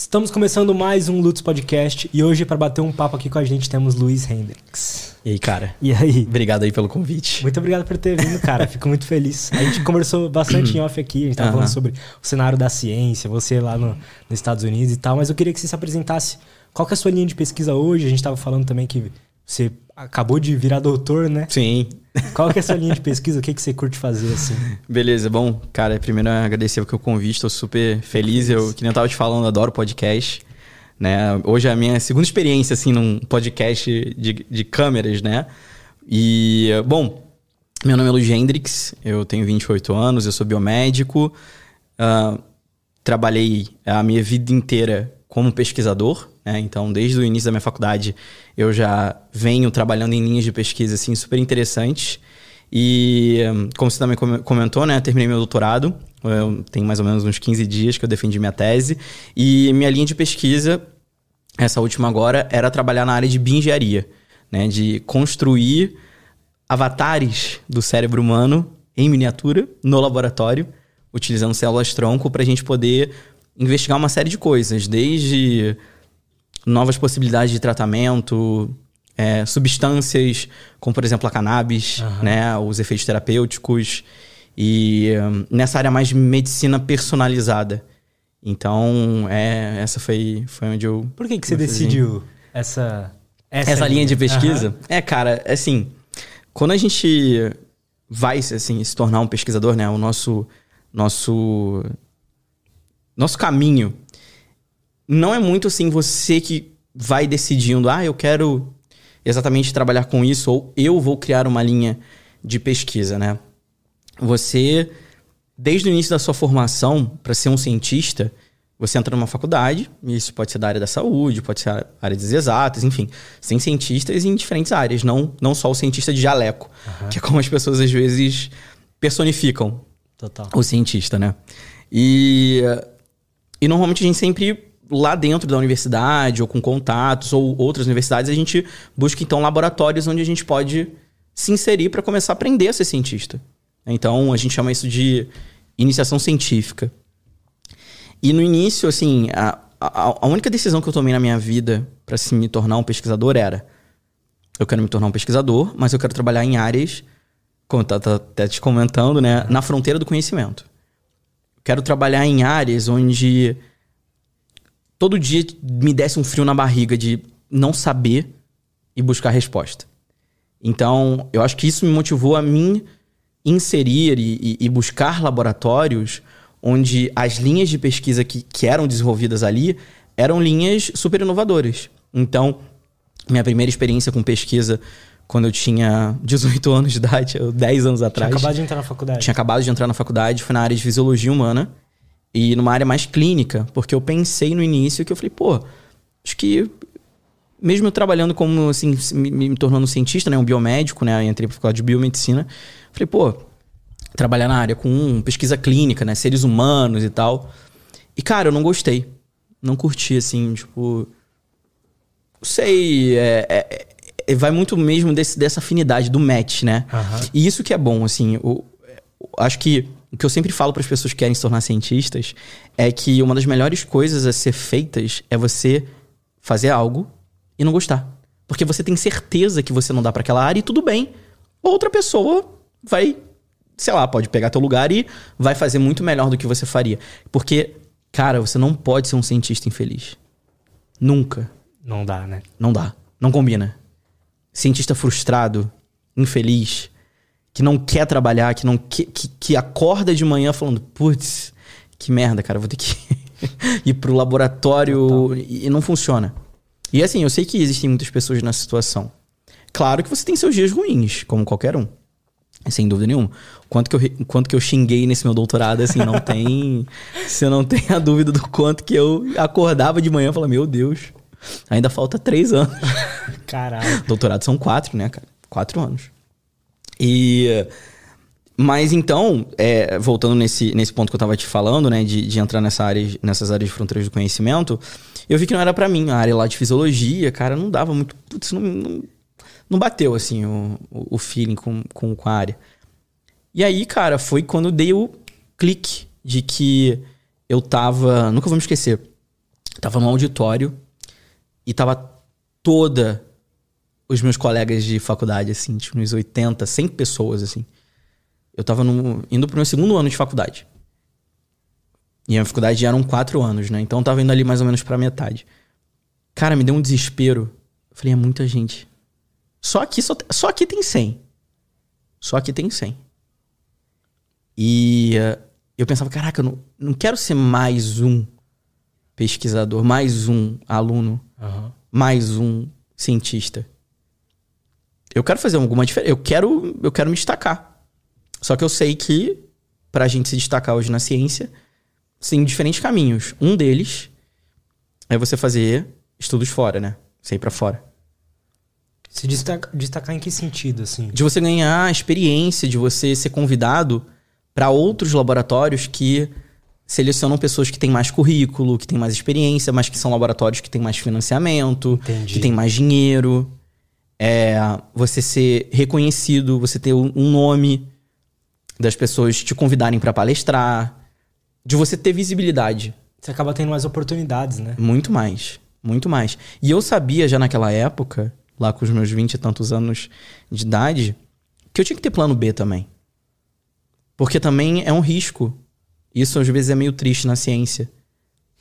Estamos começando mais um Lutz Podcast e hoje para bater um papo aqui com a gente temos Luiz Hendrix. E aí, cara? E aí? Obrigado aí pelo convite. Muito obrigado por ter vindo, cara. Fico muito feliz. A gente conversou bastante em off aqui, a gente tava falando sobre o cenário da ciência, você lá no, nos Estados Unidos e tal, mas eu queria que você se apresentasse. Qual que é a sua linha de pesquisa hoje? A gente tava falando também que você acabou de virar doutor, né? Sim. Qual que é a sua linha de pesquisa? O que, que você curte fazer, assim? Beleza, bom, cara, primeiro agradecer o convite, estou super feliz. Eu, que nem eu tava te falando, adoro podcast. Né? Hoje é a minha segunda experiência, assim, num podcast de, de câmeras, né? E, bom, meu nome é Luiz Hendrix, eu tenho 28 anos, eu sou biomédico. Uh, trabalhei a minha vida inteira como pesquisador, né? Então, desde o início da minha faculdade, eu já venho trabalhando em linhas de pesquisa assim super interessantes. E, como você também comentou, né, terminei meu doutorado. Eu tenho mais ou menos uns 15 dias que eu defendi minha tese. E minha linha de pesquisa, essa última agora, era trabalhar na área de bioengenharia, né, de construir avatares do cérebro humano em miniatura no laboratório, utilizando células-tronco para a gente poder investigar uma série de coisas, desde novas possibilidades de tratamento, é, substâncias, como por exemplo a cannabis, uhum. né, os efeitos terapêuticos, e um, nessa área mais de medicina personalizada. Então, é, essa foi, foi onde eu. Por que, que você decidiu essa, essa, essa linha de pesquisa? Uhum. É, cara, assim, quando a gente vai assim, se tornar um pesquisador, né, o nosso, nosso, nosso caminho não é muito assim você que vai decidindo, ah, eu quero exatamente trabalhar com isso, ou eu vou criar uma linha de pesquisa, né? Você, desde o início da sua formação, para ser um cientista, você entra numa faculdade, e isso pode ser da área da saúde, pode ser área das exatas, enfim. Tem cientistas em diferentes áreas, não, não só o cientista de jaleco, uhum. que é como as pessoas às vezes personificam Total. o cientista, né? E, e normalmente a gente sempre lá dentro da universidade, ou com contatos, ou outras universidades, a gente busca então laboratórios onde a gente pode se inserir para começar a aprender a ser cientista. Então a gente chama isso de iniciação científica. E no início, assim, a, a, a única decisão que eu tomei na minha vida para se me tornar um pesquisador era: eu quero me tornar um pesquisador, mas eu quero trabalhar em áreas, como tá, tá até te comentando, né, na fronteira do conhecimento. Quero trabalhar em áreas onde todo dia me desse um frio na barriga de não saber e buscar resposta. Então, eu acho que isso me motivou a mim inserir e, e, buscar laboratórios onde as linhas de pesquisa que, que eram desenvolvidas ali eram linhas super inovadoras. Então, minha primeira experiência com pesquisa quando eu tinha 18 anos de idade, 10 anos atrás. Tinha acabado de entrar na faculdade. Tinha acabado de entrar na faculdade, foi na área de fisiologia humana e numa área mais clínica, porque eu pensei no início que eu falei, pô, acho que mesmo eu trabalhando como assim, me, me tornando cientista, né, um biomédico, né, entrei para faculdade de biomedicina, falei, pô, trabalhar na área com pesquisa clínica, né, seres humanos e tal. E cara, eu não gostei. Não curti assim, tipo, sei, é, é, é, vai muito mesmo desse, dessa afinidade do match, né? Uhum. E isso que é bom, assim, eu, eu acho que o que eu sempre falo para as pessoas que querem se tornar cientistas é que uma das melhores coisas a ser feitas é você fazer algo e não gostar. Porque você tem certeza que você não dá para aquela área e tudo bem. Outra pessoa vai, sei lá, pode pegar teu lugar e vai fazer muito melhor do que você faria. Porque, cara, você não pode ser um cientista infeliz. Nunca. Não dá, né? Não dá. Não combina. Cientista frustrado, infeliz, que não quer trabalhar, que não que, que, que acorda de manhã falando, putz, que merda, cara, vou ter que ir pro laboratório e não funciona. E assim, eu sei que existem muitas pessoas nessa situação. Claro que você tem seus dias ruins, como qualquer um. Sem dúvida nenhuma. Quanto que eu, quanto que eu xinguei nesse meu doutorado, assim, não tem. você não tem a dúvida do quanto que eu acordava de manhã e falava, meu Deus, ainda falta três anos. Caralho. Doutorado são quatro, né, cara? Quatro anos. E. Mas então, é, voltando nesse, nesse ponto que eu tava te falando, né, de, de entrar nessa área, nessas áreas de fronteiras do conhecimento, eu vi que não era para mim. A área lá de fisiologia, cara, não dava muito. Putz, não, não, não bateu, assim, o, o feeling com, com, com a área. E aí, cara, foi quando dei o clique de que eu tava. Nunca vou me esquecer. Tava no auditório e tava toda os meus colegas de faculdade, assim, tipo, uns 80, 100 pessoas, assim. Eu tava no, indo pro meu segundo ano de faculdade. E a faculdade eram quatro anos, né? Então eu tava indo ali mais ou menos pra metade. Cara, me deu um desespero. Eu falei, é muita gente. Só aqui, só, só aqui tem 100. Só aqui tem 100. E uh, eu pensava, caraca, eu não, não quero ser mais um pesquisador, mais um aluno, uhum. mais um cientista. Eu quero fazer alguma diferença. Eu quero, eu quero me destacar. Só que eu sei que para a gente se destacar hoje na ciência, tem diferentes caminhos. Um deles é você fazer estudos fora, né? Você ir para fora. Se destacar, destacar em que sentido, assim? De você ganhar experiência, de você ser convidado para outros laboratórios que selecionam pessoas que têm mais currículo, que têm mais experiência, mas que são laboratórios que têm mais financiamento, Entendi. que têm mais dinheiro. É, você ser reconhecido, você ter um nome das pessoas te convidarem para palestrar, de você ter visibilidade. Você acaba tendo mais oportunidades, né? Muito mais, muito mais. E eu sabia já naquela época, lá com os meus 20 e tantos anos de idade, que eu tinha que ter plano B também. Porque também é um risco. Isso às vezes é meio triste na ciência.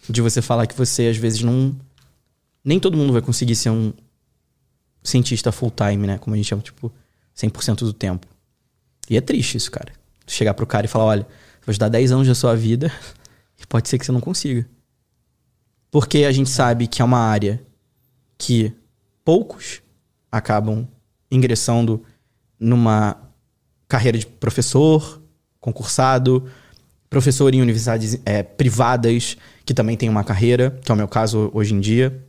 De você falar que você às vezes não. Nem todo mundo vai conseguir ser um cientista full time, né? Como a gente chama, tipo, 100% do tempo. E é triste isso, cara. Chegar pro cara e falar: olha, vou te dar 10 anos da sua vida e pode ser que você não consiga. Porque a gente sabe que é uma área que poucos acabam ingressando numa carreira de professor, concursado, professor em universidades é, privadas que também tem uma carreira, que é o meu caso hoje em dia.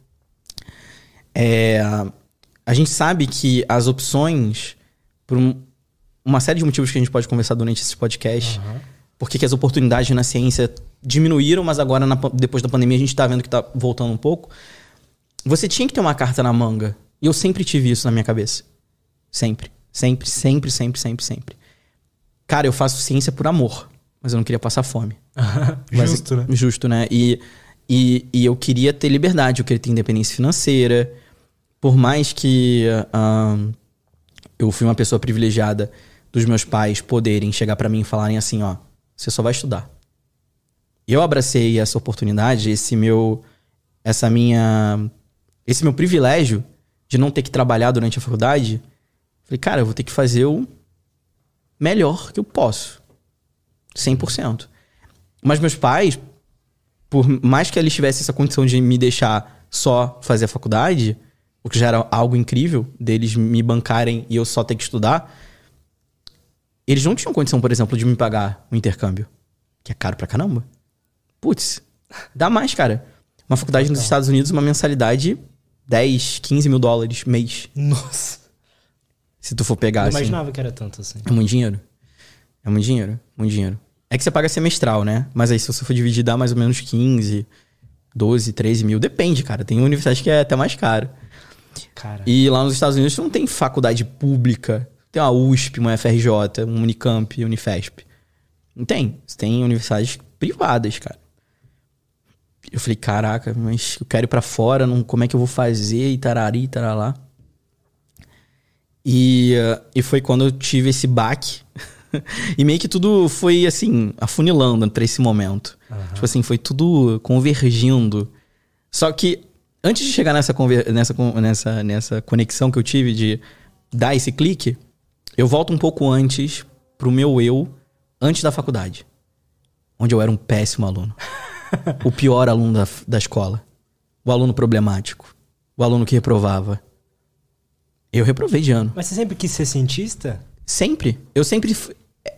É, a gente sabe que as opções, por um, uma série de motivos que a gente pode conversar durante esse podcast, uhum. porque que as oportunidades na ciência diminuíram, mas agora, na, depois da pandemia, a gente está vendo que está voltando um pouco. Você tinha que ter uma carta na manga. E eu sempre tive isso na minha cabeça. Sempre. Sempre, sempre, sempre, sempre, sempre. Cara, eu faço ciência por amor, mas eu não queria passar fome. justo, mas, né? Justo, né? E, e, e, eu queria ter liberdade, eu queria ter independência financeira. Por mais que uh, eu fui uma pessoa privilegiada dos meus pais poderem chegar para mim e falarem assim, ó, você só vai estudar. Eu abracei essa oportunidade, esse meu essa minha esse meu privilégio de não ter que trabalhar durante a faculdade. Falei, cara, eu vou ter que fazer o melhor que eu posso. 100%. Mas meus pais, por mais que eles tivessem essa condição de me deixar só fazer a faculdade, o que já era algo incrível, deles me bancarem e eu só ter que estudar, eles não tinham condição, por exemplo, de me pagar o um intercâmbio, que é caro pra caramba. Putz, dá mais, cara. Uma faculdade nos Estados Unidos, uma mensalidade 10, 15 mil dólares mês. Nossa. Se tu for pegar, Eu assim. imaginava que era tanto assim. É muito dinheiro. É muito dinheiro. Muito dinheiro. É que você paga semestral, né? Mas aí se você for dividir, dá mais ou menos 15, 12, 13 mil. Depende, cara. Tem universidade que é até mais caro. Cara. E lá nos Estados Unidos não tem faculdade pública. Tem uma USP, uma FRJ, um Unicamp, Unifesp. Não tem. Você tem universidades privadas, cara. Eu falei, caraca, mas eu quero ir pra fora, não, como é que eu vou fazer? E tarari, tarará. E, uh, e foi quando eu tive esse baque. e meio que tudo foi, assim, afunilando para esse momento. Uhum. Tipo assim, foi tudo convergindo. Só que antes de chegar nessa, nessa, nessa, nessa conexão que eu tive de dar esse clique, eu volto um pouco antes pro meu eu antes da faculdade. Onde eu era um péssimo aluno. o pior aluno da, da escola. O aluno problemático. O aluno que reprovava. Eu reprovei de ano. Mas você sempre quis ser cientista? Sempre. Eu sempre. Fui... É,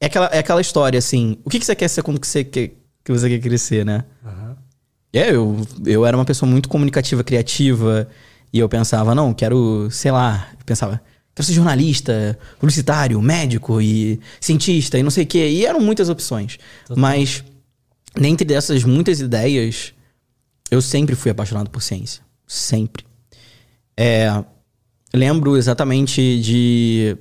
é, aquela, é aquela história assim. O que, que você quer ser quando que você quer, que você quer crescer, né? Uhum. É, eu, eu era uma pessoa muito comunicativa, criativa. E eu pensava, não, quero, sei lá. Pensava, quero ser jornalista, publicitário, médico e cientista e não sei o quê. E eram muitas opções. Total. Mas, dentre dessas muitas ideias, eu sempre fui apaixonado por ciência. Sempre. É, lembro exatamente de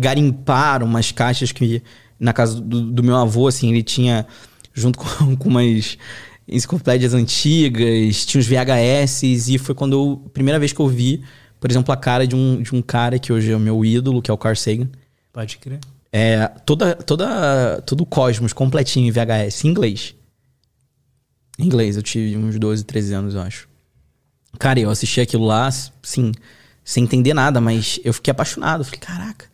garimpar umas caixas que na casa do, do meu avô, assim, ele tinha junto com, com umas enciclopédias antigas, tinha os VHS, e foi quando eu, primeira vez que eu vi, por exemplo, a cara de um, de um cara que hoje é o meu ídolo, que é o Carl Sagan. Pode crer. É, toda, toda, todo o Cosmos completinho em VHS, em inglês. Em inglês, eu tive uns 12, 13 anos, eu acho. Cara, eu assisti aquilo lá, sim, sem entender nada, mas eu fiquei apaixonado. Falei, caraca.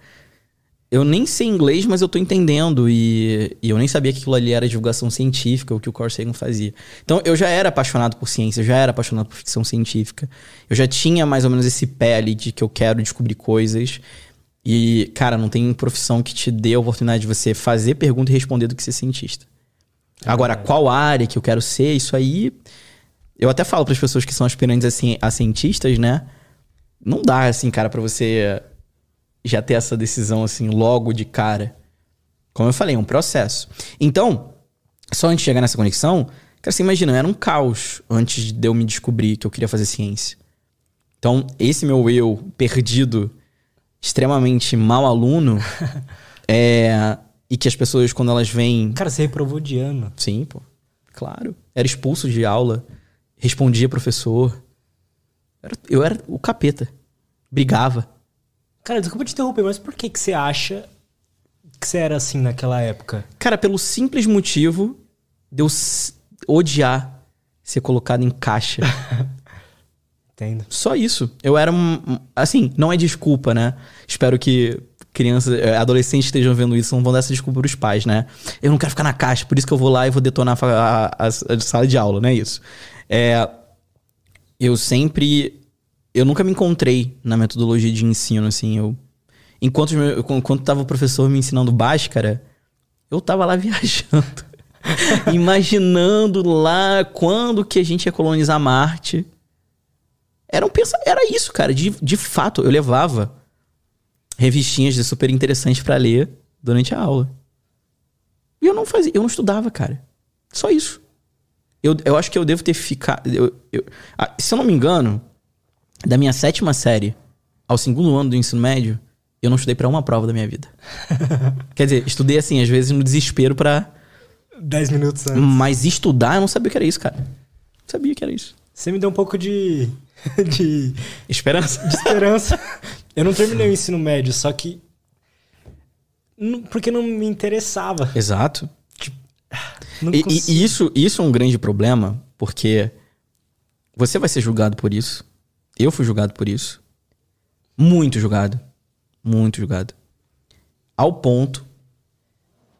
Eu nem sei inglês, mas eu tô entendendo. E, e eu nem sabia que aquilo ali era divulgação científica, o que o Carl Sagan fazia. Então eu já era apaixonado por ciência, eu já era apaixonado por ficção científica. Eu já tinha mais ou menos esse pé ali de que eu quero descobrir coisas. E, cara, não tem profissão que te dê a oportunidade de você fazer pergunta e responder do que ser cientista. Agora, qual área que eu quero ser, isso aí. Eu até falo para as pessoas que são aspirantes assim, a cientistas, né? Não dá, assim, cara, para você já ter essa decisão, assim, logo de cara. Como eu falei, é um processo. Então, só antes de chegar nessa conexão, cara, você imagina, era um caos antes de eu me descobrir que eu queria fazer ciência. Então, esse meu eu perdido, extremamente mau aluno, é e que as pessoas, quando elas vêm. Cara, você reprovou de ano. Sim, pô. Claro. Era expulso de aula. Respondia professor. Eu era o capeta. Brigava. Cara, desculpa te interromper, mas por que, que você acha que você era assim naquela época? Cara, pelo simples motivo de eu odiar ser colocado em caixa. Entendo. Só isso. Eu era um. Assim, não é desculpa, né? Espero que crianças, eh, adolescentes estejam vendo isso, não vão dar essa desculpa pros pais, né? Eu não quero ficar na caixa, por isso que eu vou lá e vou detonar a, a, a sala de aula, não é isso? É, eu sempre. Eu nunca me encontrei na metodologia de ensino, assim. Eu, enquanto, enquanto tava o professor me ensinando Bhaskara, eu tava lá viajando. imaginando lá quando que a gente ia colonizar Marte. Era, um, era isso, cara. De, de fato, eu levava revistinhas de super interessantes para ler durante a aula. E eu não fazia, eu não estudava, cara. Só isso. Eu, eu acho que eu devo ter ficado. Eu, eu, ah, se eu não me engano, da minha sétima série ao segundo ano do ensino médio, eu não estudei para uma prova da minha vida. Quer dizer, estudei assim, às vezes no desespero para Dez minutos antes. Mas estudar, eu não sabia o que era isso, cara. Não sabia que era isso. Você me deu um pouco de. de. Esperança? De esperança. Eu não terminei o ensino médio, só que. Porque não me interessava. Exato. Tipo, e, e, isso, isso é um grande problema, porque você vai ser julgado por isso. Eu fui julgado por isso. Muito julgado. Muito julgado. Ao ponto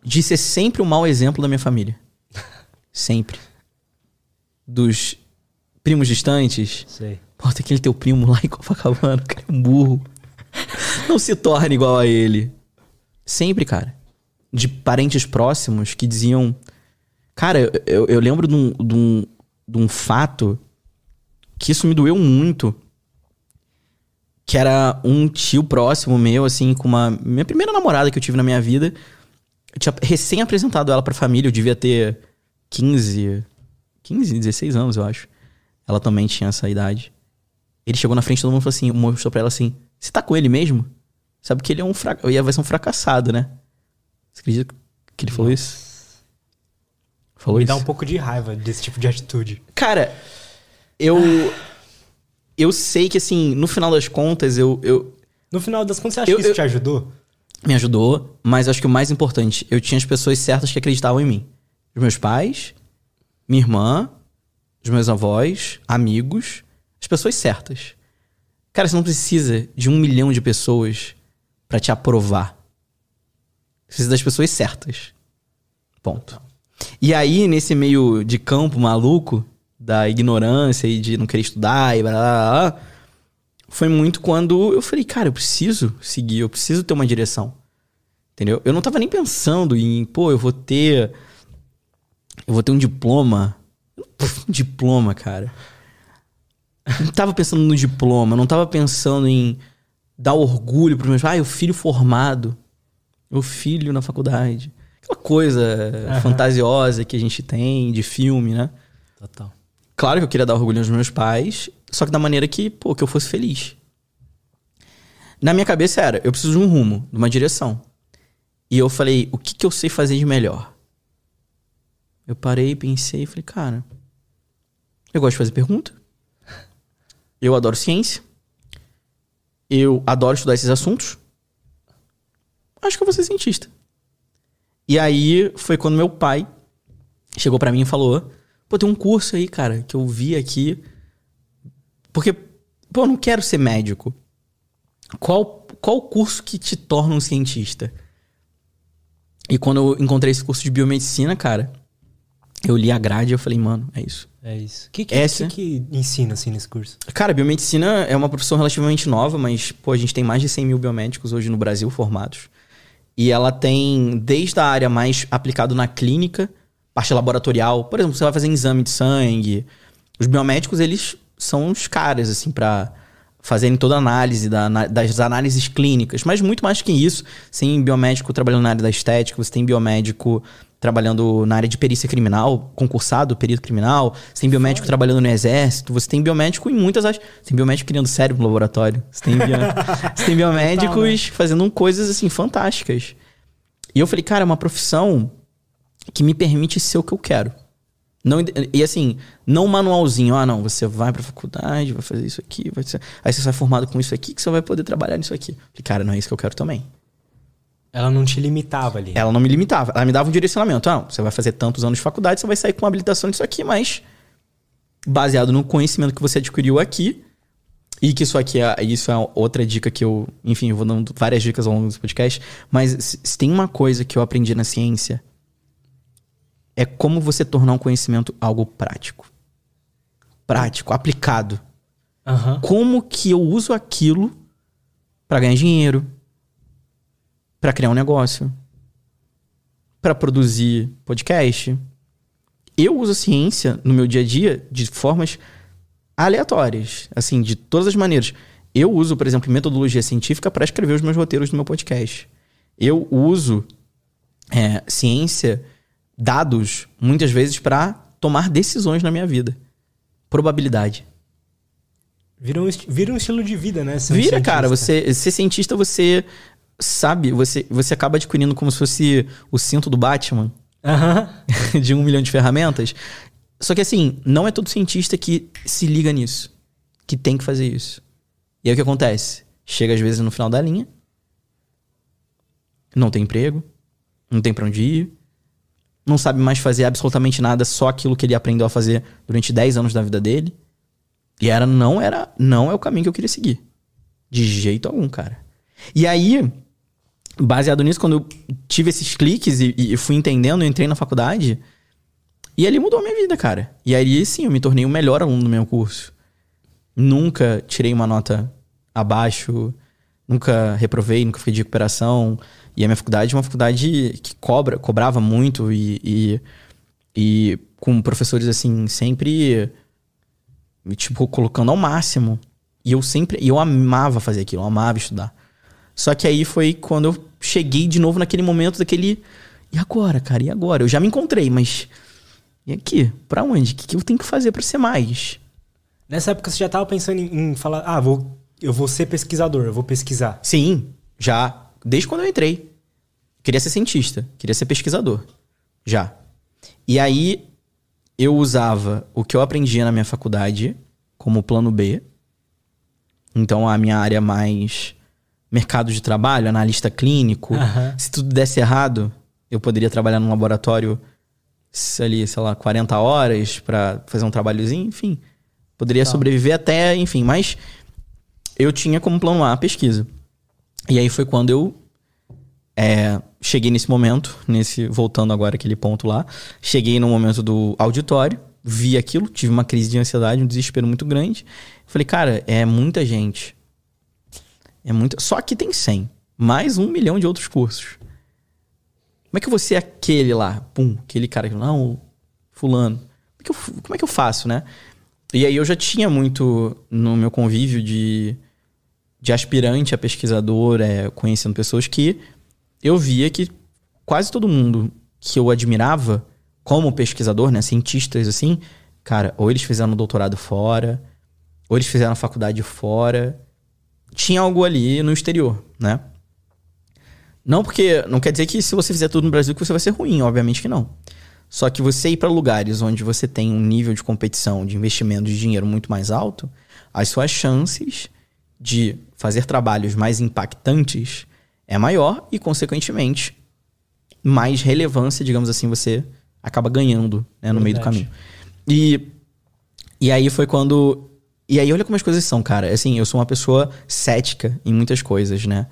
de ser sempre o um mau exemplo da minha família. Sempre. Dos primos distantes. Sei. Pô, tem aquele teu primo lá em Copacabana, o cara é um burro. Não se torne igual a ele. Sempre, cara. De parentes próximos que diziam. Cara, eu, eu lembro de um, de, um, de um fato que isso me doeu muito. Que era um tio próximo meu, assim, com uma. Minha primeira namorada que eu tive na minha vida. Eu tinha recém apresentado ela pra família, eu devia ter 15. 15, 16 anos, eu acho. Ela também tinha essa idade. Ele chegou na frente de todo mundo e falou assim, mostrou pra ela assim: Você tá com ele mesmo? Sabe que ele é um fracassado. Vai ser um fracassado, né? Você acredita que ele falou Nossa. isso? Falou Me isso? dá um pouco de raiva desse tipo de atitude. Cara, eu. eu sei que, assim, no final das contas, eu. eu no final das contas, você acha eu, que isso eu, te ajudou? Me ajudou, mas acho que o mais importante, eu tinha as pessoas certas que acreditavam em mim. Os meus pais, minha irmã, os meus avós, amigos, as pessoas certas. Cara, você não precisa de um milhão de pessoas para te aprovar. Você precisa das pessoas certas. Ponto. E aí, nesse meio de campo maluco, da ignorância e de não querer estudar e blá blá blá, foi muito quando eu falei, cara, eu preciso seguir, eu preciso ter uma direção. Entendeu? Eu não tava nem pensando em, pô, eu vou ter. Eu vou ter um diploma diploma, cara. Não tava pensando no diploma, não tava pensando em dar orgulho pro meus. Ah, o filho formado. O filho na faculdade. Aquela coisa uhum. fantasiosa que a gente tem de filme, né? Total. Claro que eu queria dar orgulho aos meus pais, só que da maneira que, pô, que eu fosse feliz. Na minha cabeça era, eu preciso de um rumo, de uma direção. E eu falei, o que, que eu sei fazer de melhor? Eu parei, pensei e falei, cara, Eu gosto de fazer pergunta. Eu adoro ciência. Eu adoro estudar esses assuntos. Acho que eu vou ser cientista. E aí foi quando meu pai chegou para mim e falou: Pô, tem um curso aí, cara, que eu vi aqui. Porque, pô, eu não quero ser médico. Qual, qual curso que te torna um cientista? E quando eu encontrei esse curso de biomedicina, cara, eu li a grade e eu falei, mano, é isso. É isso. O que, que, Essa- que, que ensina assim nesse curso? Cara, biomedicina é uma profissão relativamente nova, mas, pô, a gente tem mais de 100 mil biomédicos hoje no Brasil formados. E ela tem desde a área mais aplicada na clínica, parte laboratorial. Por exemplo, você vai fazer exame de sangue. Os biomédicos, eles são os caras, assim, pra fazerem toda a análise da- das análises clínicas. Mas muito mais que isso. Você tem biomédico trabalhando na área da estética, você tem biomédico trabalhando na área de perícia criminal, concursado, perito criminal. Você tem biomédico trabalhando no exército. Você tem biomédico em muitas áreas. Você tem biomédico criando cérebro no laboratório. Você tem, bio- você tem biomédicos fazendo coisas, assim, fantásticas. E eu falei, cara, é uma profissão que me permite ser o que eu quero. Não, e assim, não um manualzinho, ah, não, você vai pra faculdade, vai fazer isso aqui, vai ser, aí você sai formado com isso aqui, que você vai poder trabalhar nisso aqui. Falei, cara, não é isso que eu quero também. Ela não te limitava ali. Ela não me limitava, ela me dava um direcionamento. Ah, você vai fazer tantos anos de faculdade, você vai sair com uma habilitação nisso aqui, mas baseado no conhecimento que você adquiriu aqui, e que isso aqui é, isso é outra dica que eu, enfim, eu vou dando várias dicas ao longo desse podcast, mas se tem uma coisa que eu aprendi na ciência, é como você tornar um conhecimento algo prático. Prático, aplicado. Aham. Como que eu uso aquilo pra ganhar dinheiro, pra criar um negócio, pra produzir podcast. Eu uso a ciência no meu dia a dia de formas aleatórias, assim, de todas as maneiras. Eu uso, por exemplo, metodologia científica para escrever os meus roteiros do meu podcast. Eu uso é, ciência, dados, muitas vezes para tomar decisões na minha vida. Probabilidade. Vira um, vira um estilo de vida, né? ser Vira, cara. Você ser cientista, você sabe, você, você acaba adquirindo como se fosse o cinto do Batman de um milhão de ferramentas. Só que assim, não é todo cientista que se liga nisso, que tem que fazer isso. E aí o que acontece? Chega às vezes no final da linha, não tem emprego, não tem pra onde ir, não sabe mais fazer absolutamente nada, só aquilo que ele aprendeu a fazer durante 10 anos da vida dele. E era não era não é o caminho que eu queria seguir. De jeito algum, cara. E aí, baseado nisso, quando eu tive esses cliques e, e fui entendendo, eu entrei na faculdade, e ali mudou a minha vida, cara. E aí, sim, eu me tornei o melhor aluno do meu curso. Nunca tirei uma nota abaixo, nunca reprovei, nunca fiquei de recuperação. E a minha faculdade é uma faculdade que cobra, cobrava muito e, e, e com professores, assim, sempre, tipo, colocando ao máximo. E eu sempre, e eu amava fazer aquilo, eu amava estudar. Só que aí foi quando eu cheguei de novo naquele momento daquele. E agora, cara? E agora? Eu já me encontrei, mas. E aqui? Pra onde? O que, que eu tenho que fazer pra ser mais? Nessa época você já tava pensando em, em falar, ah, vou, eu vou ser pesquisador, eu vou pesquisar. Sim, já. Desde quando eu entrei. Queria ser cientista, queria ser pesquisador. Já. E aí eu usava o que eu aprendia na minha faculdade como plano B. Então a minha área mais mercado de trabalho, analista clínico. Aham. Se tudo desse errado, eu poderia trabalhar num laboratório ali, sei lá, 40 horas pra fazer um trabalhozinho, enfim. Poderia sobreviver até, enfim, mas eu tinha como plano A a pesquisa. E aí foi quando eu é, cheguei nesse momento, nesse voltando agora aquele ponto lá, cheguei no momento do auditório, vi aquilo, tive uma crise de ansiedade, um desespero muito grande. Falei, cara, é muita gente. É muita. Só que tem 100, mais um milhão de outros cursos. Como é que você é aquele lá? Pum, aquele cara que não, fulano. Como é que eu, como é que eu faço, né? E aí eu já tinha muito no meu convívio de, de aspirante a pesquisador, é, conhecendo pessoas que eu via que quase todo mundo que eu admirava como pesquisador, né, cientistas assim, cara, ou eles fizeram doutorado fora, ou eles fizeram faculdade fora, tinha algo ali no exterior, né? Não porque não quer dizer que se você fizer tudo no Brasil que você vai ser ruim, obviamente que não. Só que você ir para lugares onde você tem um nível de competição, de investimento de dinheiro muito mais alto, as suas chances de fazer trabalhos mais impactantes é maior e, consequentemente, mais relevância, digamos assim, você acaba ganhando né, no Verdade. meio do caminho. E, e aí foi quando. E aí, olha como as coisas são, cara. Assim, eu sou uma pessoa cética em muitas coisas, né?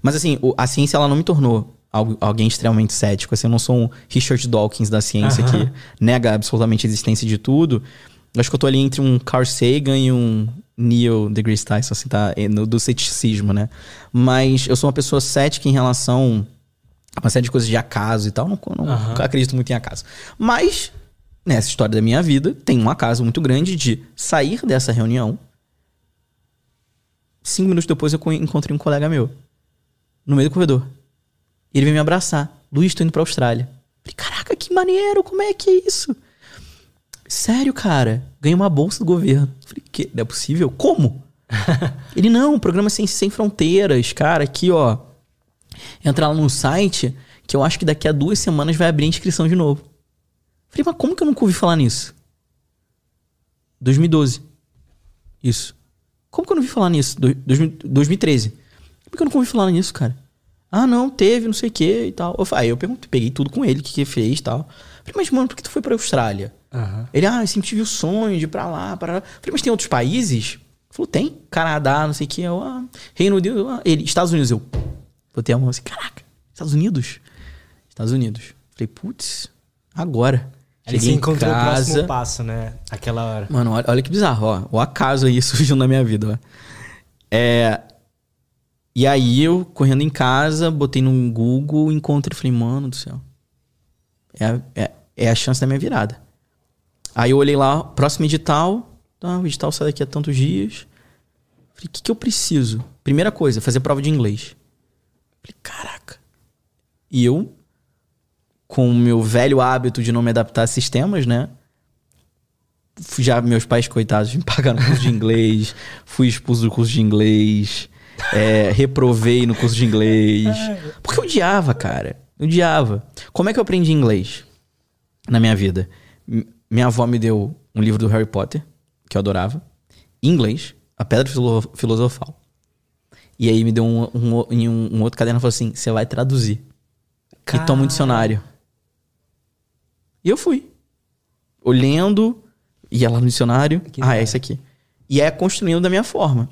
Mas assim, a ciência ela não me tornou alguém extremamente cético. Assim, eu não sou um Richard Dawkins da ciência que nega absolutamente a existência de tudo. Eu acho que eu tô ali entre um Carl Sagan e um Neil deGrasse Tyson, assim, tá? No, do ceticismo, né? Mas eu sou uma pessoa cética em relação a uma série de coisas de acaso e tal. Não, não uhum. acredito muito em acaso. Mas, nessa história da minha vida, tem um acaso muito grande de sair dessa reunião. Cinco minutos depois eu encontrei um colega meu. No meio do corredor. E ele veio me abraçar. Luiz, tô indo pra Austrália. Falei, caraca, que maneiro, como é que é isso? Sério, cara, ganhei uma bolsa do governo. Falei, que? Não é possível? Como? ele, não, programa sem, sem fronteiras, cara, aqui, ó. Entra lá no site, que eu acho que daqui a duas semanas vai abrir a inscrição de novo. Falei, mas como que eu nunca ouvi falar nisso? 2012. Isso. Como que eu não ouvi falar nisso? Do, 2013. Como que eu nunca ouvi falar nisso, cara? Ah, não, teve, não sei o que e tal. Aí eu perguntei, peguei tudo com ele, o que, que fez e tal. Falei, mas, mano, por que tu foi pra Austrália? Uhum. Ele, ah, eu sempre tive o sonho de ir pra lá, para lá. Falei, mas tem outros países? Ele falou, tem. Canadá, não sei o que. Eu, ah, Reino Unido. Ah. Ele, Estados Unidos. Eu, botei a mão assim, caraca, Estados Unidos? Estados Unidos. Falei, putz, agora. Aí você encontrou casa. o próximo passo, né? Aquela hora. Mano, olha, olha que bizarro, ó. O acaso aí surgiu na minha vida, ó. É, e aí eu, correndo em casa, botei no Google, encontrei falei, mano do céu. É, é, é a chance da minha virada. Aí eu olhei lá, próximo edital. Tá, o edital sai daqui a tantos dias. Falei, o que, que eu preciso? Primeira coisa, fazer prova de inglês. Falei, caraca. E eu, com o meu velho hábito de não me adaptar a sistemas, né? Já meus pais, coitados, me pagaram curso de inglês, fui expulso do curso de inglês. É, reprovei no curso de inglês. Porque eu odiava, cara. Eu odiava. Como é que eu aprendi inglês na minha vida? Minha avó me deu um livro do Harry Potter, que eu adorava, em inglês, A Pedra Filosofal. E aí me deu um, um, um, um outro caderno e falou assim: você vai traduzir. Cara... E toma um dicionário. E eu fui. Olhando, ia lá no dicionário. Que ah, é isso aqui. E é construindo da minha forma.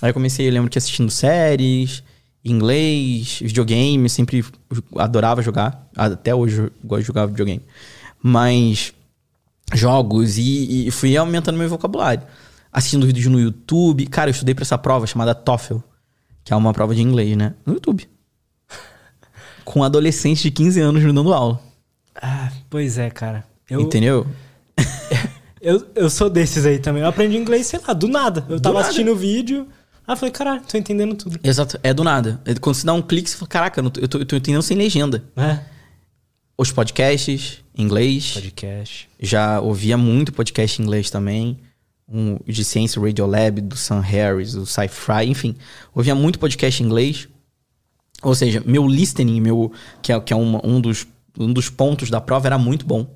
Aí eu comecei, eu lembro que assistindo séries, inglês, videogame, sempre adorava jogar. Até hoje gosto de jogar videogame. Mas jogos e, e fui aumentando meu vocabulário. Assistindo vídeos no YouTube. Cara, eu estudei para essa prova chamada TOEFL, que é uma prova de inglês, né? No YouTube. Com adolescentes de 15 anos me dando aula. Ah, pois é, cara. Eu... Entendeu? eu, eu sou desses aí também. Eu aprendi inglês, sei lá, do nada. Eu do tava nada. assistindo o vídeo. Ah, falei, caralho, tô entendendo tudo. Exato, é do nada. É quando você dá um clique, você fala, caraca, eu tô, eu tô entendendo sem legenda. É. Os podcasts, inglês. Podcast. Já ouvia muito podcast em inglês também. Um de ciência, Radio Lab, do Sam Harris, do Sci-Fi, enfim. Ouvia muito podcast em inglês. Ou seja, meu listening, meu, que é, que é uma, um, dos, um dos pontos da prova, era muito bom.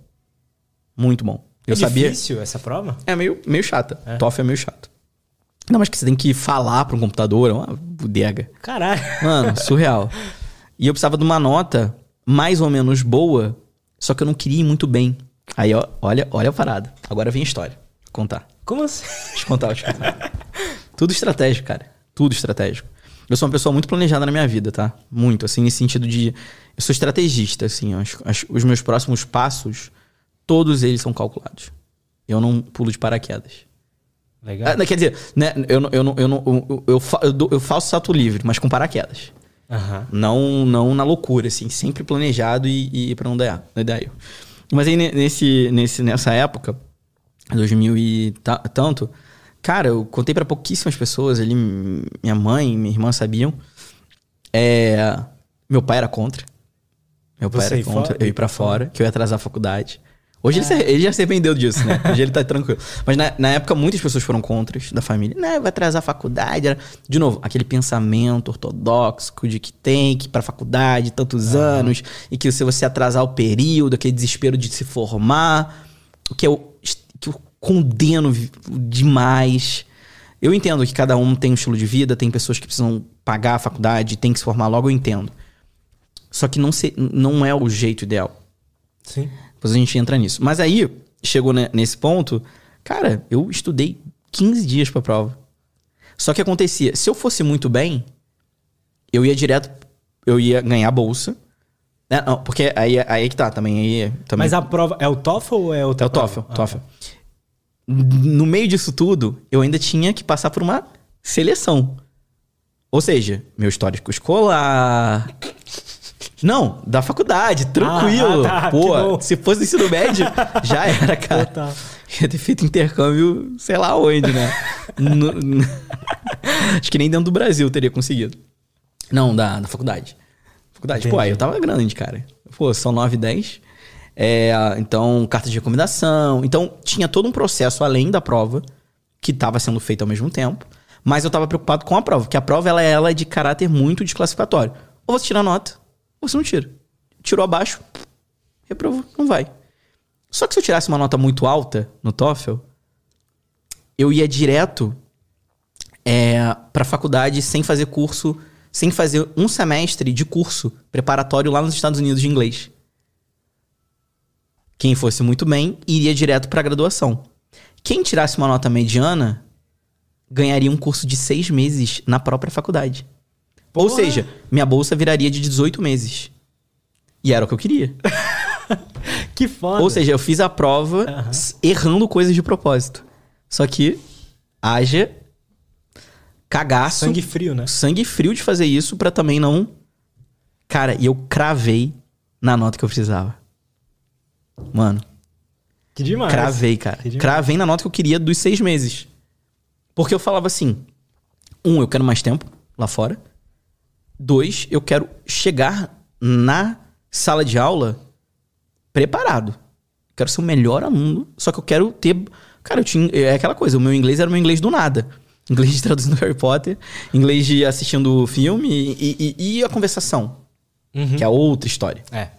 Muito bom. Eu é sabia... difícil essa prova? É meio, meio chata. É. TOEFL é meio chato. Não, mas que você tem que falar para um computador, é uma bodega. Caralho. Mano, surreal. E eu precisava de uma nota mais ou menos boa, só que eu não queria ir muito bem. Aí, ó, olha, olha a parada. Agora vem a história. Vou contar. Como assim? Deixa eu contar, deixa eu contar. Tudo estratégico, cara. Tudo estratégico. Eu sou uma pessoa muito planejada na minha vida, tá? Muito, assim, nesse sentido de. Eu sou estrategista, assim. As, as, os meus próximos passos, todos eles são calculados. Eu não pulo de paraquedas. Legal. Ah, quer dizer, né, eu, eu, eu, eu, eu, eu, eu faço salto livre, mas com paraquedas. Uhum. Não, não na loucura, assim, sempre planejado e, e para não dar, não dar erro. Mas aí nesse, nesse, nessa época, 2000 e tanto, cara, eu contei para pouquíssimas pessoas ali, minha mãe, minha irmã sabiam. É, meu pai era contra. Meu Você pai era contra, fora? eu ir para fora, que eu ia atrasar a faculdade. Hoje ele, se, ele já se arrependeu disso, né? Hoje ele tá tranquilo. Mas na, na época, muitas pessoas foram contras da família. Né, vai atrasar a faculdade. Era... De novo, aquele pensamento ortodoxo de que tem que ir pra faculdade tantos uhum. anos. E que se você atrasar o período, aquele desespero de se formar. Que eu, que eu condeno demais. Eu entendo que cada um tem um estilo de vida, tem pessoas que precisam pagar a faculdade, tem que se formar logo, eu entendo. Só que não, se, não é o jeito ideal. Sim. Depois a gente entra nisso. Mas aí, chegou nesse ponto, cara, eu estudei 15 dias pra prova. Só que acontecia, se eu fosse muito bem, eu ia direto, eu ia ganhar bolsa. É, não, porque aí, aí que tá, também, aí, também. Mas a prova é o TOEFL ou é o É o TOEFL, ah, TOEFL. No meio disso tudo, eu ainda tinha que passar por uma seleção. Ou seja, meu histórico escolar, não, da faculdade, tranquilo. Ah, tá, Pô, se fosse ensino médio, já era, cara. Total. Ia ter feito intercâmbio, sei lá onde, né? no, no... Acho que nem dentro do Brasil teria conseguido. Não, da, da faculdade. Faculdade. Entendi. Pô, aí eu tava grande, cara. Pô, são 9 e 10. É, então, carta de recomendação. Então, tinha todo um processo além da prova, que estava sendo feito ao mesmo tempo. Mas eu estava preocupado com a prova, porque a prova ela, ela é de caráter muito desclassificatório. Ou você tira nota, você não tira. Tirou abaixo, reprovou, não vai. Só que se eu tirasse uma nota muito alta no TOEFL, eu ia direto é, para faculdade sem fazer curso, sem fazer um semestre de curso preparatório lá nos Estados Unidos de inglês. Quem fosse muito bem iria direto para graduação. Quem tirasse uma nota mediana ganharia um curso de seis meses na própria faculdade. Porra. Ou seja, minha bolsa viraria de 18 meses. E era o que eu queria. que foda. Ou seja, eu fiz a prova uhum. errando coisas de propósito. Só que haja cagaço. Sangue frio, né? Sangue frio de fazer isso para também não. Cara, e eu cravei na nota que eu precisava. Mano. Que demais. Cravei, cara. Cravei na nota que eu queria dos seis meses. Porque eu falava assim: um, eu quero mais tempo lá fora. Dois, eu quero chegar na sala de aula preparado. Quero ser o melhor aluno, só que eu quero ter. Cara, eu tinha. É aquela coisa, o meu inglês era o meu inglês do nada. Inglês de traduzindo Harry Potter, inglês de assistindo filme e, e, e a conversação. Uhum. Que é outra história. É.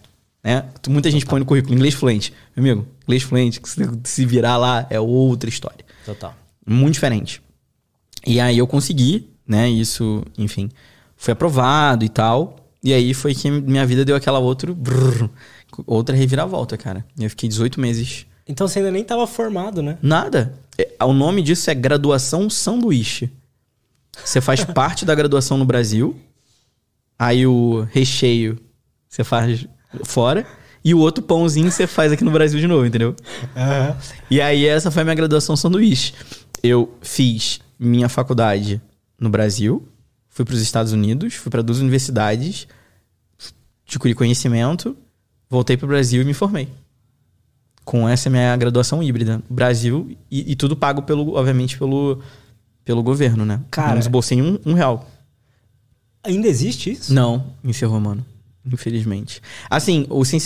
Né? Muita gente põe no currículo inglês fluente. Meu amigo, inglês fluente, se virar lá é outra história. Total. Muito diferente. E aí eu consegui, né? Isso, enfim foi aprovado e tal. E aí foi que minha vida deu aquela outro, brrr, outra reviravolta, cara. Eu fiquei 18 meses. Então você ainda nem estava formado, né? Nada. É, o nome disso é graduação sanduíche. Você faz parte da graduação no Brasil. Aí o recheio você faz fora. E o outro pãozinho você faz aqui no Brasil de novo, entendeu? Uhum. E aí essa foi a minha graduação sanduíche. Eu fiz minha faculdade no Brasil fui para os Estados Unidos, fui para duas universidades, adquiri conhecimento, voltei para o Brasil e me formei. Com essa minha graduação híbrida. Brasil e, e, tudo pago, pelo, obviamente, pelo, pelo governo, né? Cara. Não esbocei um, um real. Ainda existe isso? Não, encerrou, mano. Infelizmente. Assim, o Sem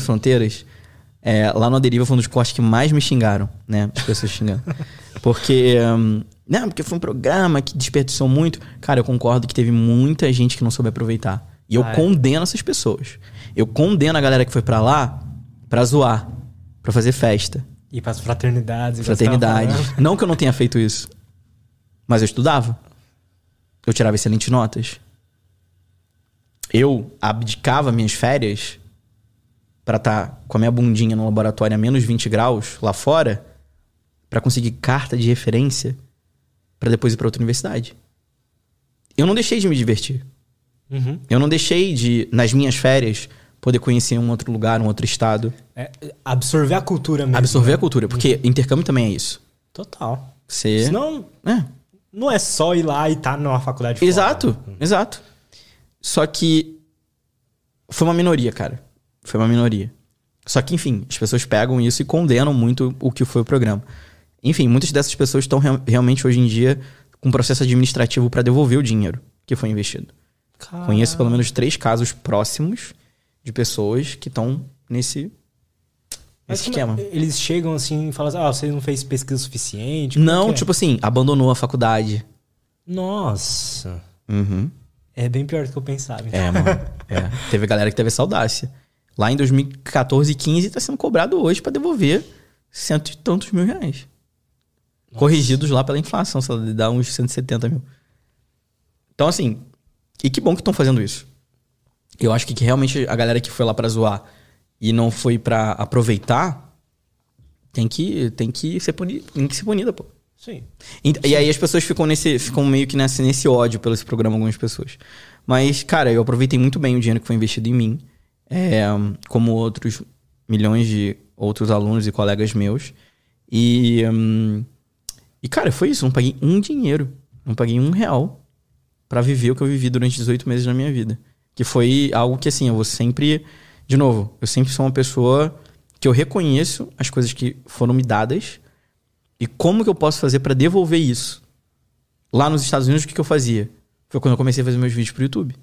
Fronteiras, é, lá no Deriva foi um dos cortes que mais me xingaram, né? As pessoas xingando. Porque um, não, porque foi um programa que desperdiçou muito. Cara, eu concordo que teve muita gente que não soube aproveitar. E eu ah, é? condeno essas pessoas. Eu condeno a galera que foi para lá pra zoar, pra fazer festa. E pras fraternidades. Fraternidades. Não que eu não tenha feito isso. Mas eu estudava. Eu tirava excelentes notas. Eu abdicava minhas férias para estar tá com a minha bundinha no laboratório a menos 20 graus lá fora para conseguir carta de referência para depois ir para outra universidade. Eu não deixei de me divertir. Uhum. Eu não deixei de, nas minhas férias, poder conhecer um outro lugar, um outro estado. É, absorver a cultura mesmo. Absorver né? a cultura, porque uhum. intercâmbio também é isso. Total. Você... Senão, é. não é só ir lá e estar tá numa faculdade Exato, fora, né? exato. Só que foi uma minoria, cara. Foi uma minoria. Só que, enfim, as pessoas pegam isso e condenam muito o que foi o programa. Enfim, muitas dessas pessoas estão realmente hoje em dia com processo administrativo para devolver o dinheiro que foi investido. Caramba. Conheço pelo menos três casos próximos de pessoas que estão nesse Mas esse como é- esquema. Eles chegam assim e falam assim, ah, você não fez pesquisa suficiente? Não, é? tipo assim, abandonou a faculdade. Nossa, Uhum. é bem pior do que eu pensava. então. É, mano. É. Teve galera que teve essa audácia. Lá em 2014 e 15 tá sendo cobrado hoje pra devolver cento e tantos mil reais. Corrigidos lá pela inflação, sei lá, dá uns 170 mil. Então, assim, e que bom que estão fazendo isso. Eu acho que, que realmente a galera que foi lá pra zoar e não foi pra aproveitar tem que, tem que ser punida, tem que ser punida, pô. Sim. E, e aí as pessoas ficam nesse ficam meio que nesse, nesse ódio pelo esse programa, algumas pessoas. Mas, cara, eu aproveitei muito bem o dinheiro que foi investido em mim. É, como outros milhões de outros alunos e colegas meus. E, hum, e cara, foi isso. Não paguei um dinheiro. Não paguei um real pra viver o que eu vivi durante 18 meses da minha vida. Que foi algo que, assim, eu vou sempre... De novo, eu sempre sou uma pessoa que eu reconheço as coisas que foram me dadas e como que eu posso fazer pra devolver isso? Lá nos Estados Unidos, o que, que eu fazia? Foi quando eu comecei a fazer meus vídeos pro YouTube.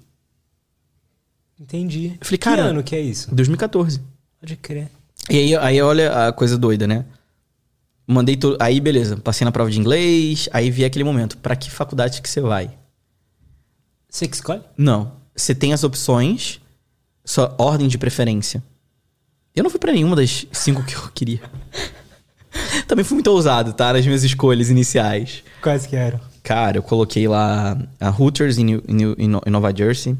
Entendi. Eu falei, que cara- ano que é isso? 2014. Pode crer. E aí, aí olha a coisa doida, né? Mandei tudo. Aí, beleza. Passei na prova de inglês. Aí vi aquele momento. Pra que faculdade que você vai? Você que escolhe? Não. Você tem as opções. Sua ordem de preferência. Eu não fui pra nenhuma das cinco que eu queria. Também fui muito ousado, tá? Nas minhas escolhas iniciais. Quais que eram? Cara, eu coloquei lá a Hooters em, New- em em Nova Jersey.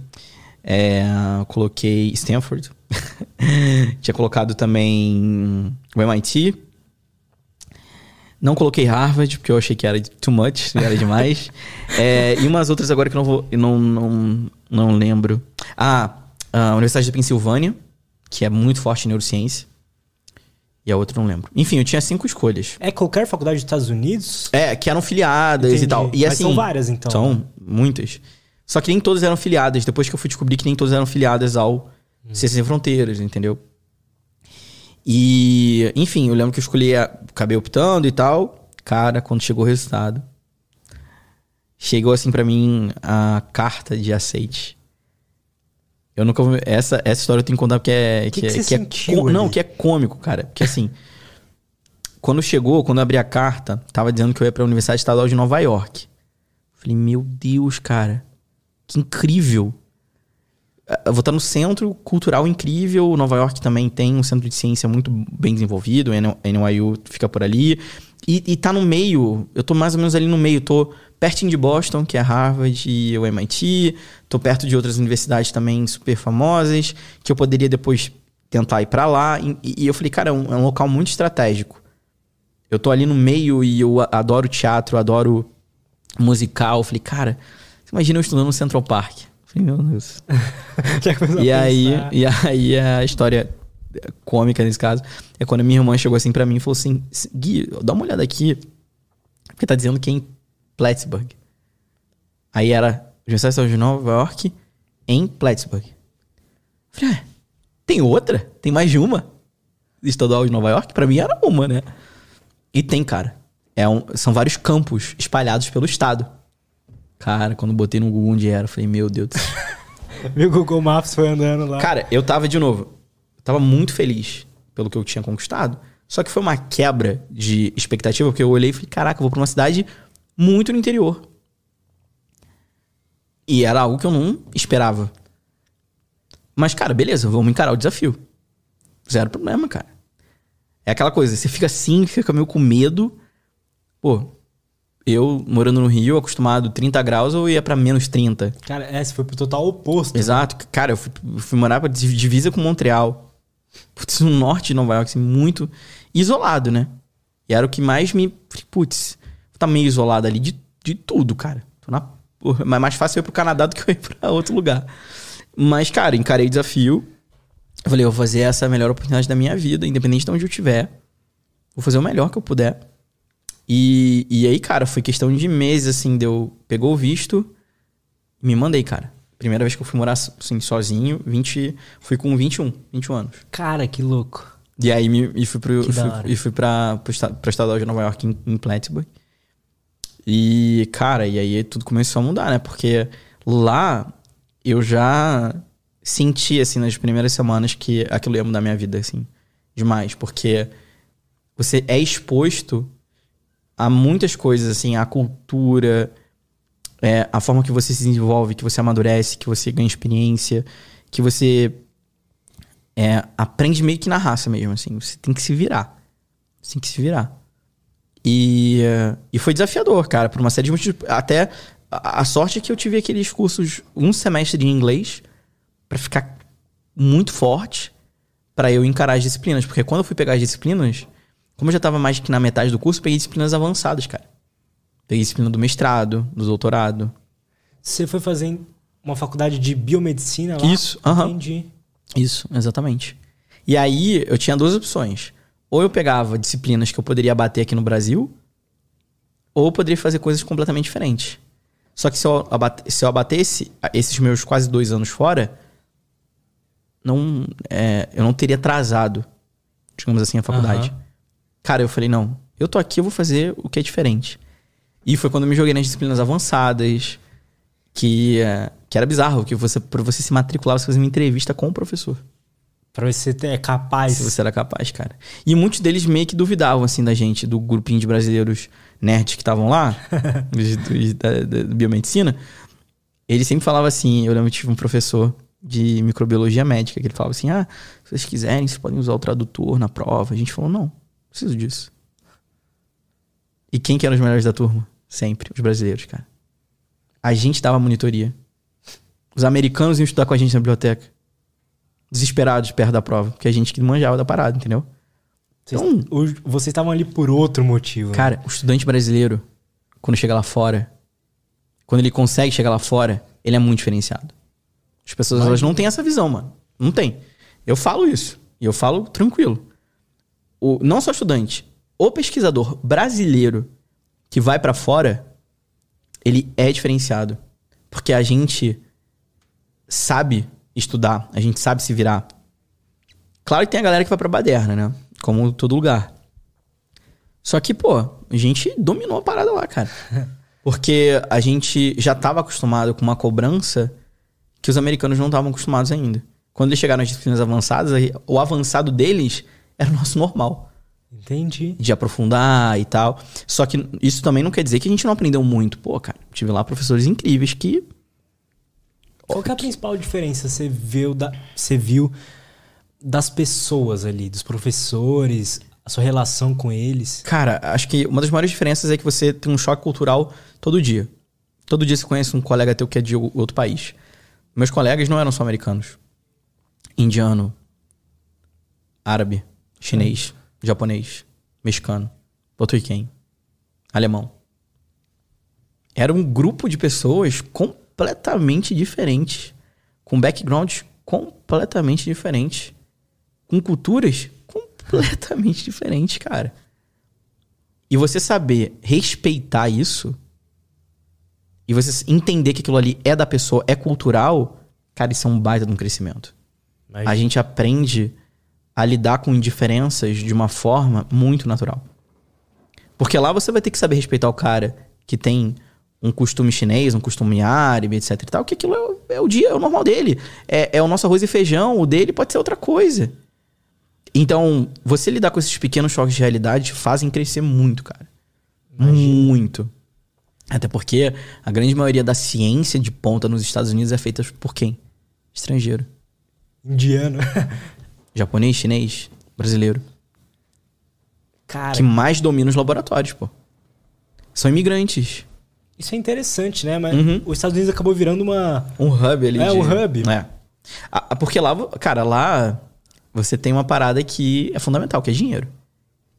É, coloquei Stanford. Tinha colocado também o MIT. Não coloquei Harvard, porque eu achei que era too much, era demais. É, e umas outras agora que eu não vou. não, não, não lembro. Ah, a Universidade da Pensilvânia, que é muito forte em neurociência. E a outra eu não lembro. Enfim, eu tinha cinco escolhas. É qualquer faculdade dos Estados Unidos? É, que eram filiadas Entendi. e tal. E Mas assim, são várias, então. São muitas. Só que nem todas eram filiadas. Depois que eu fui descobrir que nem todas eram filiadas ao Hum. Ciências Sem Fronteiras, entendeu? E, enfim, eu lembro que eu escolhi, acabei optando e tal. Cara, quando chegou o resultado, chegou assim pra mim a carta de aceite. Eu nunca vou. Essa, essa história eu tenho que contar porque é. Que que, que é, que é sentiu co- Não, que é cômico, cara. Porque assim. quando chegou, quando eu abri a carta, tava dizendo que eu ia pra Universidade Estadual de Nova York. Falei, meu Deus, cara. Que incrível. Eu vou estar no centro cultural incrível. Nova York também tem um centro de ciência muito bem desenvolvido. NYU fica por ali. E, e tá no meio. Eu tô mais ou menos ali no meio. Tô pertinho de Boston, que é Harvard e o MIT. Tô perto de outras universidades também super famosas. Que eu poderia depois tentar ir pra lá. E, e eu falei, cara, é um, é um local muito estratégico. Eu tô ali no meio e eu adoro teatro, adoro musical. Eu falei, cara, você imagina eu estudando no Central Park. Meu Deus. E aí, e aí a história cômica nesse caso é quando a minha irmã chegou assim pra mim e falou assim: Gui, dá uma olhada aqui. Porque tá dizendo que é em Plattsburgh. Aí era Universidade de Nova York em Plattsburgh. Eu Falei, ah, tem outra? Tem mais de uma? Estadual de Nova York? Pra mim era uma, né? E tem, cara. É um- são vários campos espalhados pelo estado. Cara, quando botei no Google onde era, eu falei, meu Deus do céu. Meu Google Maps foi andando lá. Cara, eu tava de novo. Eu tava muito feliz pelo que eu tinha conquistado. Só que foi uma quebra de expectativa, porque eu olhei e falei, caraca, eu vou pra uma cidade muito no interior. E era algo que eu não esperava. Mas, cara, beleza, vamos encarar o desafio. Zero problema, cara. É aquela coisa, você fica assim, fica meio com medo. Pô, eu morando no Rio, acostumado 30 graus, eu ia pra menos 30. Cara, é, você foi pro total oposto. Exato. Cara, eu fui, fui morar pra div- divisa com Montreal. Putz, no norte de Nova York, assim, muito isolado, né? E era o que mais me. Putz, tá meio isolado ali de, de tudo, cara. Tô na. Mas mais fácil eu ir pro Canadá do que eu ir pra outro lugar. Mas, cara, encarei o desafio. Eu falei, eu vou fazer essa melhor oportunidade da minha vida, independente de onde eu estiver. Vou fazer o melhor que eu puder. E, e aí, cara, foi questão de meses, assim, deu. Pegou o visto me mandei, cara. Primeira vez que eu fui morar assim, sozinho, 20, fui com 21, 21 anos. Cara, que louco. E aí me, e fui, pro, fui, e fui pra, pro, esta- pra estadual de Nova York em, em Plattsburgh. E, cara, e aí tudo começou a mudar, né? Porque lá eu já senti, assim, nas primeiras semanas que aquilo ia mudar minha vida, assim. demais, porque você é exposto a muitas coisas, assim, a cultura, é, a forma que você se desenvolve, que você amadurece, que você ganha experiência, que você é, aprende meio que na raça mesmo, assim. Você tem que se virar. Você tem que se virar. E, e foi desafiador, cara, por uma série de motivos. Até a, a sorte é que eu tive aqueles cursos, um semestre de inglês, para ficar muito forte, para eu encarar as disciplinas. Porque quando eu fui pegar as disciplinas, como eu já tava mais que na metade do curso, peguei disciplinas avançadas, cara. Peguei disciplina do mestrado, do doutorado. Você foi fazer uma faculdade de biomedicina lá? Isso, aham. Entendi. Isso, exatamente. E aí eu tinha duas opções. Ou eu pegava disciplinas que eu poderia bater aqui no Brasil, ou eu poderia fazer coisas completamente diferentes. Só que se eu, abate, se eu abatesse esses meus quase dois anos fora, não, é, eu não teria atrasado, digamos assim, a faculdade. Uhum. Cara, eu falei, não, eu tô aqui, eu vou fazer o que é diferente. E foi quando eu me joguei nas disciplinas avançadas, que, é, que era bizarro, que você, pra você se matricular, você fazia uma entrevista com o professor. Pra ver se você é capaz. Se você era capaz, cara. E muitos deles meio que duvidavam, assim, da gente, do grupinho de brasileiros nerds que estavam lá, da, da, da, biomedicina. Ele sempre falava assim, eu lembro que tive um professor de microbiologia médica, que ele falava assim, ah, se vocês quiserem, vocês podem usar o tradutor na prova. A gente falou, não, preciso disso. E quem que eram os melhores da turma? Sempre, os brasileiros, cara. A gente dava monitoria. Os americanos iam estudar com a gente na biblioteca. Desesperados perto da prova. Porque a gente que manjava da parada, entendeu? Então, vocês estavam ali por outro motivo. Cara, o estudante brasileiro, quando chega lá fora, quando ele consegue chegar lá fora, ele é muito diferenciado. As pessoas elas não têm essa visão, mano. Não tem. Eu falo isso. E eu falo tranquilo. O, não só estudante, o pesquisador brasileiro que vai para fora, ele é diferenciado. Porque a gente sabe estudar, a gente sabe se virar. Claro que tem a galera que vai pra baderna, né? Como todo lugar. Só que, pô, a gente dominou a parada lá, cara. Porque a gente já estava acostumado com uma cobrança que os americanos não estavam acostumados ainda. Quando eles chegaram às disciplinas avançadas, o avançado deles era o nosso normal. Entendi. De aprofundar e tal. Só que isso também não quer dizer que a gente não aprendeu muito. Pô, cara, tive lá professores incríveis que. Qual que é a principal diferença você viu, da, você viu das pessoas ali, dos professores, a sua relação com eles? Cara, acho que uma das maiores diferenças é que você tem um choque cultural todo dia. Todo dia você conhece um colega teu que é de outro país. Meus colegas não eram só americanos. Indiano, árabe, chinês japonês, mexicano, porto-riquenho, alemão. Era um grupo de pessoas completamente diferentes, com backgrounds completamente diferentes, com culturas completamente diferentes, cara. E você saber respeitar isso e você entender que aquilo ali é da pessoa, é cultural, cara, isso é um baita de um crescimento. Mas... A gente aprende a lidar com indiferenças de uma forma muito natural. Porque lá você vai ter que saber respeitar o cara que tem um costume chinês, um costume árabe, etc e tal, que aquilo é, é o dia, é o normal dele. É, é, o nosso arroz e feijão, o dele pode ser outra coisa. Então, você lidar com esses pequenos choques de realidade fazem crescer muito, cara. Imagina. Muito. Até porque a grande maioria da ciência de ponta nos Estados Unidos é feita por quem? Estrangeiro. Indiano. Japonês, chinês, brasileiro. Cara. Que mais domina os laboratórios, pô. São imigrantes. Isso é interessante, né? Mas uhum. os Estados Unidos acabou virando uma. Um hub ali. É, de... um hub. É. Porque lá, cara, lá você tem uma parada que é fundamental, que é dinheiro.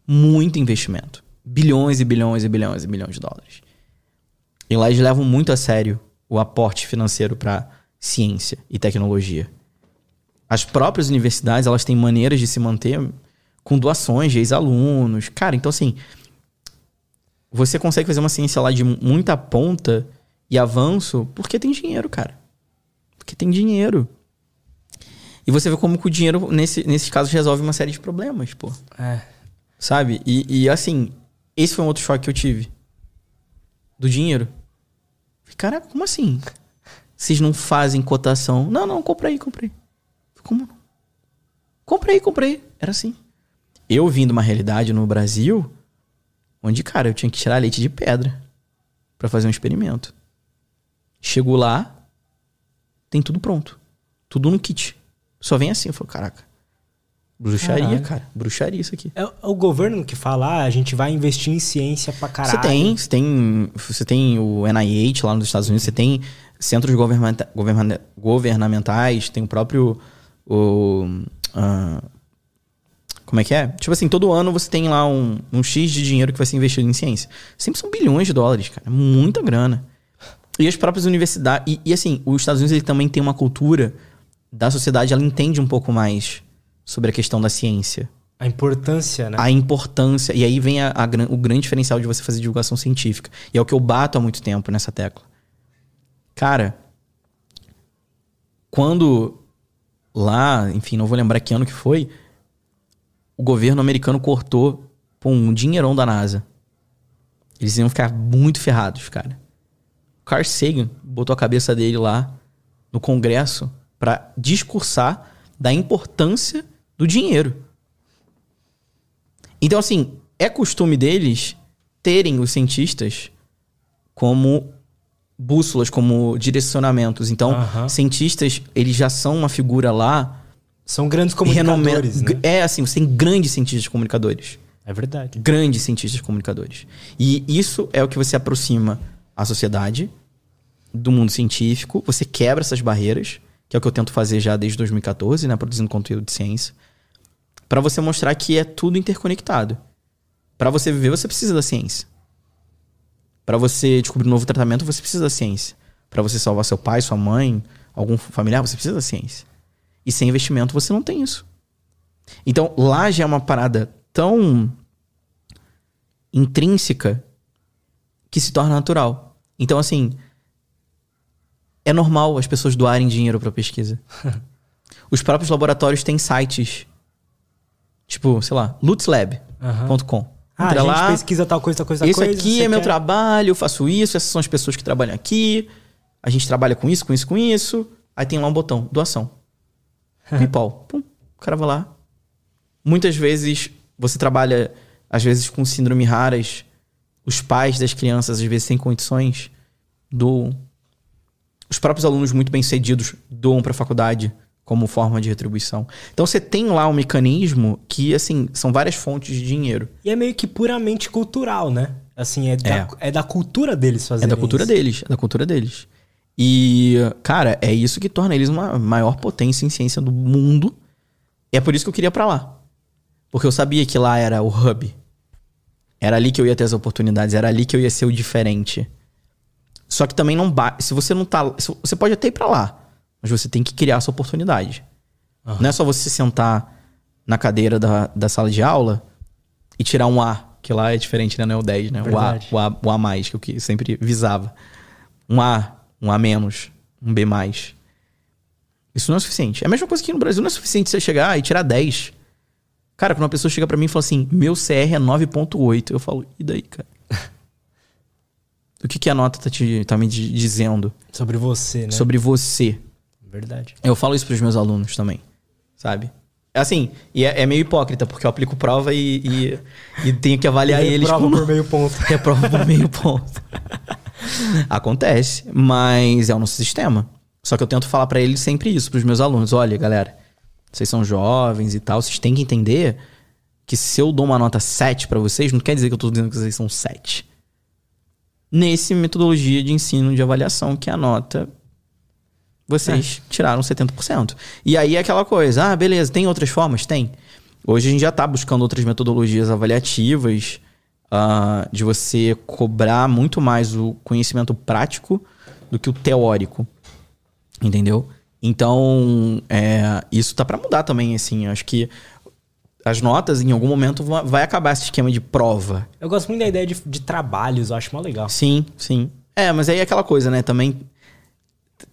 Muito investimento. Bilhões e bilhões e bilhões e bilhões de dólares. E lá eles levam muito a sério o aporte financeiro para ciência e tecnologia. As próprias universidades, elas têm maneiras de se manter com doações de ex-alunos. Cara, então assim, você consegue fazer uma ciência lá de muita ponta e avanço porque tem dinheiro, cara. Porque tem dinheiro. E você vê como que o dinheiro, nesse, nesses casos, resolve uma série de problemas, pô. É. Sabe? E, e assim, esse foi um outro choque que eu tive. Do dinheiro. Caraca, como assim? Vocês não fazem cotação? Não, não, comprei, comprei. Como? Comprei, comprei. Era assim. eu vim de uma realidade no Brasil onde, cara, eu tinha que tirar leite de pedra para fazer um experimento. Chego lá, tem tudo pronto. Tudo no kit. Só vem assim. Eu falo, caraca. Bruxaria, caralho. cara. Bruxaria isso aqui. É o governo que fala, ah, a gente vai investir em ciência pra caralho. Você tem, você tem, você tem o NIH lá nos Estados Unidos, você tem centros governamenta, governamentais, tem o próprio. O, uh, como é que é? Tipo assim, todo ano você tem lá um, um X de dinheiro que vai ser investido em ciência. Sempre são bilhões de dólares, cara. Muita grana. E as próprias universidades. E, e assim, os Estados Unidos ele também tem uma cultura da sociedade, ela entende um pouco mais sobre a questão da ciência. A importância, né? A importância. E aí vem a, a, o grande diferencial de você fazer divulgação científica. E é o que eu bato há muito tempo nessa tecla. Cara, quando lá, enfim, não vou lembrar que ano que foi, o governo americano cortou um dinheirão da NASA. Eles iam ficar muito ferrados, cara. Carl Sagan botou a cabeça dele lá no Congresso para discursar da importância do dinheiro. Então, assim, é costume deles terem os cientistas como bússolas, como direcionamentos. Então, uh -huh. cientistas, eles já são uma figura lá. São grandes comunicadores, né? É, assim, você tem grandes cientistas comunicadores. É verdade. Grandes cientistas comunicadores. E isso é o que você aproxima a sociedade do mundo científico. Você quebra essas barreiras, que é o que eu tento fazer já desde 2014, né? Produzindo conteúdo de ciência para você mostrar que é tudo interconectado. Para você viver, você precisa da ciência. Para você descobrir um novo tratamento, você precisa da ciência. Para você salvar seu pai, sua mãe, algum familiar, você precisa da ciência. E sem investimento você não tem isso. Então, lá já é uma parada tão intrínseca que se torna natural. Então, assim, é normal as pessoas doarem dinheiro para pesquisa. Os próprios laboratórios têm sites Tipo, sei lá, lutzlab.com. Uhum. Ah, Entra a gente lá, pesquisa tal coisa, tal coisa, tal Isso coisa, aqui é meu trabalho, eu faço isso, essas são as pessoas que trabalham aqui. A gente trabalha com isso, com isso, com isso. Aí tem lá um botão, doação. PayPal. Pum, o cara vai lá. Muitas vezes você trabalha, às vezes, com síndrome raras. Os pais das crianças, às vezes, têm condições, doam. Os próprios alunos muito bem cedidos doam para a faculdade como forma de retribuição. Então você tem lá um mecanismo que, assim, são várias fontes de dinheiro. E é meio que puramente cultural, né? Assim, é, é. Da, é da cultura deles fazer É da cultura isso. deles, é da cultura deles. E, cara, é isso que torna eles uma maior potência em ciência do mundo. E é por isso que eu queria para lá. Porque eu sabia que lá era o hub. Era ali que eu ia ter as oportunidades, era ali que eu ia ser o diferente. Só que também não bate. Se você não tá. Você pode até ir pra lá. Mas você tem que criar essa oportunidade. Uhum. Não é só você sentar na cadeira da, da sala de aula e tirar um A, que lá é diferente, né? Não é o 10, né? O a, o a, o a mais, que eu sempre visava. Um A, um A menos, um B mais. Isso não é suficiente. É a mesma coisa que no Brasil não é suficiente você chegar e tirar 10. Cara, quando uma pessoa chega para mim e fala assim, meu CR é 9.8, eu falo, e daí, cara? o que, que a nota tá, te, tá me dizendo? Sobre você, né? Sobre você. Verdade. Eu falo isso pros meus alunos também, sabe? Assim, e é, é meio hipócrita, porque eu aplico prova e, e, e tenho que avaliar eles prova como... por meio ponto. É prova por meio ponto. Acontece, mas é o nosso sistema. Só que eu tento falar para eles sempre isso, pros meus alunos. Olha, galera, vocês são jovens e tal, vocês têm que entender que se eu dou uma nota 7 para vocês, não quer dizer que eu tô dizendo que vocês são 7. Nesse metodologia de ensino de avaliação, que é a nota vocês é. tiraram 70%. E aí é aquela coisa, ah, beleza, tem outras formas? Tem. Hoje a gente já está buscando outras metodologias avaliativas uh, de você cobrar muito mais o conhecimento prático do que o teórico. Entendeu? Então, é, isso tá para mudar também, assim. Acho que as notas, em algum momento, vai acabar esse esquema de prova. Eu gosto muito da ideia de, de trabalhos, eu acho mais legal. Sim, sim. É, mas aí é aquela coisa, né? Também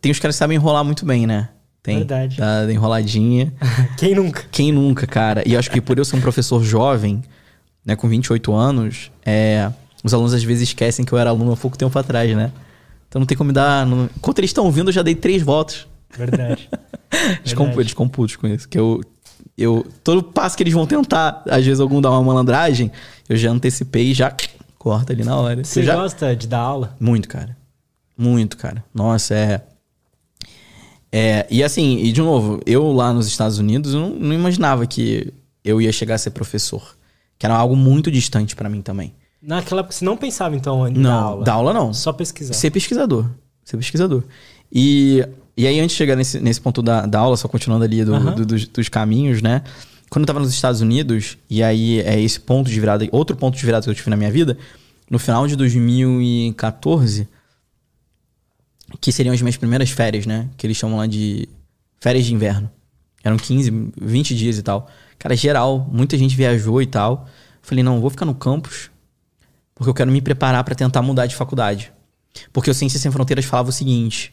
tem os caras que sabem enrolar muito bem, né? Tem. Verdade. Tá enroladinha. Quem nunca? Quem nunca, cara. E eu acho que por eu ser um professor jovem, né, com 28 anos, é, os alunos às vezes esquecem que eu era aluno há pouco tempo atrás, né? Então não tem como me dar. Não... Enquanto eles estão ouvindo, eu já dei três votos. Verdade. Descomputos, com isso. Que eu, eu todo passo que eles vão tentar, às vezes algum dá uma malandragem, eu já antecipei e já corta ali na hora. Você já... gosta de dar aula? Muito, cara. Muito, cara. Nossa, é. É, e assim, e de novo, eu lá nos Estados Unidos, eu não, não imaginava que eu ia chegar a ser professor. Que era algo muito distante para mim também. Naquela época você não pensava, então, em não, aula? dar aula não. Só pesquisar. Ser pesquisador. Ser pesquisador. E, e aí, antes de chegar nesse, nesse ponto da, da aula, só continuando ali do, do, dos, dos, caminhos, né? Quando eu tava nos Estados Unidos, e aí é esse ponto de virada, outro ponto de virada que eu tive na minha vida, no final de 2014, que seriam as minhas primeiras férias, né? Que eles chamam lá de férias de inverno. Eram 15, 20 dias e tal. Cara, geral, muita gente viajou e tal. Falei, não, vou ficar no campus, porque eu quero me preparar para tentar mudar de faculdade. Porque o Ciências Sem Fronteiras falava o seguinte: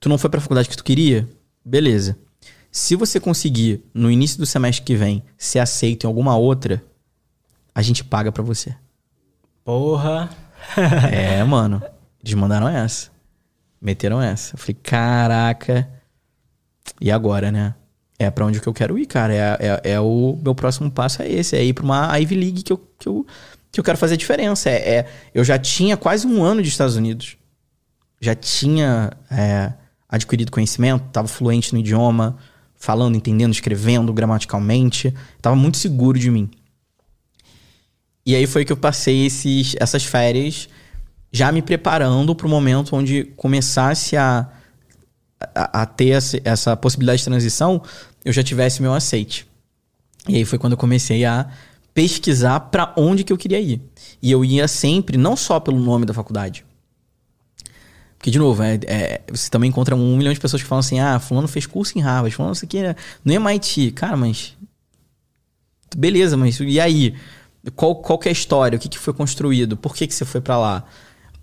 tu não foi pra faculdade que tu queria? Beleza. Se você conseguir, no início do semestre que vem, ser aceito em alguma outra, a gente paga para você. Porra! é, mano. Eles mandaram essa. Meteram essa. Eu falei, caraca. E agora, né? É para onde que eu quero ir, cara. É, é, é, o meu próximo passo é esse. É ir pra uma Ivy League que eu, que eu, que eu quero fazer diferença. É, é eu já tinha quase um ano de Estados Unidos. Já tinha é, adquirido conhecimento, tava fluente no idioma, falando, entendendo, escrevendo gramaticalmente. Tava muito seguro de mim. E aí foi que eu passei esses, essas férias já me preparando para o momento onde começasse a, a, a ter essa, essa, possibilidade de transição, eu já tivesse meu aceite. E aí foi quando eu comecei a pesquisar para onde que eu queria ir. E eu ia sempre, não só pelo nome da faculdade. Porque, de novo, é, é, você também encontra um milhão de pessoas que falam assim: ah, fulano fez curso em Harvard, fulano isso aqui no MIT. Cara, mas. Beleza, mas e aí? Qual, qual é a história? O que, que foi construído? Por que, que você foi para lá?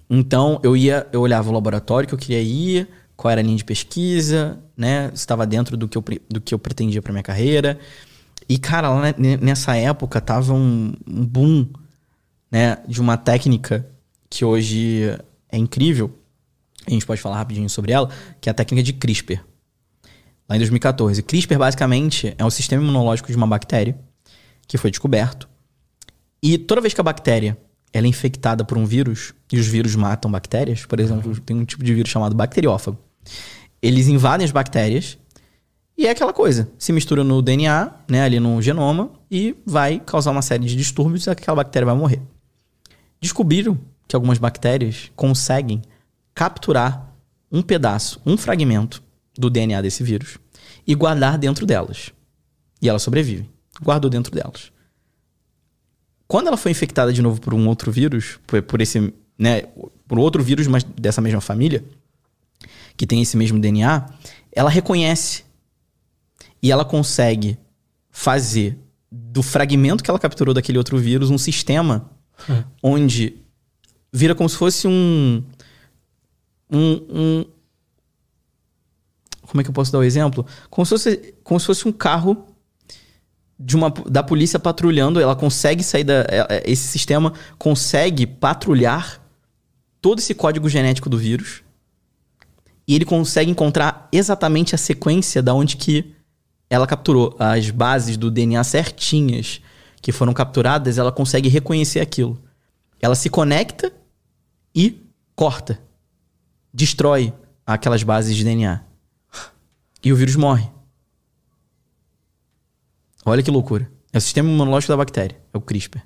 Então eu ia, eu olhava o laboratório que eu queria ir, qual era a linha de pesquisa, né? Estava dentro do que eu, do que eu pretendia para minha carreira. E, cara, lá nessa época tava um, um boom, né? De uma técnica que hoje é incrível. A gente pode falar rapidinho sobre ela, que é a técnica de CRISPR. Lá em 2014. CRISPR, basicamente, é o sistema imunológico de uma bactéria que foi descoberto. E toda vez que a bactéria ela é infectada por um vírus e os vírus matam bactérias, por exemplo, uhum. tem um tipo de vírus chamado bacteriófago. Eles invadem as bactérias e é aquela coisa, se mistura no DNA, né, ali no genoma e vai causar uma série de distúrbios e aquela bactéria vai morrer. Descobriram que algumas bactérias conseguem capturar um pedaço, um fragmento do DNA desse vírus e guardar dentro delas. E elas sobrevivem. Guardou dentro delas. Quando ela foi infectada de novo por um outro vírus, por, por esse, né, por outro vírus, mas dessa mesma família, que tem esse mesmo DNA, ela reconhece e ela consegue fazer do fragmento que ela capturou daquele outro vírus um sistema hum. onde vira como se fosse um, um, um como é que eu posso dar o um exemplo? Como se fosse, como se fosse um carro de uma, da polícia patrulhando, ela consegue sair da. É, é, esse sistema consegue patrulhar todo esse código genético do vírus. E ele consegue encontrar exatamente a sequência da onde que ela capturou. As bases do DNA certinhas que foram capturadas, ela consegue reconhecer aquilo. Ela se conecta e corta. Destrói aquelas bases de DNA. E o vírus morre. Olha que loucura. É o sistema imunológico da bactéria, é o CRISPR.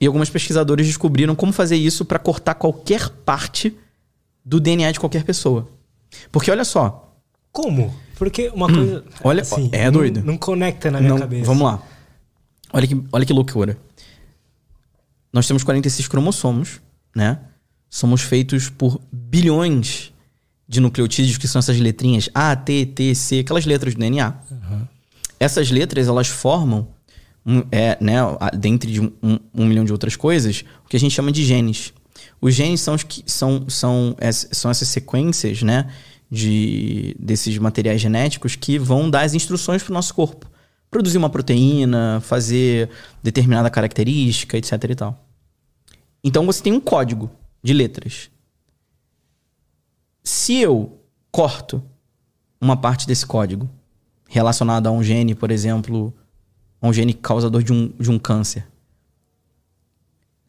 E alguns pesquisadores descobriram como fazer isso para cortar qualquer parte do DNA de qualquer pessoa. Porque olha só. Como? Porque uma hum, coisa. Olha, assim, é doido. Não, não conecta na minha não, cabeça. Vamos lá. Olha que, olha que loucura. Nós temos 46 cromossomos, né? Somos feitos por bilhões de nucleotídeos, que são essas letrinhas A, T, T, C, aquelas letras do DNA. Uhum. Essas letras, elas formam, um, é, né, dentre de um, um, milhão de outras coisas, o que a gente chama de genes. Os genes são, os que, são, são, são essas sequências, né, de, desses materiais genéticos que vão dar as instruções para o nosso corpo. Produzir uma proteína, fazer determinada característica, etc e tal. Então você tem um código de letras. Se eu corto uma parte desse código relacionado a um gene, por exemplo, a um gene causador de um, de um câncer.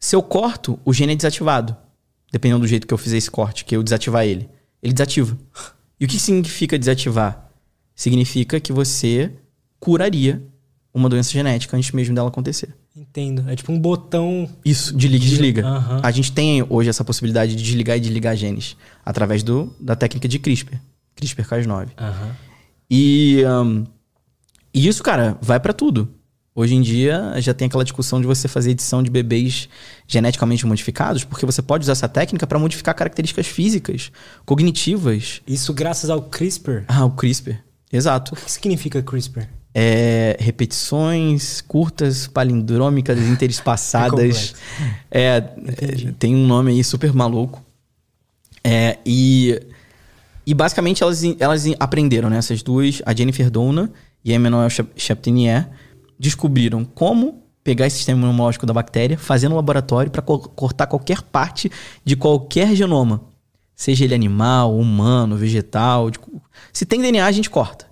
Se eu corto, o gene é desativado. Dependendo do jeito que eu fizer esse corte, que eu desativar ele. Ele desativa. E o que significa desativar? Significa que você curaria uma doença genética antes mesmo dela acontecer. Entendo. É tipo um botão. Isso, de liga e desliga. Aham. A gente tem hoje essa possibilidade de desligar e desligar genes através do, da técnica de CRISPR. CRISPR-Cas9. Aham. E, ahn, e isso, cara, vai pra tudo. Hoje em dia já tem aquela discussão de você fazer edição de bebês geneticamente modificados, porque você pode usar essa técnica para modificar características físicas, cognitivas. Isso graças ao CRISPR. Ah, o CRISPR. Exato. O que significa CRISPR? É, repetições curtas, palindrômicas, interespaçadas. É, é, tem um nome aí super maluco. É, e, e basicamente elas, elas aprenderam, né? Essas duas, a Jennifer Doudna e a Emmanuel Chap- Chaptinier, descobriram como pegar esse sistema imunológico da bactéria, fazer no laboratório para cortar qualquer parte de qualquer genoma. Seja ele animal, humano, vegetal. de- se tem DNA, a gente corta.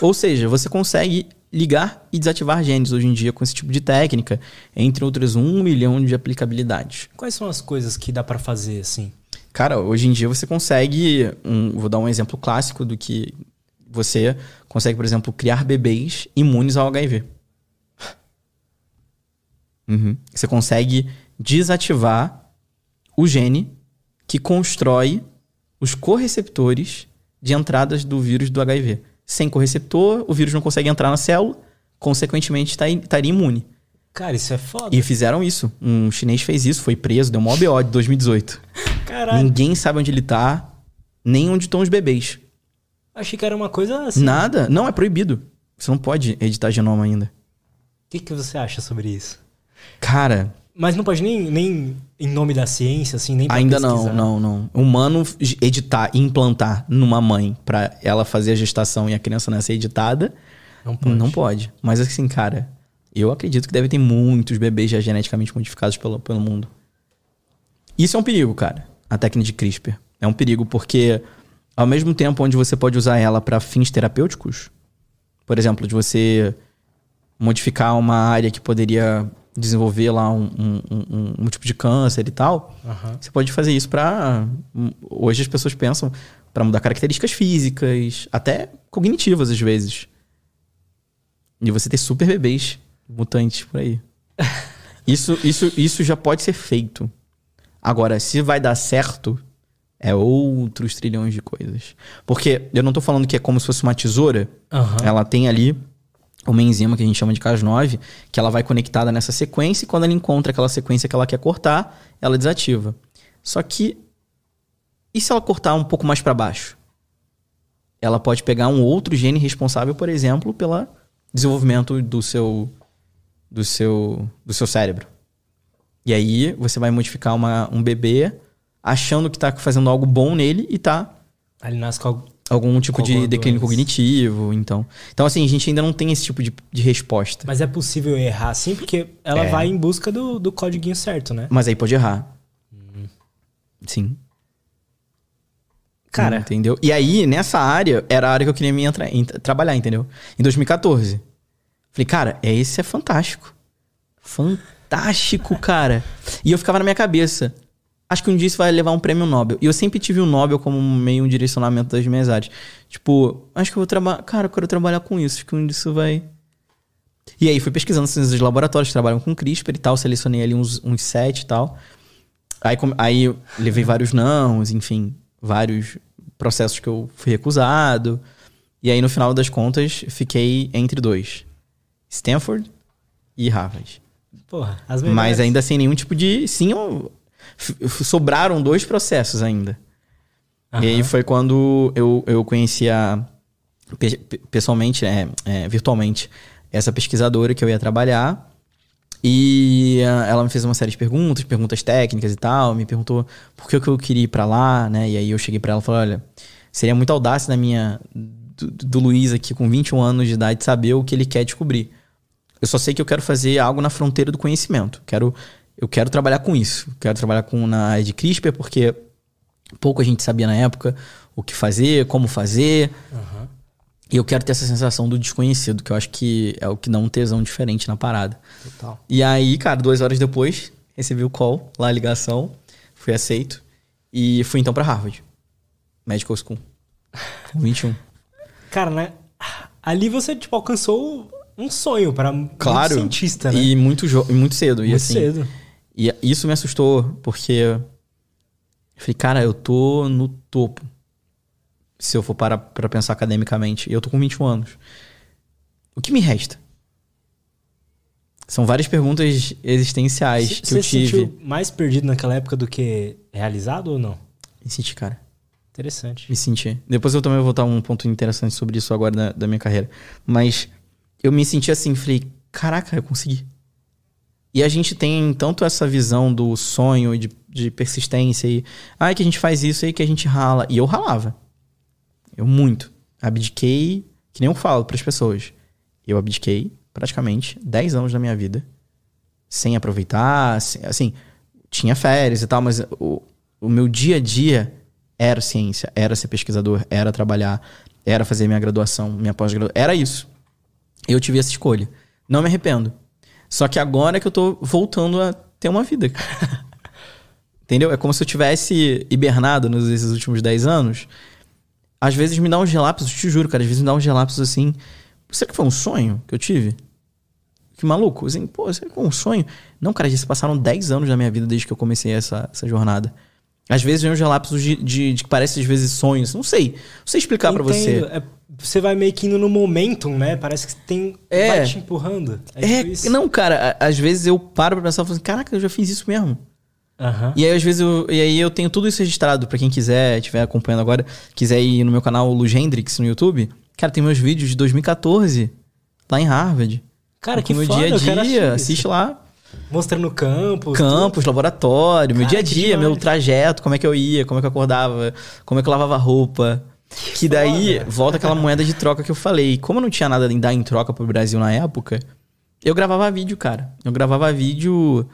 Ou seja, você consegue ligar e desativar genes hoje em dia com esse tipo de técnica, entre outras um milhão de aplicabilidades. Quais são as coisas que dá pra fazer assim? Cara, hoje em dia você consegue. um- vou dar um exemplo clássico do que você consegue, por exemplo, criar bebês imunes ao HIV. Uhum. Você consegue desativar o gene que constrói os correceptores de entradas do vírus do HIV. Sem correceptor, o vírus não consegue entrar na célula, consequentemente está- estaria imune. Cara, isso é foda. E fizeram isso. Um chinês fez isso, foi preso, deu mó BO de 2018. Caralho. Ninguém sabe onde ele tá, nem onde estão os bebês. Achei que era uma coisa assim. Nada. Não, é proibido. Você não pode editar genoma ainda. O que, que você acha sobre isso? Cara, Mas não pode nem, nem em nome da ciência, assim, nem pra ainda pesquisar. não, não, não. Humano editar e implantar numa mãe pra ela fazer a gestação e a criança nascer editada, Não pode. não pode. Mas assim, cara, eu acredito que deve ter muitos bebês já geneticamente modificados pelo, pelo mundo. Isso é um perigo, cara. A técnica de CRISPR. É um perigo porque, ao mesmo tempo onde você pode usar ela para fins terapêuticos, por exemplo, de você modificar uma área que poderia desenvolver lá um, um- um- um tipo de câncer e tal, Aham. você pode fazer isso para hoje as pessoas pensam para mudar características físicas, até cognitivas às vezes. E você ter super bebês mutantes por aí. Isso, isso, isso já pode ser feito. Agora, se vai dar certo, é outros trilhões de coisas. Porque eu não tô falando que é como se fosse uma tesoura. Aham. Ela tem ali uma enzima que a gente chama de Cas9, que ela vai conectada nessa sequência e quando ela encontra aquela sequência que ela quer cortar, ela desativa. Só que e se ela cortar um pouco mais para baixo? Ela pode pegar um outro gene responsável, por exemplo, pelo desenvolvimento do seu do seu do seu cérebro. E aí você vai modificar uma, um bebê achando que tá fazendo algo bom nele e tá ele nasce com algo. algum tipo Com de declínio cognitivo, então. Então assim, a gente ainda não tem esse tipo de, de resposta. Mas é possível errar sim, porque ela É. vai em busca do, do códiguinho certo, né? Mas aí pode errar. Sim. Cara, entendeu? E aí, nessa área, era a área que eu queria me entrar, em- trabalhar, entendeu? Em 2014. Falei, cara, é, esse é fantástico. Fantástico, cara. E eu ficava na minha cabeça. Acho que um dia isso vai levar um prêmio Nobel. E eu sempre tive o Nobel como meio um direcionamento das minhas áreas. Tipo, acho que eu vou trabalhar. Cara, eu quero trabalhar com isso. Acho que um dia isso vai. E aí fui pesquisando assim, os laboratórios que trabalham com CRISPR e tal. Selecionei ali uns, uns sete e tal. Aí, come- aí levei vários nãos, enfim, vários processos que eu fui recusado. E aí, no final das contas, fiquei entre dois: Stanford e Harvard. Porra, as melhores. Mas ainda sem nenhum tipo de. Sim, sobraram dois processos ainda. E aí foi quando eu, eu conheci a, pe- pe- pessoalmente, é, é, virtualmente, essa pesquisadora que eu ia trabalhar. E ah, ela me fez uma série de perguntas, perguntas técnicas e tal. Me perguntou por que, eu queria ir pra lá, né? E aí eu cheguei pra ela e falei: olha, seria muita audácia da minha. Do, do Luiz aqui com 21 anos de idade saber o que ele quer descobrir. Eu só sei que eu quero fazer algo na fronteira do conhecimento. Quero, eu quero trabalhar com isso. Quero trabalhar com na área de CRISPR, porque pouco a gente sabia na época o que fazer, como fazer. Aham. E eu quero ter essa sensação do desconhecido, que eu acho que é o que dá um tesão diferente na parada. Total. E aí, cara, duas horas depois, recebi o call, lá a ligação, fui aceito e fui então para Harvard. Medical School. Com 21. Cara, né? Ali você, tipo, alcançou um sonho para claro, um cientista, né? E muito, jo- e muito cedo. Muito e assim, cedo. E isso me assustou, porque eu falei, cara, eu tô no topo. Se eu for parar pra pensar academicamente. E eu tô com 21 anos. O que me resta? São várias perguntas existenciais Você que você eu tive. sentiu mais perdido naquela época do que realizado ou não? Me senti, cara. Interessante. Me senti. Depois eu também vou botar um ponto interessante sobre isso agora da, da minha carreira. Mas eu me senti assim, falei, caraca, eu consegui. E a gente tem tanto essa visão do sonho, de, de persistência e. Ai, que a gente faz isso aí, que a gente rala. E eu ralava. Eu muito. Abdiquei, que nem eu falo pras pessoas. Eu abdiquei praticamente 10 anos da minha vida sem aproveitar. sem- assim, tinha férias e tal, mas o, o meu dia a dia era ciência, era ser pesquisador, era trabalhar, era fazer minha graduação, minha pós-graduação. Era isso. Eu tive essa escolha. Não me arrependo. Só que agora que eu tô voltando a ter uma vida. Entendeu? É como se eu tivesse hibernado nos esses últimos 10 anos. Às vezes me dá uns relapsos, te juro, cara. Às vezes me dá uns relapsos assim. Será que foi um sonho que eu tive? Que maluco. Assim, pô, será que foi um sonho? Não, cara, já se passaram 10 anos da minha vida desde que eu comecei essa, essa jornada. Às vezes vem uns relapsos de, de, de que parece às vezes sonhos. Não sei. Não sei explicar pra você. É, você vai meio que indo no momentum, né? Parece que tem. É. Vai te empurrando. É, É, tipo isso. não, cara, às vezes eu paro pra pensar e falo assim, caraca, eu já fiz isso mesmo. Aham. E aí, às vezes, eu, e aí eu tenho tudo isso registrado pra quem quiser, estiver acompanhando agora, quiser ir no meu canal Luz Hendrix no YouTube. Cara, tem meus vídeos de 2014, lá em Harvard. Cara, que meu foda, dia a dia, isso. assiste lá. Mostrando campos. Campus, laboratório, meu Cara, dia a dia, meu trajeto, como é que eu ia, como é que eu acordava, como é que eu lavava roupa. Que daí foda. volta aquela moeda de troca que eu falei. Como eu não tinha nada em dar em troca pro Brasil na época, eu gravava vídeo, cara. Eu gravava vídeo,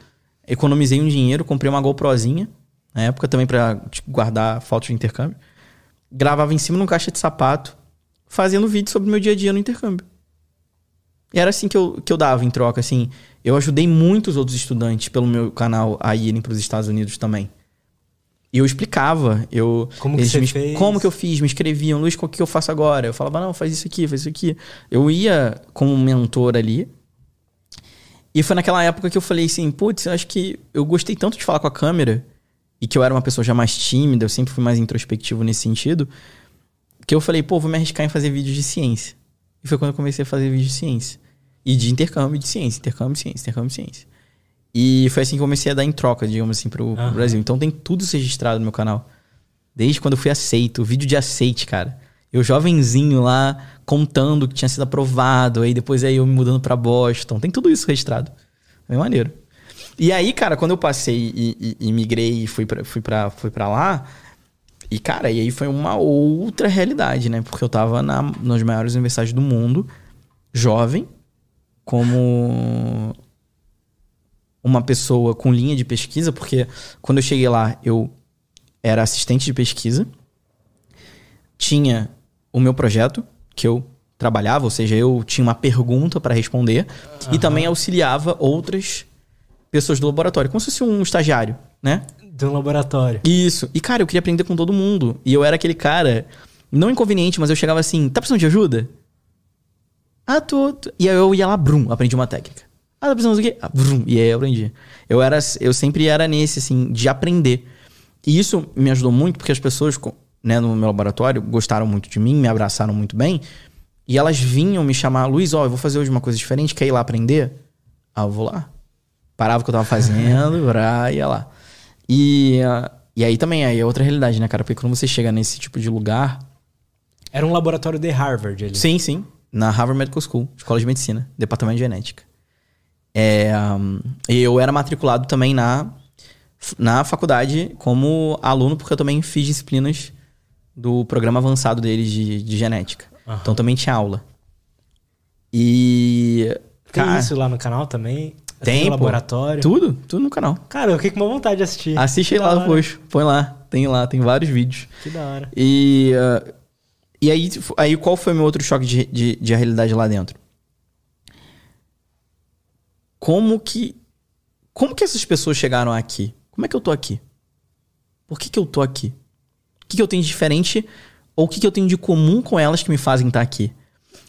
economizei um dinheiro, comprei uma GoProzinha, na época também pra tipo, guardar fotos de intercâmbio. Gravava em cima num caixa de sapato, fazendo vídeo sobre o meu dia a dia no intercâmbio. E era assim que eu, que eu dava em troca, assim. Eu ajudei muitos outros estudantes pelo meu canal a irem para os Estados Unidos também. E eu explicava, eu Como que me- fez? como que eu fiz, me escreviam, Luiz, o que eu faço agora? Eu falava, não, faz isso aqui, faz isso aqui. Eu ia como mentor ali. E foi naquela época que eu falei assim, putz, eu acho que eu gostei tanto de falar com a câmera e que eu era uma pessoa já mais tímida, eu sempre fui mais introspectivo nesse sentido, que eu falei, pô, vou me arriscar em fazer vídeos de ciência. E foi quando eu comecei a fazer vídeos de ciência. E de intercâmbio de ciência, intercâmbio de ciência, intercâmbio de ciência. E foi assim que eu comecei a dar em troca, digamos assim, pro, pro Aham. Brasil. Então tem tudo isso registrado no meu canal. Desde quando eu fui aceito, vídeo de aceite, cara. Eu jovenzinho lá, contando que tinha sido aprovado, aí depois aí eu me mudando pra Boston. Tem tudo isso registrado. É maneiro. E aí, cara, quando eu passei e, e, e migrei e fui pra, fui, pra, fui pra lá, e cara, e aí foi uma outra realidade, né? Porque eu tava na, nas maiores universidades do mundo, jovem, como uma pessoa com linha de pesquisa, porque quando eu cheguei lá, eu era assistente de pesquisa, tinha o meu projeto, que eu trabalhava, ou seja, eu tinha uma pergunta para responder, e também auxiliava outras pessoas do laboratório, como se fosse um estagiário, né? De um laboratório. Isso. E, cara, eu queria aprender com todo mundo. E eu era aquele cara, não inconveniente, mas eu chegava assim, tá precisando de ajuda? Ah, tô. tô. E aí eu ia lá, brum, aprendi uma técnica. Ah, tá precisando do quê? Ah, brum. E aí eu aprendi. Eu, era, eu sempre era nesse, assim, de aprender. E isso me ajudou muito, porque as pessoas, né, no meu laboratório, gostaram muito de mim, me abraçaram muito bem. E elas vinham me chamar, Luiz, ó, eu vou fazer hoje uma coisa diferente, quer ir lá aprender? Ah, eu vou lá. Parava o que eu tava fazendo, ia lá. E, ah, e aí também, aí é outra realidade, né, cara? Porque quando você chega nesse tipo de lugar. Era um laboratório de Harvard ali. Sim, sim. Na Harvard Medical School, Escola de Medicina, Departamento de Genética. É, um, eu era matriculado também na, na faculdade como aluno, porque eu também fiz disciplinas do programa avançado deles de, de genética. Então também tinha aula. E. Tem cara, isso lá no canal também? Tem, no pô. laboratório? Tudo, tudo no canal. Cara, eu fiquei com uma vontade de assistir. Assiste Que lá depois. Põe lá. Tem lá, tem vários vídeos. Que da hora. E, ah, E aí, aí qual foi meu outro choque de, de, de realidade lá dentro? Como que. Como que essas pessoas chegaram aqui? Como é que eu tô aqui? Por que, que eu tô aqui? O que, que eu tenho de diferente? Ou o que, que eu tenho de comum com elas que me fazem estar aqui?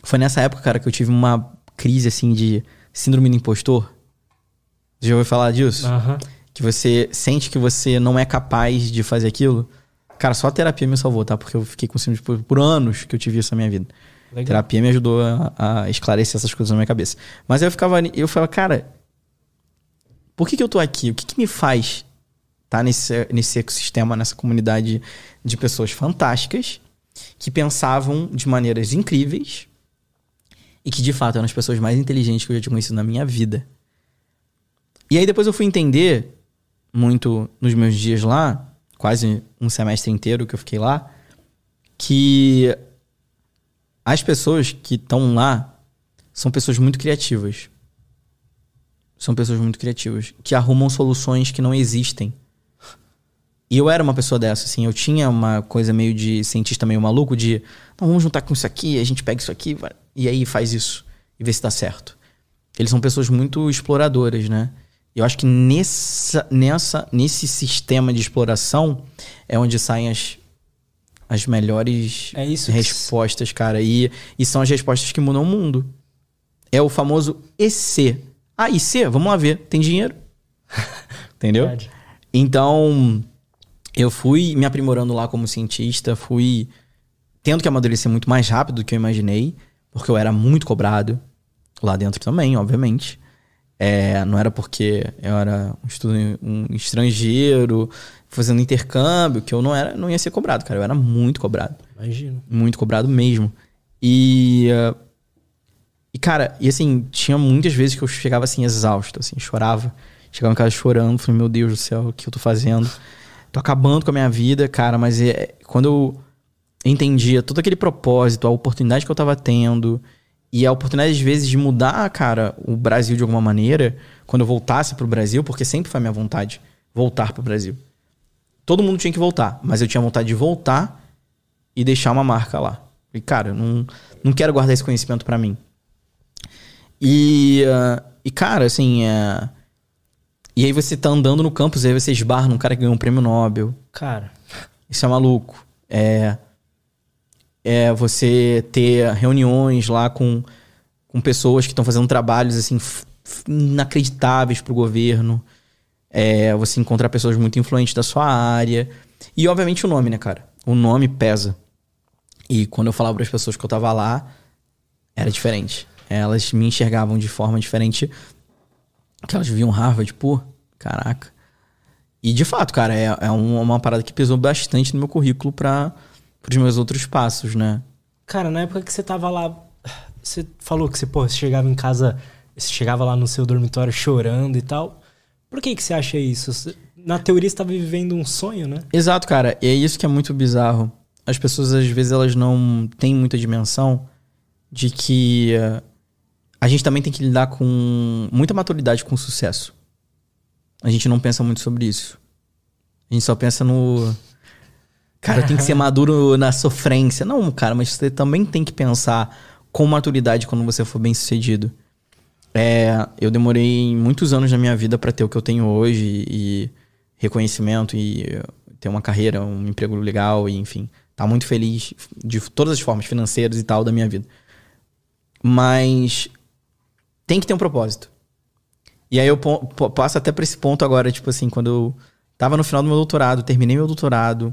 Foi nessa época, cara, que eu tive uma crise assim de síndrome do impostor. Você já ouviu falar disso? Aham. Que você sente que você não é capaz de fazer aquilo. Cara, só a terapia me salvou, tá? Porque eu fiquei com síndrome por, por anos que eu tive isso na minha vida. Legal. terapia me ajudou a, a esclarecer essas coisas na minha cabeça. Mas aí eu ficava, eu falava, cara, por que, que eu tô aqui? O que, que me faz estar nesse, nesse ecossistema, nessa comunidade de pessoas fantásticas que pensavam de maneiras incríveis e que de fato eram as pessoas mais inteligentes que eu já tinha conhecido na minha vida. E aí depois eu fui entender muito nos meus dias lá, quase um semestre inteiro que eu fiquei lá, que as pessoas que estão lá são pessoas muito criativas. São pessoas muito criativas, que arrumam soluções que não existem. E eu era uma pessoa dessa, assim, eu tinha uma coisa meio de cientista meio maluco de, vamos juntar com isso aqui, a gente pega isso aqui, e aí faz isso e vê se dá certo. Eles são pessoas muito exploradoras, né? Eu acho que nessa, nessa, nesse sistema de exploração é onde saem as, as melhores É isso que- respostas, cara. E, e são as respostas que mudam o mundo. É o famoso EC. Ah, IC, vamos lá ver. Tem dinheiro? Entendeu? Verdade. Então, eu fui me aprimorando lá como cientista, fui tendo que amadurecer muito mais rápido do que eu imaginei, porque eu era muito cobrado lá dentro também, obviamente. É, não era porque eu era um, estudo, um estrangeiro fazendo intercâmbio que eu não era, não ia ser cobrado, cara. Eu era muito cobrado, Imagino. muito cobrado mesmo. E e cara, e assim, tinha muitas vezes que eu chegava assim exausto, assim, chorava, chegava em casa chorando, falei, meu Deus do céu, o que eu tô fazendo? Tô acabando com a minha vida, cara, mas é, quando eu entendia todo aquele propósito, a oportunidade que eu tava tendo e a oportunidade às vezes de mudar, cara, o Brasil de alguma maneira, quando eu voltasse pro Brasil, porque sempre foi a minha vontade voltar pro Brasil. Todo mundo tinha que voltar, mas eu tinha vontade de voltar e deixar uma marca lá. E cara, eu não, não quero guardar esse conhecimento pra mim. E, ah, e cara, assim, é... e aí você tá andando no campus, aí você esbarra num cara que ganhou um prêmio Nobel. Cara, Isso é maluco. É, é você ter reuniões lá com, com pessoas que estão fazendo trabalhos assim inacreditáveis pro governo. É, você encontrar pessoas muito influentes da sua área. E obviamente o nome, né, cara? O nome pesa. E quando eu falava para as pessoas que eu tava lá, era diferente. Elas me enxergavam de forma diferente. Que elas viam Harvard, pô, caraca. E de fato, cara, é, é um- uma parada que pesou bastante no meu currículo para os meus outros passos, né? cara, na época que você tava lá, você falou que você, pô, você chegava em casa, você chegava lá no seu dormitório chorando e tal. Por que que você acha isso? Você- Na teoria você tava vivendo um sonho, né? Exato, cara. E é isso que é muito bizarro. As pessoas, às vezes, elas não têm muita dimensão de que eh, a gente também tem que lidar com muita maturidade com o sucesso. A gente não pensa muito sobre isso. A gente só pensa no. Cara, tenho que ser maduro na sofrência. Não, cara, mas você também tem que pensar com maturidade quando você for bem sucedido. É, eu demorei muitos anos na minha vida para ter o que eu tenho hoje e reconhecimento e ter uma carreira, um emprego legal e enfim, tá muito feliz de todas as formas financeiras e tal da minha vida. Mas tem que ter um propósito. E aí eu passo até pra esse ponto agora, tipo assim, quando eu tava no final do meu doutorado, terminei meu doutorado,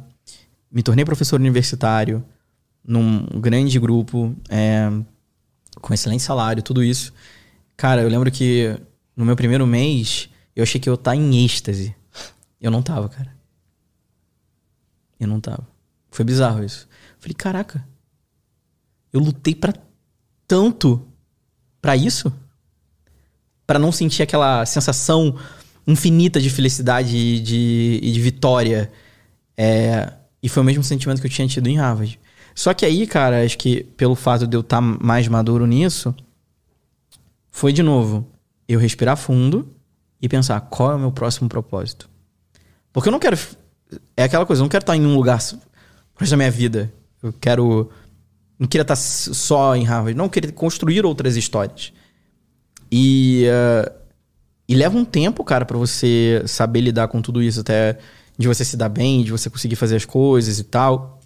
me tornei professor universitário num grande grupo, é, com excelente salário, tudo isso. Cara, eu lembro que no meu primeiro mês eu achei que eu tá em êxtase. Eu não tava, cara. Eu não tava. Foi bizarro isso. Falei, caraca. Eu lutei pra tanto pra isso? Pra não sentir aquela sensação infinita de felicidade e de, e de vitória. É, e foi o mesmo sentimento que eu tinha tido em Harvard. Só que aí, cara, acho que pelo fato de eu estar mais maduro nisso, foi de novo eu respirar fundo e pensar qual é o meu próximo propósito. Porque eu não quero. É aquela coisa, eu não quero estar em um lugar pro resto da minha vida. Eu quero não queria estar só em Harvard, não, queria construir outras histórias. E, uh, e leva um tempo, cara, para você saber lidar com tudo isso, até de você se dar bem, de você conseguir fazer as coisas e tal.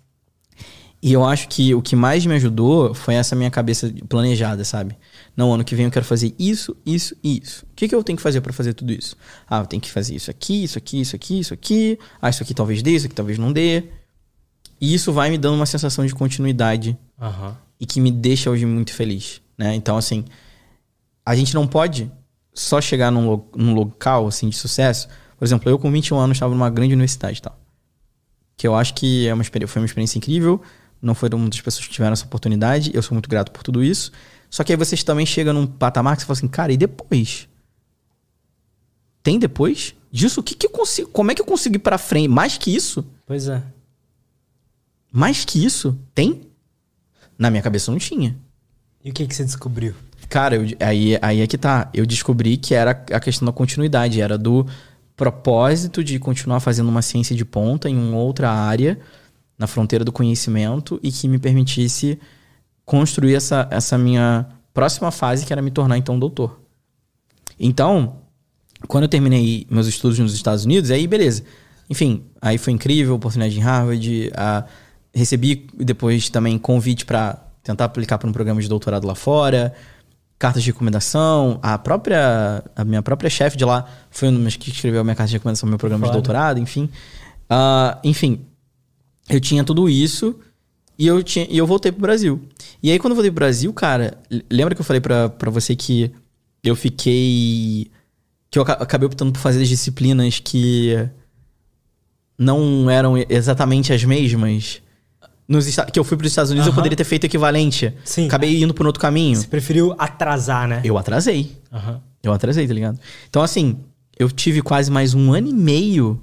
E eu acho que o que mais me ajudou foi essa minha cabeça planejada, sabe? Não, ano que vem eu quero fazer isso, isso e isso. O que, que eu tenho que fazer para fazer tudo isso? Ah, eu tenho que fazer isso aqui, isso aqui, isso aqui, isso aqui. Ah, isso aqui talvez dê, isso aqui talvez não dê. E isso vai me dando uma sensação de continuidade uhum. e que me deixa hoje muito feliz, né? Então, assim, a gente não pode só chegar num, num local, assim, de sucesso. Por exemplo, eu com 21 anos estava numa grande universidade e tal. Que eu acho que é uma, foi uma experiência incrível. Não foram muitas pessoas que tiveram essa oportunidade. Eu sou muito grato por tudo isso. Só que aí vocês também chegam num patamar que você fala assim, cara, e depois? Tem depois? Disso, o que, que eu consigo? Como é que eu consigo ir pra frente? Mais que isso? Pois é. Mais que isso? Tem? Na minha cabeça não tinha. E o que, que você descobriu? Cara, eu, aí, aí é que tá. Eu descobri que era a questão da continuidade, era do propósito de continuar fazendo uma ciência de ponta em uma outra área, na fronteira do conhecimento, e que me permitisse construir essa, essa minha próxima fase, que era me tornar então doutor. Então, quando eu terminei meus estudos nos Estados Unidos, aí beleza. Enfim, aí foi incrível, oportunidade em Harvard, a Recebi depois também convite para tentar aplicar para um programa de doutorado lá fora, cartas de recomendação. A própria, a minha própria chefe de lá foi uma que escreveu a minha carta de recomendação meu programa Foda. de doutorado, enfim. Uh, enfim, eu tinha tudo isso e eu, tinha, e eu voltei pro Brasil. E aí, quando eu voltei pro Brasil, cara, lembra que eu falei para você que eu fiquei. que eu acabei optando por fazer as disciplinas que não eram exatamente as mesmas? Nos que eu fui para os Estados Unidos, eu poderia ter feito equivalente. Sim. Acabei indo por outro caminho. Você preferiu atrasar, né? Eu atrasei. Eu atrasei, tá ligado? Então, assim, eu tive quase mais um ano e meio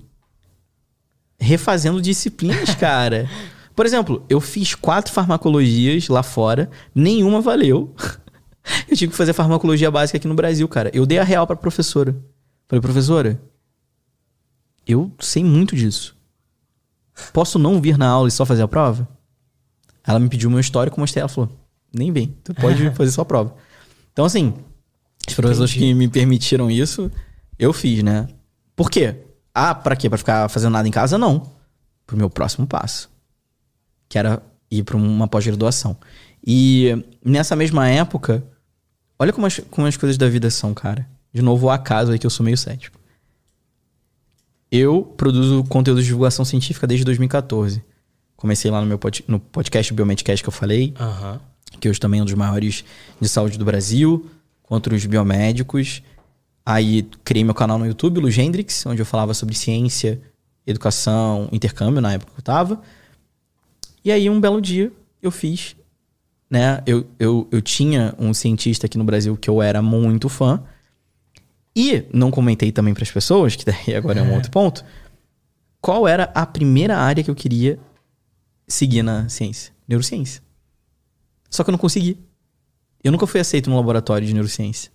refazendo disciplinas, cara. Por exemplo, eu fiz quatro farmacologias lá fora, nenhuma valeu. eu tive que fazer farmacologia básica aqui no Brasil, cara. Eu dei a real pra professora. Falei, professora, eu sei muito disso. Posso não vir na aula e só fazer a prova? Ela me pediu o meu histórico, mostrei, ela falou, nem vem, tu pode fazer sua prova. Então, assim, os professores que me permitiram isso, eu fiz, né? Por quê? Ah, pra quê? Pra ficar fazendo nada em casa? Não. Pro meu próximo passo. Que era ir pra uma pós-graduação. E nessa mesma época, olha como as, como as coisas da vida são, cara. De novo, o acaso aí que eu sou meio cético. Eu produzo conteúdo de divulgação científica desde 2014. Comecei lá no meu pod, no podcast Biomedcast que eu falei, uhum. que hoje também é um dos maiores de saúde do Brasil, contra os biomédicos. Aí criei meu canal no YouTube, Luz Hendrix, onde eu falava sobre ciência, educação, intercâmbio, na época que eu tava. E aí, um belo dia, eu fiz. Né? Eu, eu, eu tinha um cientista aqui no Brasil que eu era muito fã, e não comentei também para as pessoas, que daí agora é um outro ponto, qual era a primeira área que eu queria seguir na ciência? Neurociência. Só que eu não consegui. Eu nunca fui aceito no laboratório de neurociência.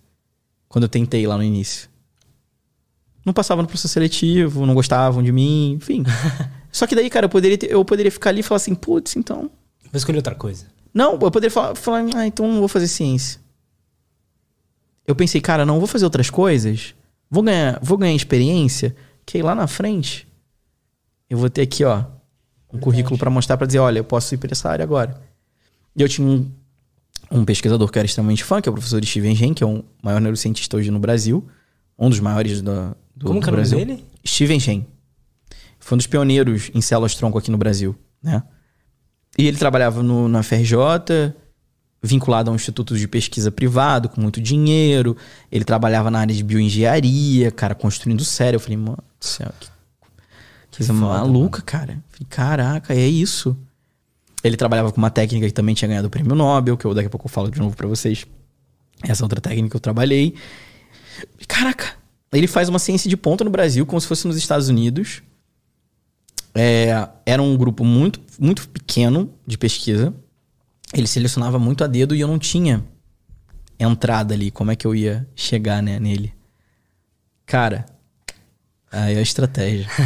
Quando eu tentei lá no início. Não passava no processo seletivo, não gostavam de mim, enfim. Só que daí, cara, eu poderia, ter, eu poderia ficar ali e falar assim, putz, então. Vou escolher outra coisa. Não, eu poderia falar, falar ah, então não vou fazer ciência eu pensei, cara, não, vou fazer outras coisas, vou ganhar, vou ganhar experiência, que aí lá na frente eu vou ter aqui, ó, um currículo para mostrar para dizer, olha, eu posso ir para essa área agora. E eu tinha um, um pesquisador que era extremamente fã, que é o professor Steven Gen, que é o maior neurocientista hoje no Brasil, um dos maiores do, do, Como do Brasil. Como é o nome dele? Steven Gen. Foi um dos pioneiros em células tronco aqui no Brasil, né? E ele trabalhava no, na FRJ, vinculado a um instituto de pesquisa privado, com muito dinheiro. Ele trabalhava na área de bioengenharia, cara, construindo sério. Eu falei, mano do céu, que coisa maluca, mano. cara. falei, caraca, é isso. Ele trabalhava com uma técnica que também tinha ganhado o prêmio Nobel, que eu daqui a pouco eu falo de novo para vocês. Essa outra técnica que eu trabalhei. Caraca, ele faz uma ciência de ponta no Brasil, como se fosse nos Estados Unidos. É, era um grupo muito, muito pequeno de pesquisa ele selecionava muito a dedo e eu não tinha entrada ali. Como é que eu ia chegar né, nele? Cara, aí é a estratégia.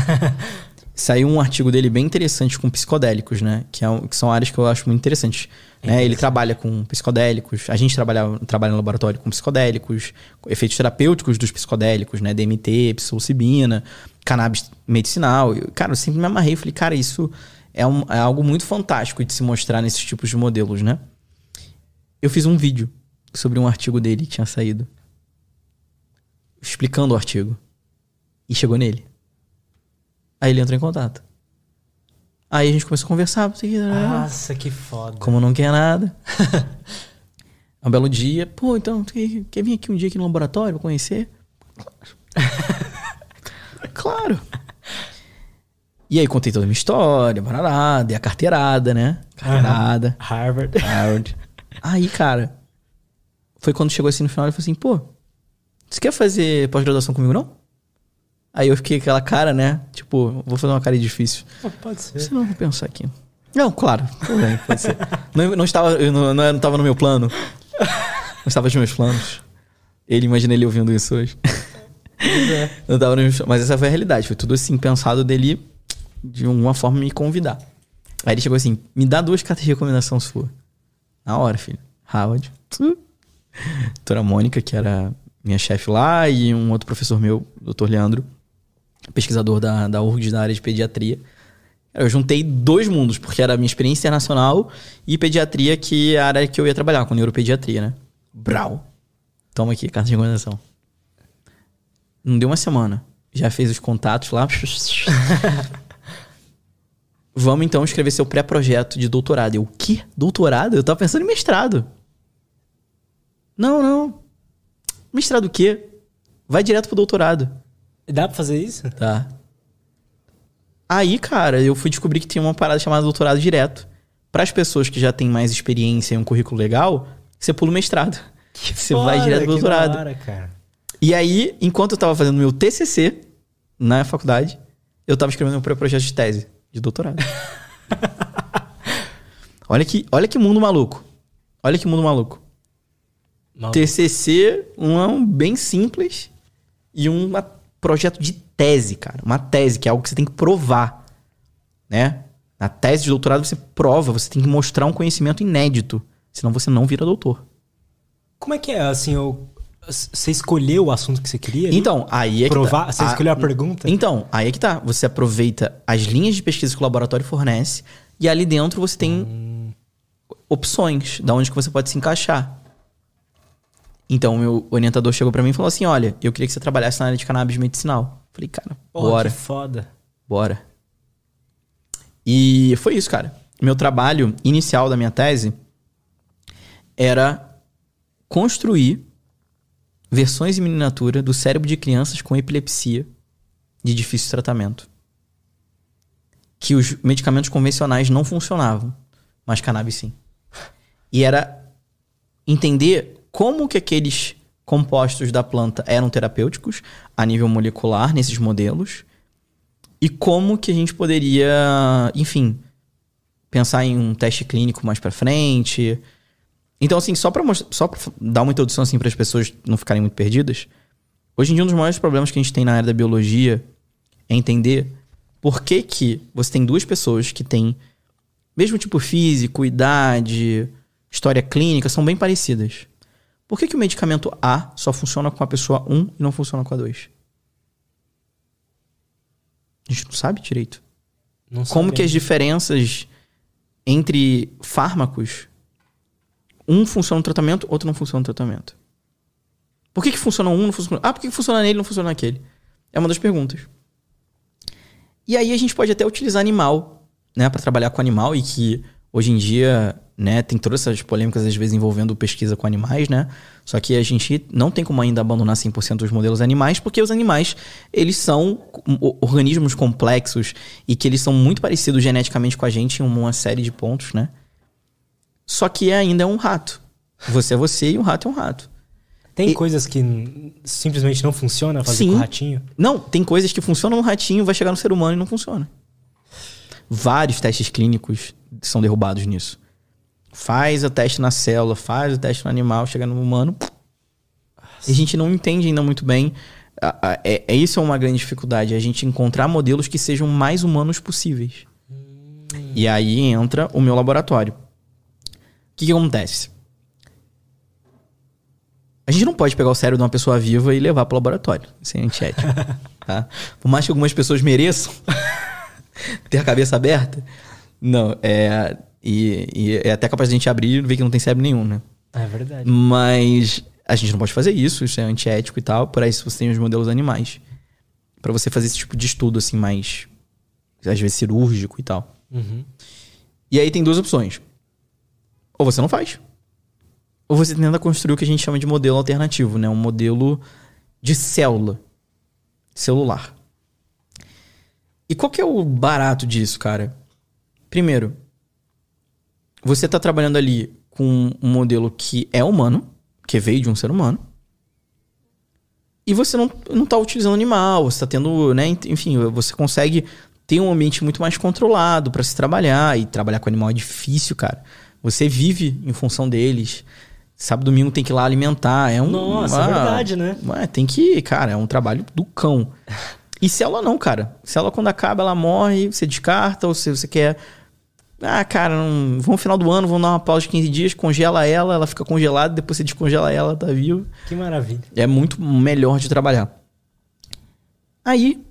saiu um artigo dele bem interessante com psicodélicos, né? Que, é, que são áreas que eu acho muito interessantes. Né? Ele trabalha com psicodélicos, a gente trabalha, trabalha no laboratório com psicodélicos, efeitos terapêuticos dos psicodélicos, né? DMT, psilocibina, cannabis medicinal. Eu, cara, eu sempre me amarrei e falei, cara, isso é, um, é algo muito fantástico de se mostrar nesses tipos de modelos, né? Eu fiz um vídeo sobre um artigo dele que tinha saído. Explicando o artigo. E chegou nele. Aí ele entrou em contato. Aí a gente começou a conversar. Nossa, que foda. Como não quer nada. um belo dia. Pô, então, quer, quer vir aqui um dia aqui no laboratório pra conhecer? claro. E aí contei toda a minha história, barará, dei a carteirada, né? Carteirada. Uhum. Harvard. Harvard. Aí, cara, foi quando chegou assim no final, ele falou assim, pô, você quer fazer pós-graduação comigo, não? Aí eu fiquei aquela cara, né? Tipo, vou fazer uma cara difícil. Oh, pode ser. Você não vou pensar aqui. Não, claro. Bem, pode ser. Não, não estava, não, não estava no meu plano. Não estava nos meus planos. Ele, imagina ele ouvindo isso hoje. É. Não estava nos meus, mas essa foi a realidade. Foi tudo assim, pensado dele de alguma forma me convidar. Aí ele chegou assim, me dá duas cartas de recomendação sua. Na hora, filho. Howard. Doutora Mônica, que era minha chefe lá, e um outro professor meu, doutor Leandro pesquisador da, da URGS da área de pediatria. Eu juntei dois mundos, porque era a minha experiência internacional e pediatria, que é a área que eu ia trabalhar, com neuropediatria, né? Brau. Toma aqui, carta de recomendação. Não deu uma semana. Já fez os contatos lá. Vamos então escrever seu pré-projeto de doutorado. Eu, o quê? Doutorado? Eu tava pensando em mestrado. Não, não. Mestrado o quê? Vai direto pro doutorado. Dá pra fazer isso? Tá. Aí, cara, eu fui descobrir que tinha uma parada chamada doutorado direto. Para as pessoas que já têm mais experiência e um currículo legal, você pula o mestrado. Que você foda, vai direto pro doutorado. Hora, cara. E aí, enquanto eu tava fazendo meu TCC na faculdade, eu tava escrevendo meu pré-projeto de tese de doutorado. olha que, olha que mundo maluco. Olha que mundo maluco. maluco. TCC, um bem simples e uma projeto de tese, cara. Uma tese, que é algo que você tem que provar, né? Na tese de doutorado você prova, você tem que mostrar um conhecimento inédito, senão você não vira doutor. Como é que é, assim, eu, você escolheu o assunto que você queria? Então, aí é que Provar, tá. Você escolheu a, pergunta? Então, aí é que tá. Você aproveita as linhas de pesquisa que o laboratório fornece e ali dentro você tem hum. opções da onde que você pode se encaixar. Então, meu orientador chegou para mim e falou assim: Olha, eu queria que você trabalhasse na área de cannabis medicinal. Falei, cara, bora. Que foda. Bora. E foi isso, cara. Meu trabalho inicial da minha tese era construir versões em miniatura do cérebro de crianças com epilepsia de difícil tratamento. Que os medicamentos convencionais não funcionavam, mas cannabis sim. E era entender como que aqueles compostos da planta eram terapêuticos a nível molecular nesses modelos e como que a gente poderia, enfim, pensar em um teste clínico mais para frente. Então assim, só para só pra dar uma introdução assim para as pessoas não ficarem muito perdidas, hoje em dia um dos maiores problemas que a gente tem na área da biologia é entender por que que você tem duas pessoas que têm mesmo tipo físico, idade, história clínica, são bem parecidas. Por que, que o medicamento A só funciona com a pessoa 1 e não funciona com a 2? A gente não sabe direito. Não Como que as diferenças entre fármacos, um funciona no tratamento, outro não funciona no tratamento? Por que, que funciona um, não funciona... Ah, por que, que funciona nele não funciona naquele? É uma das perguntas. E aí a gente pode até utilizar animal, né, para trabalhar com animal e que hoje em dia né? Tem todas essas polêmicas, às vezes, envolvendo pesquisa com animais, né? Só que a gente não tem como ainda abandonar 100% dos modelos animais, porque os animais, eles são organismos complexos e que eles são muito parecidos geneticamente com a gente em uma série de pontos, né? Só que ainda é um rato. Você é você e um rato é um rato. Tem e... coisas que simplesmente não funcionam fazer Sim. com o ratinho? Não, tem coisas que funcionam no ratinho, vai chegar no ser humano e não funciona. Vários testes clínicos são derrubados nisso. Faz o teste na célula, faz o teste no animal, chega no humano. E a gente não entende ainda muito bem é, é, isso é uma grande dificuldade, é a gente encontrar modelos que sejam mais humanos possíveis. Hum. E aí entra o meu laboratório. O que, que acontece? A gente não pode pegar o cérebro de uma pessoa viva e levar para o laboratório. Isso é antiético. tá? Por mais que algumas pessoas mereçam ter a cabeça aberta, não, é. E, e, é até capaz de a gente abrir e ver que não tem cérebro nenhum, né? É verdade. Mas a gente não pode fazer isso, isso é antiético e tal. Por aí você tem os modelos animais. para você fazer esse tipo de estudo, assim, mais. Às vezes cirúrgico e tal. Uhum. E aí tem duas opções. Ou você não faz ou você tenta construir o que a gente chama de modelo alternativo, né? Um modelo de célula celular. E qual que é o barato disso, cara? Primeiro, você está trabalhando ali com um modelo que é humano, que veio de um ser humano, e você não, não tá utilizando animal, você está tendo, né? Enfim, você consegue ter um ambiente muito mais controlado para se trabalhar, e trabalhar com animal é difícil, cara. Você vive em função deles. Sábado domingo tem que ir lá alimentar. É um. Nossa, uma, é verdade, né? Ué, tem que. Cara, é um trabalho do cão. E célula não, cara. Célula, quando acaba, ela morre, você descarta, ou se você quer. Ah, cara, não... vamos no final do ano, vamos dar uma pausa de 15 dias, congela ela, ela fica congelada, depois você descongela ela, tá vivo. Que maravilha. É muito melhor de trabalhar. Aí,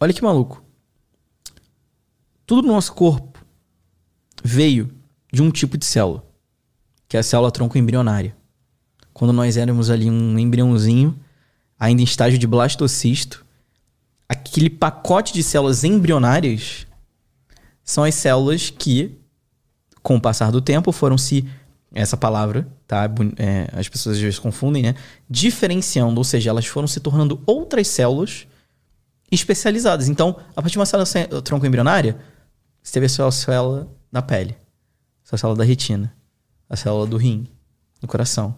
olha que maluco. Tudo no nosso corpo veio de um tipo de célula que é a célula tronco embrionária. Quando nós éramos ali um embriãozinho, ainda em estágio de blastocisto, aquele pacote de células embrionárias são as células que, com o passar do tempo, foram se essa palavra, tá? É, as pessoas às vezes confundem, né? Diferenciando, ou seja, elas foram se tornando outras células especializadas. Então, a partir de uma célula tronco embrionária, você teve a sua célula da pele, a célula da retina, a célula do rim, do coração.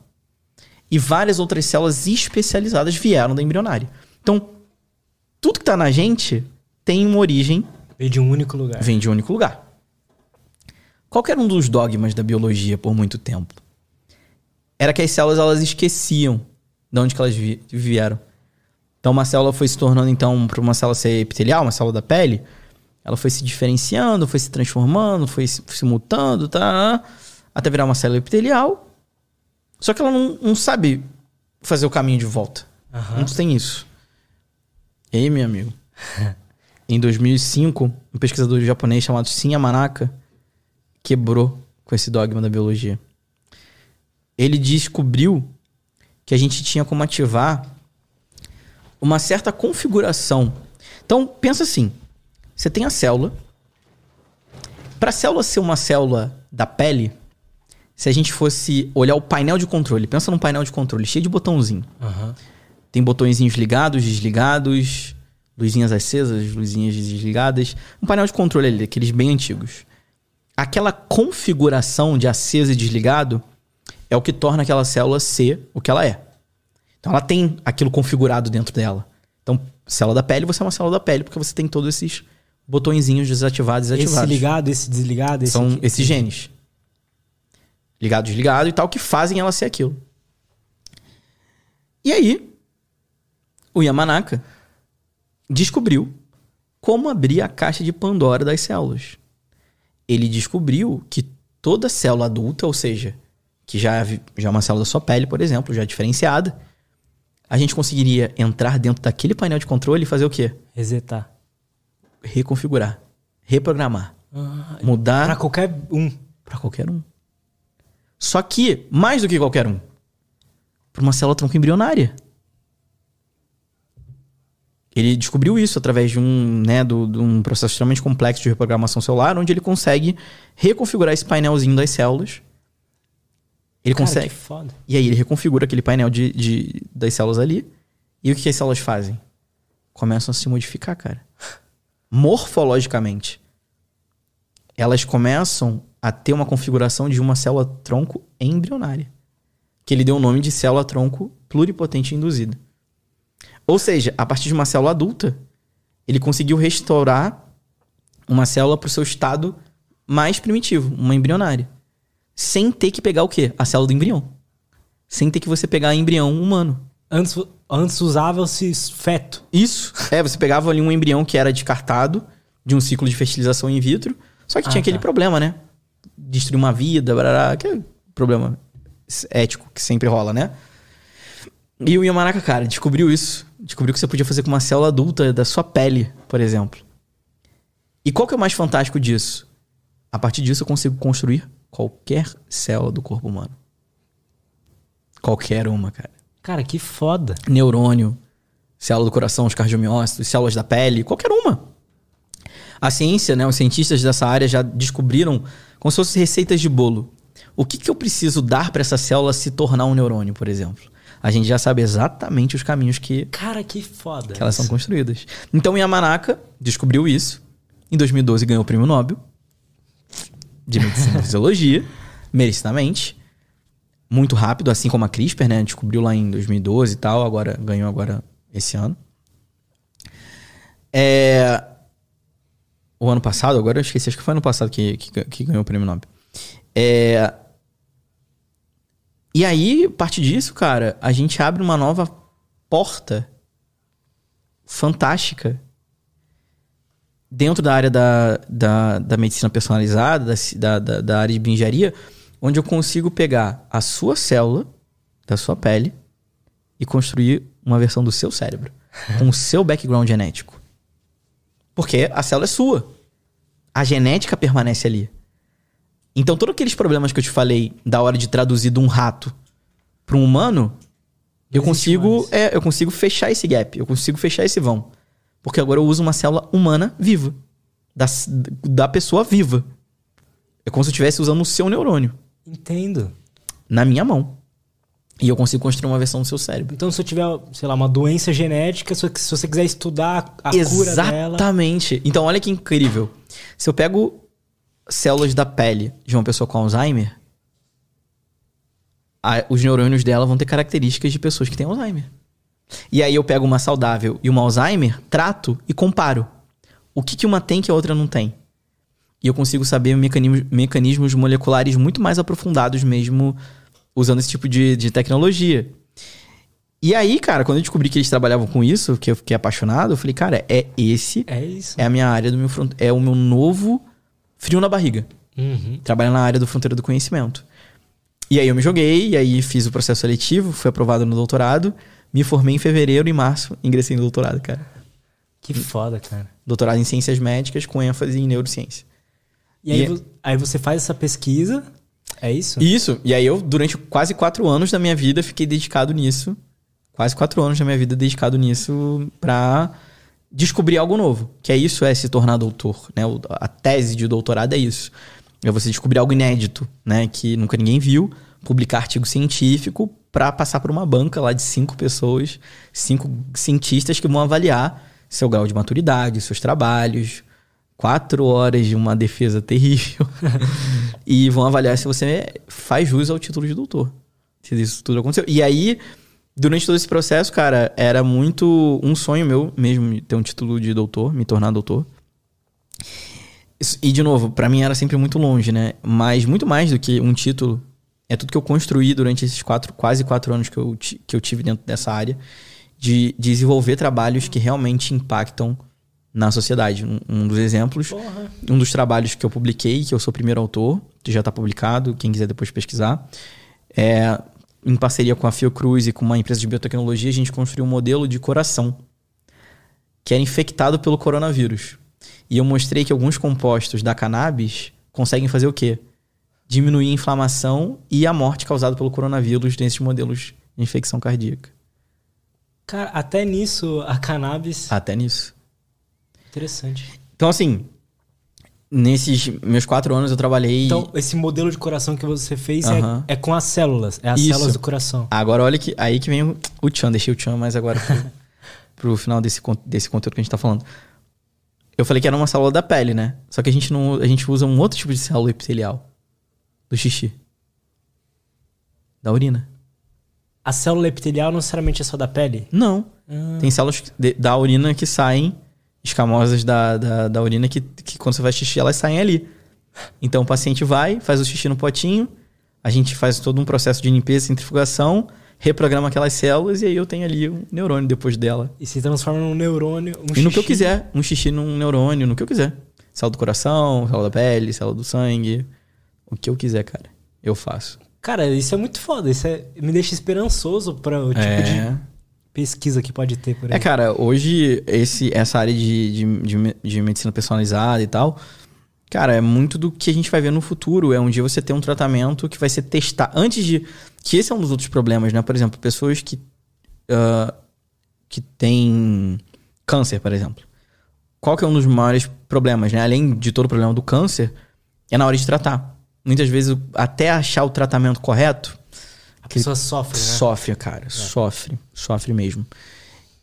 E várias outras células especializadas vieram da embrionária. Então, tudo que está na gente tem uma origem. Vem de um único lugar. Vem de um único lugar. Qual era um dos dogmas da biologia por muito tempo? Era que as células elas esqueciam de onde que elas vieram. Então, uma célula foi se tornando, então, para uma célula ser epitelial, uma célula da pele, ela foi se diferenciando, foi se transformando, foi se, se mutando, tá? até virar uma célula epitelial. Só que ela não, não sabe fazer o caminho de volta. Uhum. Não tem isso. E aí, meu amigo? em 2005, um pesquisador japonês chamado Shin Yamanaka quebrou com esse dogma da biologia. Ele descobriu que a gente tinha como ativar uma certa configuração. Então, pensa assim: você tem a célula. Para a célula ser uma célula da pele, se a gente fosse olhar o painel de controle, pensa num painel de controle cheio de botãozinho. Uhum. Tem botõezinhos ligados, desligados, luzinhas acesas, luzinhas desligadas. Um painel de controle ali, aqueles bem antigos. Aquela configuração de aceso e desligado é o que torna aquela célula ser o que ela é. Então ela tem aquilo configurado dentro dela. Então, célula da pele, você é uma célula da pele, porque você tem todos esses botõezinhos desativados e ativados. Esse ligado, esse desligado, esse São aqui. esses genes ligado, desligado e tal, que fazem ela ser aquilo. E aí, o Yamanaka descobriu como abrir a caixa de Pandora das células. Ele descobriu que toda célula adulta, ou seja, que já, já é uma célula da sua pele, por exemplo, já diferenciada, a gente conseguiria entrar dentro daquele painel de controle e fazer o quê? Resetar. Reconfigurar. Reprogramar. Ah, mudar. Para qualquer um. Para qualquer um. Só que, mais do que qualquer um, para uma célula tronco embrionária. Ele descobriu isso através de um, né, do, de um processo extremamente complexo de reprogramação celular, onde ele consegue reconfigurar esse painelzinho das células. Ele Cara, consegue. E aí ele reconfigura aquele painel de, de, das células ali. E o que as células fazem? Começam a se modificar, cara. Morfologicamente. Elas começam a ter uma configuração de uma célula tronco embrionária, que ele deu o nome de célula tronco pluripotente induzida. Ou seja, a partir de uma célula adulta, ele conseguiu restaurar uma célula para o seu estado mais primitivo, uma embrionária, sem ter que pegar o quê? A célula do embrião. Sem ter que você pegar embrião humano. Antes, antes usava-se feto. Isso. É, você pegava ali um embrião que era descartado de um ciclo de fertilização in vitro, só que ah, tinha aquele tá. problema, né? Destruir uma vida, blá, que é problema ético que sempre rola, né? E o Yamanaka, cara, descobriu isso. Descobriu que você podia fazer com uma célula adulta da sua pele, por exemplo. E qual que é o mais fantástico disso? A partir disso eu consigo construir qualquer célula do corpo humano. Qualquer uma, cara. Cara, que foda. Neurônio, célula do coração, os cardiomiócitos, células da pele, qualquer uma. A ciência, né, os cientistas dessa área já descobriram como se fossem receitas de bolo. O que, que eu preciso dar para essa célula se tornar um neurônio, por exemplo? A gente já sabe exatamente os caminhos que. Cara, que foda. Que elas são construídas. Então, Yamanaka descobriu isso. Em 2012 ganhou o prêmio Nobel de Medicina e Fisiologia, merecidamente. Muito rápido, assim como a CRISPR, né? Descobriu lá em 2012 e tal, agora ganhou agora esse ano. É... O ano passado, agora eu esqueci, acho que foi ano passado que, que, que ganhou o prêmio Nobel. É... E aí, parte disso, cara, a gente abre uma nova porta fantástica dentro da área da, da, da medicina personalizada, da, da, da área de bioengenharia, onde eu consigo pegar a sua célula da sua pele e construir uma versão do seu cérebro com o seu background genético. Porque a célula é sua. A genética permanece ali. Então, todos aqueles problemas que eu te falei da hora de traduzir de um rato para um humano, eu consigo, é, eu consigo fechar esse gap, eu consigo fechar esse vão. Porque agora eu uso uma célula humana viva. Da, da pessoa viva. É como se eu estivesse usando o seu neurônio. Entendo. Na minha mão. E eu consigo construir uma versão do seu cérebro. Então, se eu tiver, sei lá, uma doença genética, se você quiser estudar a Exatamente. cura dela... Exatamente. Então, olha que incrível. Se eu pego células da pele de uma pessoa com Alzheimer, a, os neurônios dela vão ter características de pessoas que têm Alzheimer. E aí eu pego uma saudável e uma Alzheimer, trato e comparo. O que, que uma tem que a outra não tem? E eu consigo saber mecanismos, mecanismos moleculares muito mais aprofundados mesmo usando esse tipo de, de tecnologia. E aí, cara, quando eu descobri que eles trabalhavam com isso, que eu fiquei apaixonado, eu falei, cara, é esse. É isso. É a minha área do meu front, é o meu novo frio na barriga. Uhum. Trabalhar na área do fronteira do conhecimento. E aí eu me joguei, e aí fiz o processo seletivo, fui aprovado no doutorado. Me formei em fevereiro e março, ingressei no doutorado, cara. Que foda, cara. Doutorado em ciências médicas com ênfase em neurociência. E, aí, e... aí você faz essa pesquisa, é isso? Isso. E aí eu, durante quase quatro anos da minha vida, fiquei dedicado nisso. Quase quatro anos da minha vida dedicado nisso pra descobrir algo novo. Que é isso, é se tornar doutor, né? A tese de doutorado é isso. É você descobrir algo inédito, né? Que nunca ninguém viu, publicar artigo científico para passar por uma banca lá de cinco pessoas, cinco cientistas que vão avaliar seu grau de maturidade, seus trabalhos, quatro horas de uma defesa terrível e vão avaliar se você faz jus ao título de doutor. Se isso tudo aconteceu. E aí, durante todo esse processo, cara, era muito um sonho meu mesmo ter um título de doutor, me tornar doutor. E, de novo, para mim era sempre muito longe, né? Mas muito mais do que um título, é tudo que eu construí durante esses quatro, quase quatro anos que eu, que eu tive dentro dessa área, de, de desenvolver trabalhos que realmente impactam na sociedade. Um, um dos exemplos, Porra. um dos trabalhos que eu publiquei, que eu sou o primeiro autor, que já está publicado, quem quiser depois pesquisar, é, em parceria com a Fiocruz e com uma empresa de biotecnologia, a gente construiu um modelo de coração que era infectado pelo coronavírus. E eu mostrei que alguns compostos da cannabis conseguem fazer o quê? diminuir a inflamação e a morte causada pelo coronavírus nesses modelos de infecção cardíaca. Cara, até nisso a cannabis. Até nisso. Interessante. Então, assim, nesses meus quatro anos eu trabalhei. Então, esse modelo de coração que você fez é, é, com as células, é as Isso. células do coração. Agora, olha que aí que vem o, o Tchan, deixei o Tchan, mas agora pro, pro final desse, desse conteúdo que a gente tá falando. Eu falei que era uma célula da pele, né? Só que a gente não. A gente usa um outro tipo de célula epitelial do xixi? Da urina. A célula epitelial não necessariamente é só da pele? Não. Ah. Tem células da urina que saem, escamosas da, da, da, urina, que, que quando você faz xixi, elas saem ali. Então o paciente vai, faz o xixi no potinho, a gente faz todo um processo de limpeza, centrifugação, reprograma aquelas células e aí eu tenho ali um neurônio depois dela. E se transforma num neurônio, um e no que eu quiser, um xixi num neurônio, no que eu quiser. Célula do coração, célula da pele, célula do sangue. O que eu quiser, cara. Eu faço. Cara, isso é muito foda. Isso é, me deixa esperançoso para o tipo é. de pesquisa que pode ter por aí. É, cara, hoje esse, essa área de, de, de, de medicina personalizada e tal, cara, é muito do que a gente vai ver no futuro. É um dia você ter um tratamento que vai ser testado. Antes de. Que esse é um dos outros problemas, né? Por exemplo, pessoas que. Uh, que têm câncer, por exemplo. Qual que é um dos maiores problemas, né? Além de todo o problema do câncer, é na hora de tratar. Muitas vezes, até achar o tratamento correto, a pessoa sofre, né? Sofre, cara. É. Sofre. Sofre mesmo.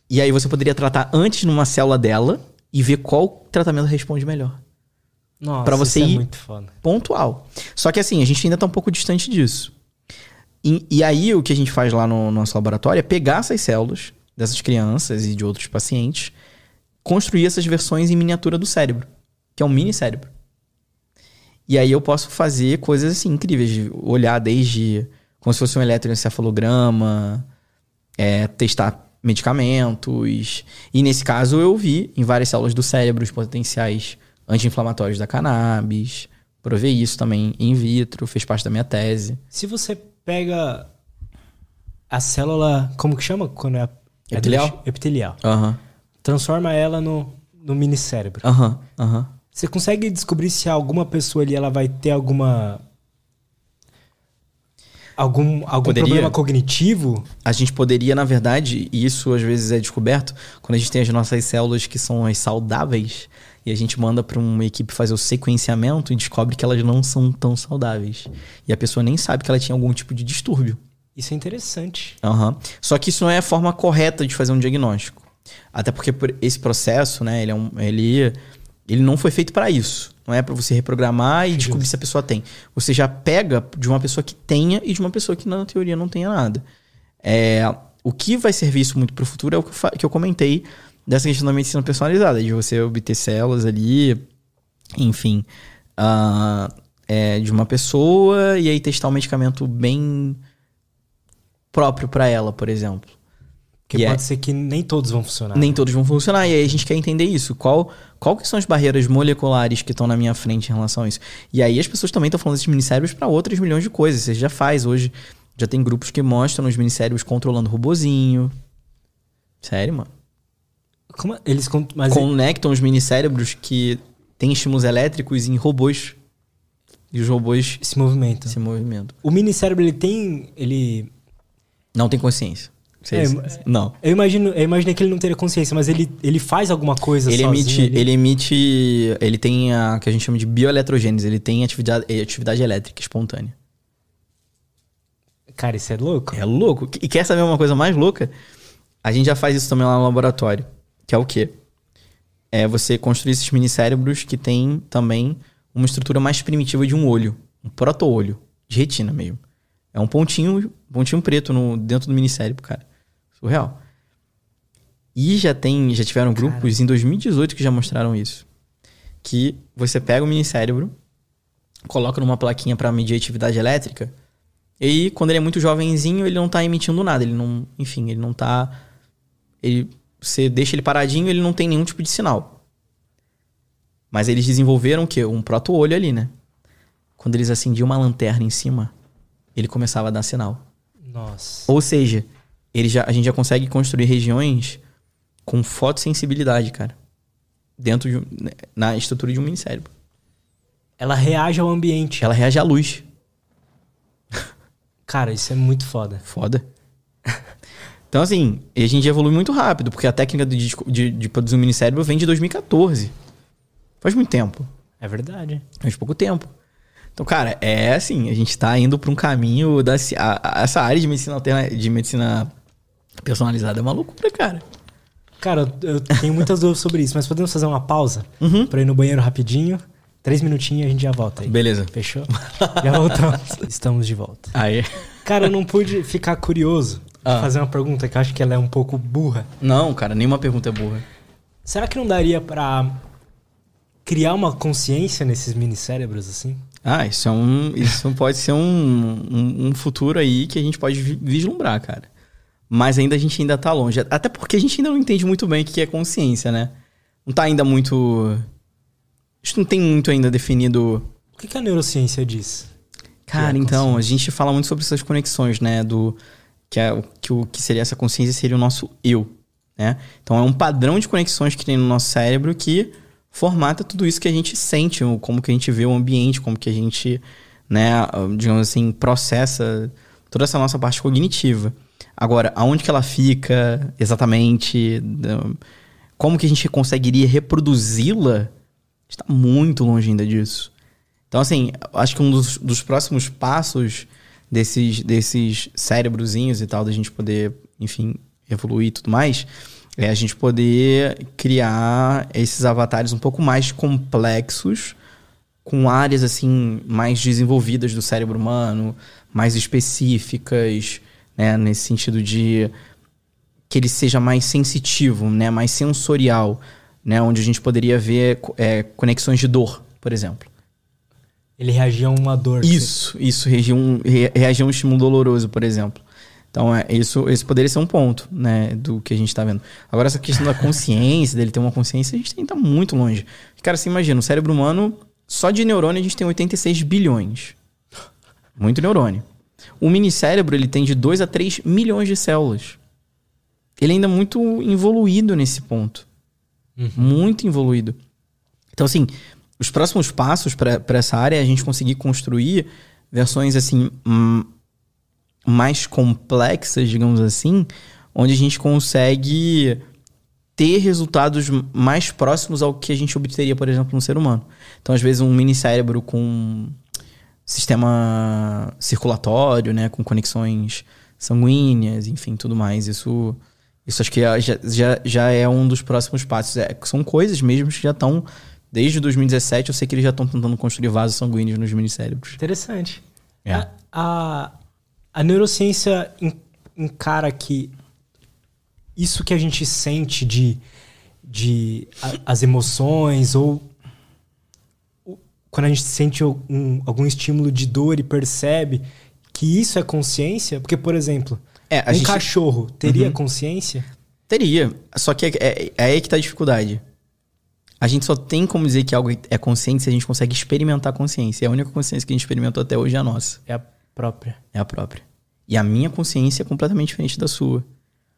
E aí você poderia tratar antes numa célula dela e ver qual tratamento responde melhor. Nossa, pra você é ir é pontual. Só que assim, a gente ainda tá um pouco distante disso. E, e, aí o que a gente faz lá no nosso laboratório é pegar essas células dessas crianças e de outros pacientes, construir essas versões em miniatura do cérebro, que é um mini cérebro. E aí eu posso fazer coisas assim incríveis, de olhar desde como se fosse um eletroencefalograma, é, testar medicamentos. E nesse caso eu vi em várias células do cérebro os potenciais anti-inflamatórios da cannabis. Provei isso também in vitro, fez parte da minha tese. Se você pega a célula, como que chama quando é epitelial? Epitelial. Uhum. Transforma ela no, no mini cérebro. Aham, uhum. aham. Uhum. Você consegue descobrir se alguma pessoa ali ela vai ter alguma algum, algum poderia, problema cognitivo? A gente poderia, na verdade, e isso às vezes é descoberto, quando a gente tem as nossas células que são as saudáveis, e a gente manda para uma equipe fazer o sequenciamento e descobre que elas não são tão saudáveis. E a pessoa nem sabe que ela tinha algum tipo de distúrbio. Isso é interessante. Uhum. Só que isso não é a forma correta de fazer um diagnóstico. Até porque esse processo, né, ele, é um, ele, ele não foi feito para isso. Não é para você reprogramar e descobrir se a pessoa tem. Você já pega de uma pessoa que tenha e de uma pessoa que na teoria não tenha nada. É, o que vai servir isso muito para o futuro é o que eu, que eu comentei dessa questão da medicina personalizada, de você obter células ali, enfim, uh, é, de uma pessoa e aí testar um medicamento bem próprio para ela, por exemplo. Que pode é, ser que nem todos vão funcionar. Nem todos vão funcionar. E aí a gente quer entender isso. Qual, qual que são as barreiras moleculares que estão na minha frente em relação a isso? E aí as pessoas também estão falando desses minicérebros para outras milhões de coisas. Você já faz hoje. Já tem grupos que mostram os minicérebros controlando robozinho. Sério, mano. Como eles mas conectam os minicérebros que têm estímulos elétricos em robôs. E os robôs se movimentam. Se movimentam. O minicérebro ele tem ele não tem consciência. É, não. Eu imagino, eu imaginei que ele não teria consciência, mas ele, ele faz alguma coisa ele emite, ali. ele emite, ele tem a que a gente chama de bioeletrogênese, ele tem atividade, atividade elétrica espontânea. Cara, isso é louco? É louco. E quer saber uma coisa mais louca? A gente já faz isso também lá no laboratório, que é o quê? É você construir esses mini cérebros que tem também uma estrutura mais primitiva de um olho, um proto-olho, de retina mesmo. É um pontinho, pontinho preto no, dentro do mini cérebro, cara. Surreal. E já tem, já tiveram Cara. grupos em 2018 que já mostraram isso. Que você pega o mini cérebro, coloca numa plaquinha para medir a atividade elétrica, e quando ele é muito jovenzinho, ele não tá emitindo nada, ele não, enfim, ele não tá ele você deixa ele paradinho, ele não tem nenhum tipo de sinal. Mas eles desenvolveram o quê? Um proto-olho ali, né? Quando eles acendiam uma lanterna em cima, ele começava a dar sinal. Nossa. Ou seja, ele já, a gente já consegue construir regiões com fotossensibilidade, cara. Dentro de, na estrutura de um minicérebro. Ela reage ao ambiente. Ela reage à luz. Cara, isso é muito foda. Foda. Então, assim, a gente evolui muito rápido, porque a técnica de, de, de produzir um minicérebro vem de 2014. Faz muito tempo. É verdade. Faz pouco tempo. Então, cara, é assim, a gente tá indo para um caminho da a, a, essa área de medicina alterna, de medicina Personalizada é uma loucura, cara. Cara, eu tenho muitas dúvidas sobre isso, mas podemos fazer uma pausa uhum. pra ir no banheiro rapidinho? Três minutinhos e a gente já volta aí. Beleza. Fechou? já voltamos. Estamos de volta. Aí. Cara, eu não pude ficar curioso ah. fazer uma pergunta que eu acho que ela é um pouco burra. Não, cara, nenhuma pergunta é burra. Será que não daria pra criar uma consciência nesses mini cérebros assim? Ah, isso é um. Isso pode ser um, um, um, futuro aí que a gente pode vislumbrar, cara. Mas ainda a gente ainda tá longe. Até porque a gente ainda não entende muito bem o que é consciência, né? Não tá ainda muito. Isso não tem muito ainda definido. O que, que a neurociência diz? Cara, é então, a gente fala muito sobre essas conexões, né? Do. Que, é, que o que seria essa consciência seria o nosso eu. Né? Então é um padrão de conexões que tem no nosso cérebro que formata tudo isso que a gente sente, como que a gente vê o ambiente, como que a gente, né, digamos assim, processa toda essa nossa parte cognitiva. Agora, aonde que ela fica exatamente, como que a gente conseguiria reproduzi-la, está muito longe ainda disso. Então, assim, acho que um dos, dos próximos passos desses, desses cérebrozinhos e tal, da gente poder, enfim, evoluir e tudo mais, é a gente poder criar esses avatares um pouco mais complexos, com áreas assim mais desenvolvidas do cérebro humano, mais específicas, né, nesse sentido de que ele seja mais sensitivo, né, mais sensorial, né, onde a gente poderia ver é, conexões de dor, por exemplo. Ele reagia a uma dor. Isso, isso, reagia, um, reagia a um estímulo doloroso, por exemplo. Então, é, isso, isso poderia ser um ponto, né, do que a gente está vendo. Agora, essa questão da consciência, dele ter uma consciência, a gente ainda tá muito longe. Cara, você imagina, o cérebro humano, só de neurônio a gente tem 86 bilhões. Muito neurônio. O minicérebro, ele tem de 2 a 3 milhões de células. Ele ainda é muito evoluído nesse ponto. Uhum. Muito evoluído. Então, assim, os próximos passos para essa área é a gente conseguir construir versões, assim, hum, mais complexas, digamos assim, onde a gente consegue ter resultados mais próximos ao que a gente obteria, por exemplo, no ser humano. Então, às vezes, um mini cérebro com sistema circulatório, né, com conexões sanguíneas, enfim, tudo mais. Isso, isso acho que é, já, já, já é um dos próximos passos. É, são coisas mesmo que já estão. Desde 2017, eu sei que eles já estão tentando construir vasos sanguíneos nos minicérebros. Interessante. É. A, a, a neurociência encara que isso que a gente sente de, de a, as emoções ou quando a gente sente um, algum estímulo de dor e percebe que isso é consciência, porque, por exemplo, é, um gente... cachorro teria uhum. consciência? Teria, só que é, é, é aí que tá a dificuldade. A gente só tem como dizer que algo é consciente se a gente consegue experimentar a consciência. E a única consciência que a gente experimentou até hoje é a nossa. É a própria. É a própria. E a minha consciência é completamente diferente da sua.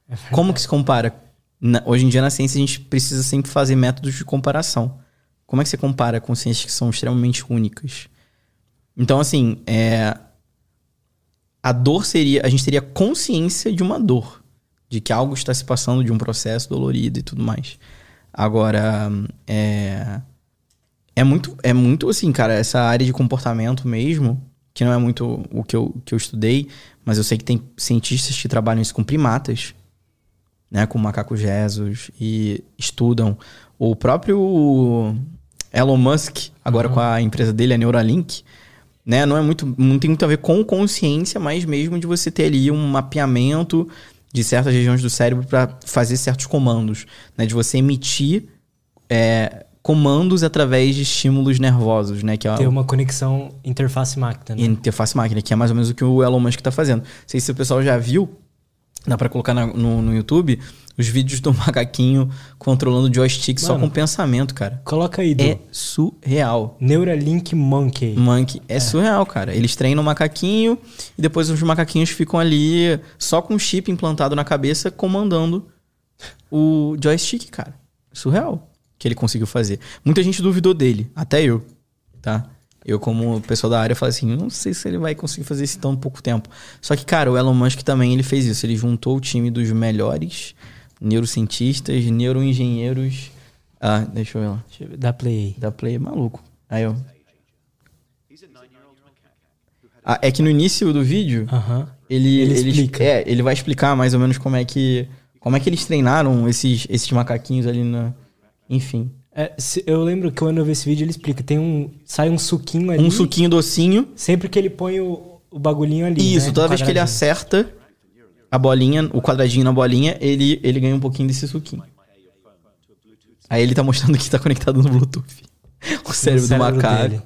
É Como que se compara? Na, hoje em dia na ciência a gente precisa sempre fazer métodos de comparação. Como é que você compara consciências que são extremamente únicas? Então, assim, é, a dor seria. A gente teria consciência de uma dor. De que algo está se passando de um processo dolorido e tudo mais. Agora, é. É muito, é muito assim, cara, essa área de comportamento mesmo que não é muito o que eu, que eu estudei, mas eu sei que tem cientistas que trabalham isso com primatas, né, com macacos Jesus e estudam. O próprio Elon Musk, agora uhum. com a empresa dele, a Neuralink, né, não é muito, não tem muito a ver com consciência, mas mesmo de você ter ali um mapeamento de certas regiões do cérebro para fazer certos comandos, né, de você emitir é, comandos através de estímulos nervosos, né? Que é Ter uma conexão interface-máquina. Né? Interface-máquina, que é mais ou menos o que o Elon Musk está fazendo. Não sei se o pessoal já viu, dá para colocar na, no, no YouTube, os vídeos do macaquinho controlando o joystick Mano, só com pensamento, cara. Coloca aí, do... É surreal. Neuralink Monkey. Monkey. É, é, surreal, cara. Eles treinam o macaquinho e depois os macaquinhos ficam ali só com um chip implantado na cabeça comandando o joystick, cara. Surreal que ele conseguiu fazer. Muita gente duvidou dele, até eu, tá? Eu, como pessoal da área, falei assim, não sei se ele vai conseguir fazer isso em tão pouco tempo. Só que, cara, o Elon Musk também ele fez isso. Ele juntou o time dos melhores neurocientistas, neuroengenheiros. Ah, deixa eu ver lá. Deixa eu ver. Da Play. Da Play, maluco. Aí, ó. Ah, é que no início do vídeo, uh -huh. ele, ele, ele, explica. É, ele vai explicar mais ou menos como é que, como é que eles treinaram esses, esses macaquinhos ali na, enfim. É, eu lembro que quando eu vi esse vídeo, ele explica. Tem um. Sai um suquinho ali. Um suquinho docinho. Sempre que ele põe o, o bagulhinho ali. Isso, né, toda vez que ele acerta a bolinha, o quadradinho na bolinha, ele, ele ganha um pouquinho desse suquinho. Aí ele tá mostrando que tá conectado no Bluetooth. O cérebro, cérebro do macaco. Dele.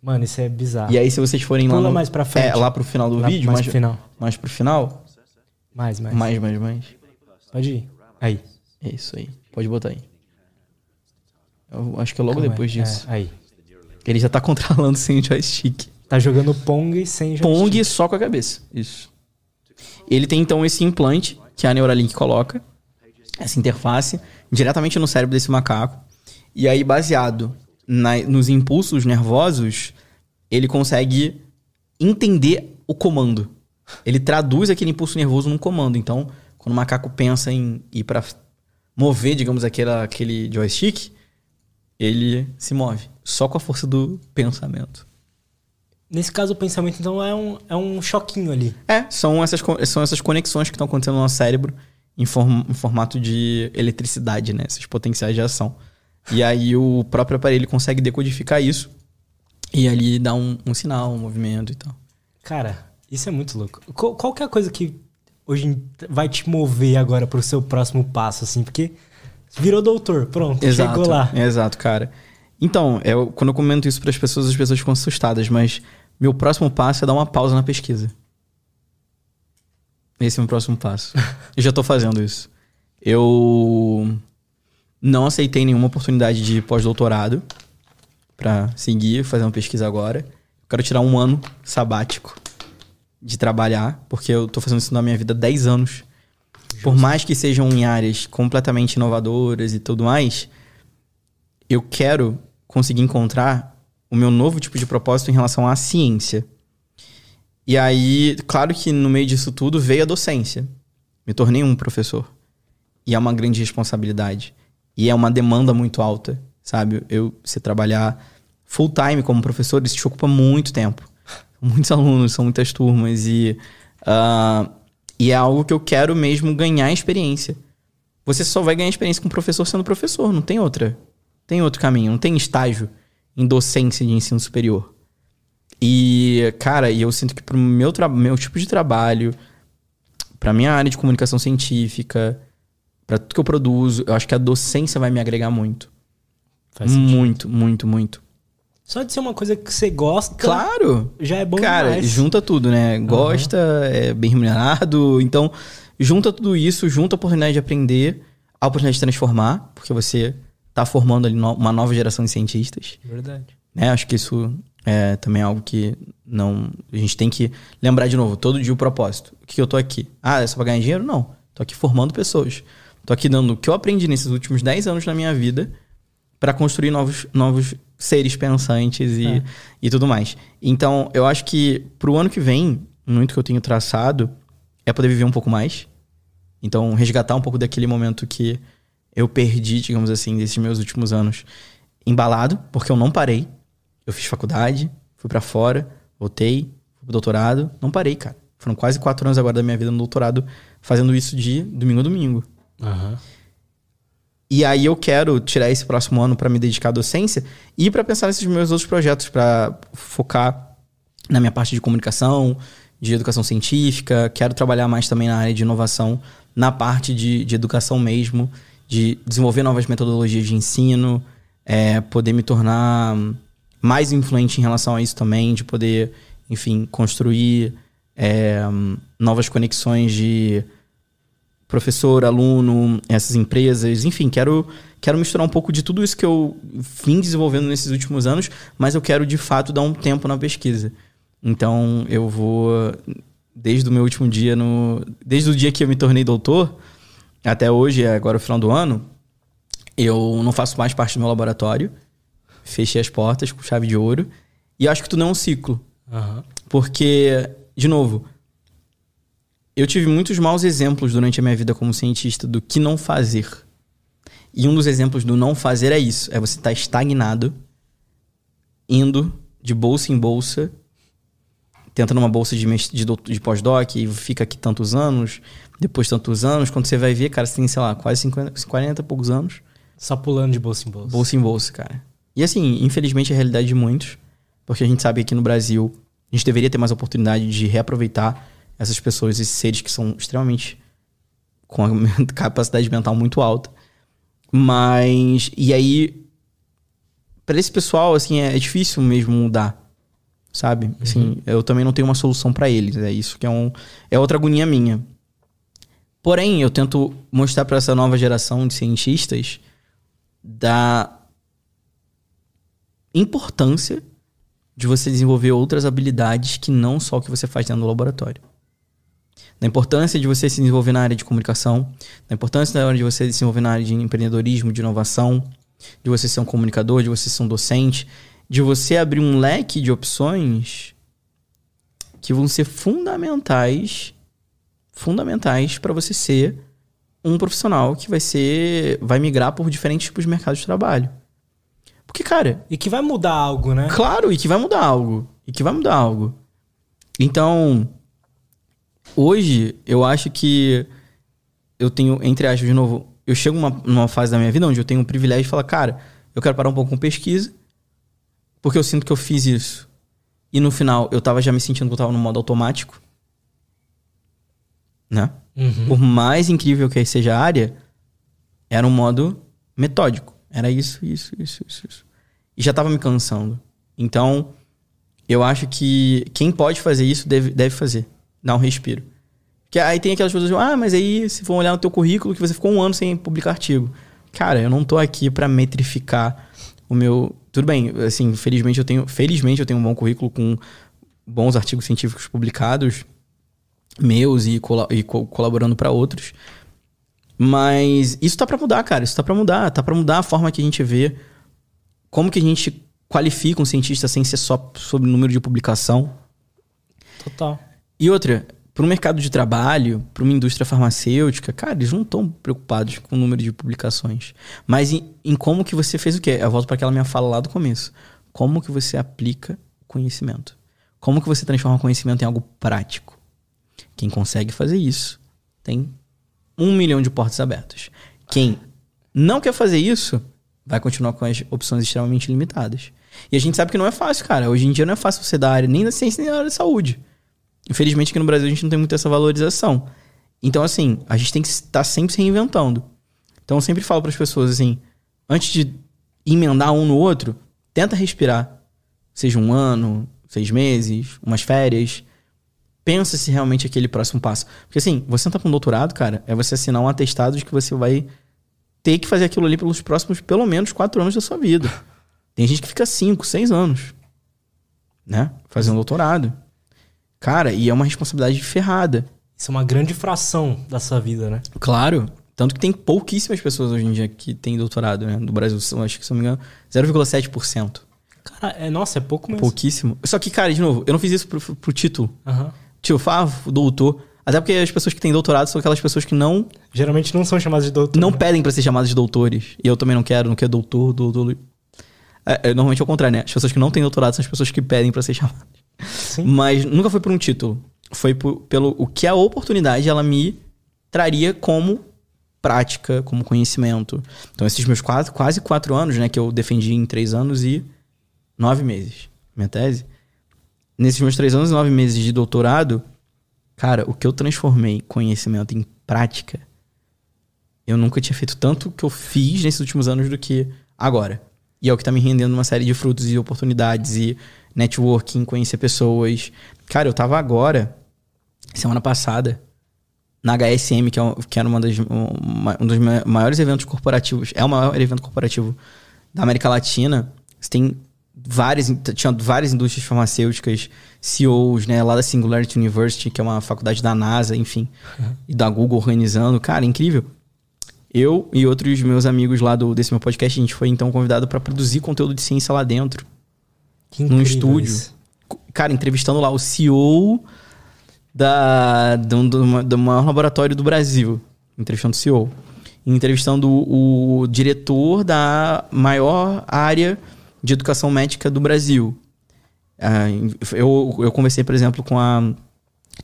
Mano, isso é bizarro. E aí, se vocês forem Pula lá. No, mais pra frente. É, lá pro final do Lá- vídeo, mais mais, pro final. mais pro final. Mais, mais. Mais, mais, mais. Pode ir. Aí. É isso aí. Pode botar aí. Eu acho que é logo Calma depois aí. disso. É, aí. Ele já tá controlando sem o joystick. Tá jogando Pong sem joystick. Pong só com a cabeça. Isso. Ele tem então esse implante que a Neuralink coloca, essa interface, diretamente no cérebro desse macaco. E aí, baseado na- nos impulsos nervosos, ele consegue entender o comando. Ele traduz aquele impulso nervoso num comando. Então, quando o macaco pensa em ir para mover, digamos, aquela, aquele joystick, ele se move. Só com a força do pensamento. Nesse caso, o pensamento, então, é um, é um choquinho ali. É, são essas, são essas conexões que estão acontecendo no nosso cérebro em, form- em formato de eletricidade, né? Esses potenciais de ação. E aí o próprio aparelho consegue decodificar isso e ali dá um, um sinal, um movimento e tal. Cara, isso é muito louco. Qual, qual que é a coisa que hoje vai te mover agora pro seu próximo passo, assim? Porque virou doutor, pronto, Exato, chegou lá. Exato, cara. Então, eu, quando eu comento isso para as pessoas, as pessoas ficam assustadas, mas meu próximo passo é dar uma pausa na pesquisa. Esse é o meu próximo passo. eu já tô fazendo isso. Eu não aceitei nenhuma oportunidade de pós-doutorado para seguir fazendo pesquisa agora. Eu quero tirar um ano sabático de trabalhar, porque eu tô fazendo isso na minha vida há 10 anos. Por mais que sejam em áreas completamente inovadoras e tudo mais, eu quero conseguir encontrar o meu novo tipo de propósito em relação à ciência. E aí, claro que no meio disso tudo veio a docência. Me tornei um professor. E é uma grande responsabilidade. E é uma demanda muito alta, sabe? Eu, você trabalhar full time como professor, isso te ocupa muito tempo. Muitos alunos, são muitas turmas e, ah, e é algo que eu quero mesmo ganhar experiência. Você só vai ganhar experiência com professor sendo professor, não tem outra. Tem outro caminho, não tem estágio em docência de ensino superior. E, cara, e eu sinto que pro meu, meu tipo de trabalho, pra minha área de comunicação científica, pra tudo que eu produzo, eu acho que a docência vai me agregar muito. Faz sentido. muito, muito, muito. Só de ser uma coisa que você gosta, Claro! já é bom Cara, demais. junta tudo, né? Gosta, é bem remunerado. Então, junta tudo isso, junta a oportunidade de aprender, a oportunidade de transformar, porque você tá formando ali uma nova geração de cientistas. Verdade. né? Acho que isso é também algo que não. A gente tem que lembrar de novo, todo dia o propósito. O que eu tô aqui? Ah, é só pra ganhar dinheiro? Não. Tô aqui formando pessoas. Tô aqui dando o que eu aprendi nesses últimos 10 anos na minha vida para construir novos, novos seres pensantes e, É. e tudo mais. Então, eu acho que pro ano que vem, muito que eu tenho traçado é poder viver um pouco mais. Então, resgatar um pouco daquele momento que eu perdi, digamos assim, desses meus últimos anos embalado, porque eu não parei. Eu fiz faculdade, fui pra fora, voltei, fui pro doutorado, não parei, cara. Foram quase quatro anos agora da minha vida no doutorado, fazendo isso de domingo a domingo. Aham. E aí eu quero tirar esse próximo ano para me dedicar à docência e para pensar nesses meus outros projetos, para focar na minha parte de comunicação, de educação científica. Quero trabalhar mais também na área de inovação, na parte de, de educação mesmo, de desenvolver novas metodologias de ensino, é, poder me tornar mais influente em relação a isso também, de poder, enfim, construir é, novas conexões de professor, aluno, essas empresas, enfim, quero, quero misturar um pouco de tudo isso que eu vim desenvolvendo nesses últimos anos, mas eu quero de fato dar um tempo na pesquisa. Então eu vou, desde o meu último dia, no, desde o dia que eu me tornei doutor, até hoje, agora o final do ano, eu não faço mais parte do meu laboratório, fechei as portas com chave de ouro, e acho que tudo não é um ciclo. Aham. Porque, de novo, eu tive muitos maus exemplos durante a minha vida como cientista do que não fazer. E um dos exemplos do não fazer é isso: é você estar estagnado, indo de bolsa em bolsa, tentando uma bolsa de, de, de pós-doc e fica aqui tantos anos, depois tantos anos. Quando você vai ver, cara, você tem, sei lá, quase 50, 40 e poucos anos. Só pulando de bolsa em bolsa. Bolsa em bolsa, cara. E assim, infelizmente é a realidade de muitos, porque a gente sabe que aqui no Brasil a gente deveria ter mais oportunidade de reaproveitar essas pessoas, esses seres que são extremamente com a capacidade mental muito alta. Mas e aí para esse pessoal assim é, é difícil mesmo mudar, sabe? Uhum. Assim, eu também não tenho uma solução para eles. É isso que é um é outra agonia minha. Porém, eu tento mostrar para essa nova geração de cientistas da importância de você desenvolver outras habilidades que não só o que você faz dentro do laboratório. Da importância de você se desenvolver na área de comunicação, da importância da hora de você se desenvolver na área de empreendedorismo, de inovação, de você ser um comunicador, de você ser um docente, de você abrir um leque de opções que vão ser fundamentais fundamentais para você ser um profissional que vai ser vai migrar por diferentes tipos de mercados de trabalho. Porque, cara, e que vai mudar algo, né? Claro, e que vai mudar algo. E que vai mudar algo. Então, hoje eu acho que eu tenho, entre aspas, de novo, eu chego numa, numa fase da minha vida onde eu tenho o privilégio de falar, cara, eu quero parar um pouco com pesquisa, porque eu sinto que eu fiz isso. E no final eu tava já me sentindo que eu tava no modo automático. Né? Uhum. Por mais incrível que seja a área, era um modo metódico. Era isso, isso, isso, isso, isso. E já tava me cansando. Então, eu acho que quem pode fazer isso deve, deve fazer. Dar um respiro. Que aí tem aquelas pessoas, ah, mas aí se for olhar no teu currículo que você ficou um ano sem publicar artigo. Cara, eu não tô aqui para metrificar o meu. Tudo bem, assim, felizmente eu tenho, felizmente eu tenho um bom currículo com bons artigos científicos publicados meus e, col e co colaborando para outros. Mas isso tá para mudar, cara. Isso tá para mudar, tá para mudar a forma que a gente vê como que a gente qualifica um cientista sem ser só sobre o número de publicação. Total. E outra, para o mercado de trabalho, para uma indústria farmacêutica, cara, eles não estão preocupados com o número de publicações, mas em, em como que você fez o quê? Eu volto para aquela minha fala lá do começo. Como que você aplica conhecimento? Como que você transforma o conhecimento em algo prático? Quem consegue fazer isso tem um milhão de portas abertas. Quem não quer fazer isso vai continuar com as opções extremamente limitadas. E a gente sabe que não é fácil, cara. Hoje em dia não é fácil você dar área nem da ciência nem da área da saúde. Infelizmente aqui no Brasil a gente não tem muito essa valorização. Então, assim, a gente tem que estar sempre se reinventando. Então, eu sempre falo para as pessoas assim: antes de emendar um no outro, tenta respirar. Seja um ano, seis meses, umas férias. Pensa se realmente é aquele próximo passo. Porque, assim, você tá com um doutorado, cara, é você assinar um atestado de que você vai ter que fazer aquilo ali pelos próximos, pelo menos, quatro anos da sua vida. Tem gente que fica cinco, seis anos, né? Fazendo doutorado. Cara, e é uma responsabilidade ferrada. Isso é uma grande fração da sua vida, né? Claro. Tanto que tem pouquíssimas pessoas hoje em dia que têm doutorado, né? No Brasil, acho que, se não me engano, 0,7%. Cara, é, nossa, é pouco mesmo. Pouquíssimo. Só que, cara, de novo, eu não fiz isso pro, pro título. Uhum. Tipo, ah, doutor. Até porque as pessoas que têm doutorado são aquelas pessoas que não. Geralmente não são chamadas de doutor. Não né? pedem para ser chamadas de doutores. E eu também não quero, não quero doutor, doutor. É, é, normalmente é o contrário, né? As pessoas que não têm doutorado são as pessoas que pedem para ser chamadas. Sim. Mas nunca foi por um título. Foi por, pelo o que a oportunidade ela me traria como prática, como conhecimento. Então, esses meus quase, quase quatro anos, né, que eu defendi em três anos e nove meses, minha tese. Nesses meus três anos e nove meses de doutorado, cara, o que eu transformei conhecimento em prática, eu nunca tinha feito tanto que eu fiz nesses últimos anos do que agora. E é o que tá me rendendo uma série de frutos e oportunidades e networking, conhecer pessoas. Cara, eu tava agora, semana passada, na HSM, que, é, que era uma das, um dos maiores eventos corporativos, é o maior evento corporativo da América Latina. Você tem várias, tinha várias indústrias farmacêuticas, CEOs, né, lá da Singularity University, que é uma faculdade da NASA, enfim, uhum. e da Google organizando. Cara, incrível. Eu e outros meus amigos lá do, desse meu podcast, a gente foi então convidado para produzir conteúdo de ciência lá dentro. Que num estúdio. Isso. Cara, entrevistando lá o CEO da, do, do, do maior laboratório do Brasil. Entrevistando o CEO. Entrevistando o, o diretor da maior área de educação médica do Brasil. Uh, eu, eu conversei, por exemplo, com a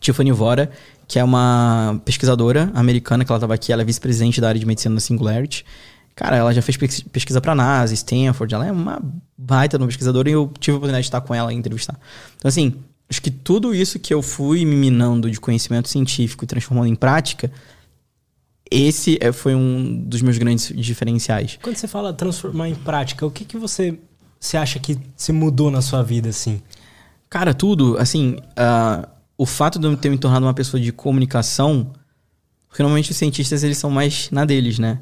Tiffany Vora, que é uma pesquisadora americana que ela estava aqui, ela é vice-presidente da área de medicina da Singularity. Cara, ela já fez pesquisa para NASA, Stanford, ela é uma baita de pesquisadora e eu tive a oportunidade de estar com ela e entrevistar. Então, assim, acho que tudo isso que eu fui me minando de conhecimento científico e transformando em prática, esse é, foi um dos meus grandes diferenciais. Quando você fala transformar em prática, o que, que você, você acha que se mudou na sua vida, assim? Cara, tudo. Assim, uh, o fato de eu ter me tornado uma pessoa de comunicação. Porque normalmente os cientistas eles são mais na deles, né?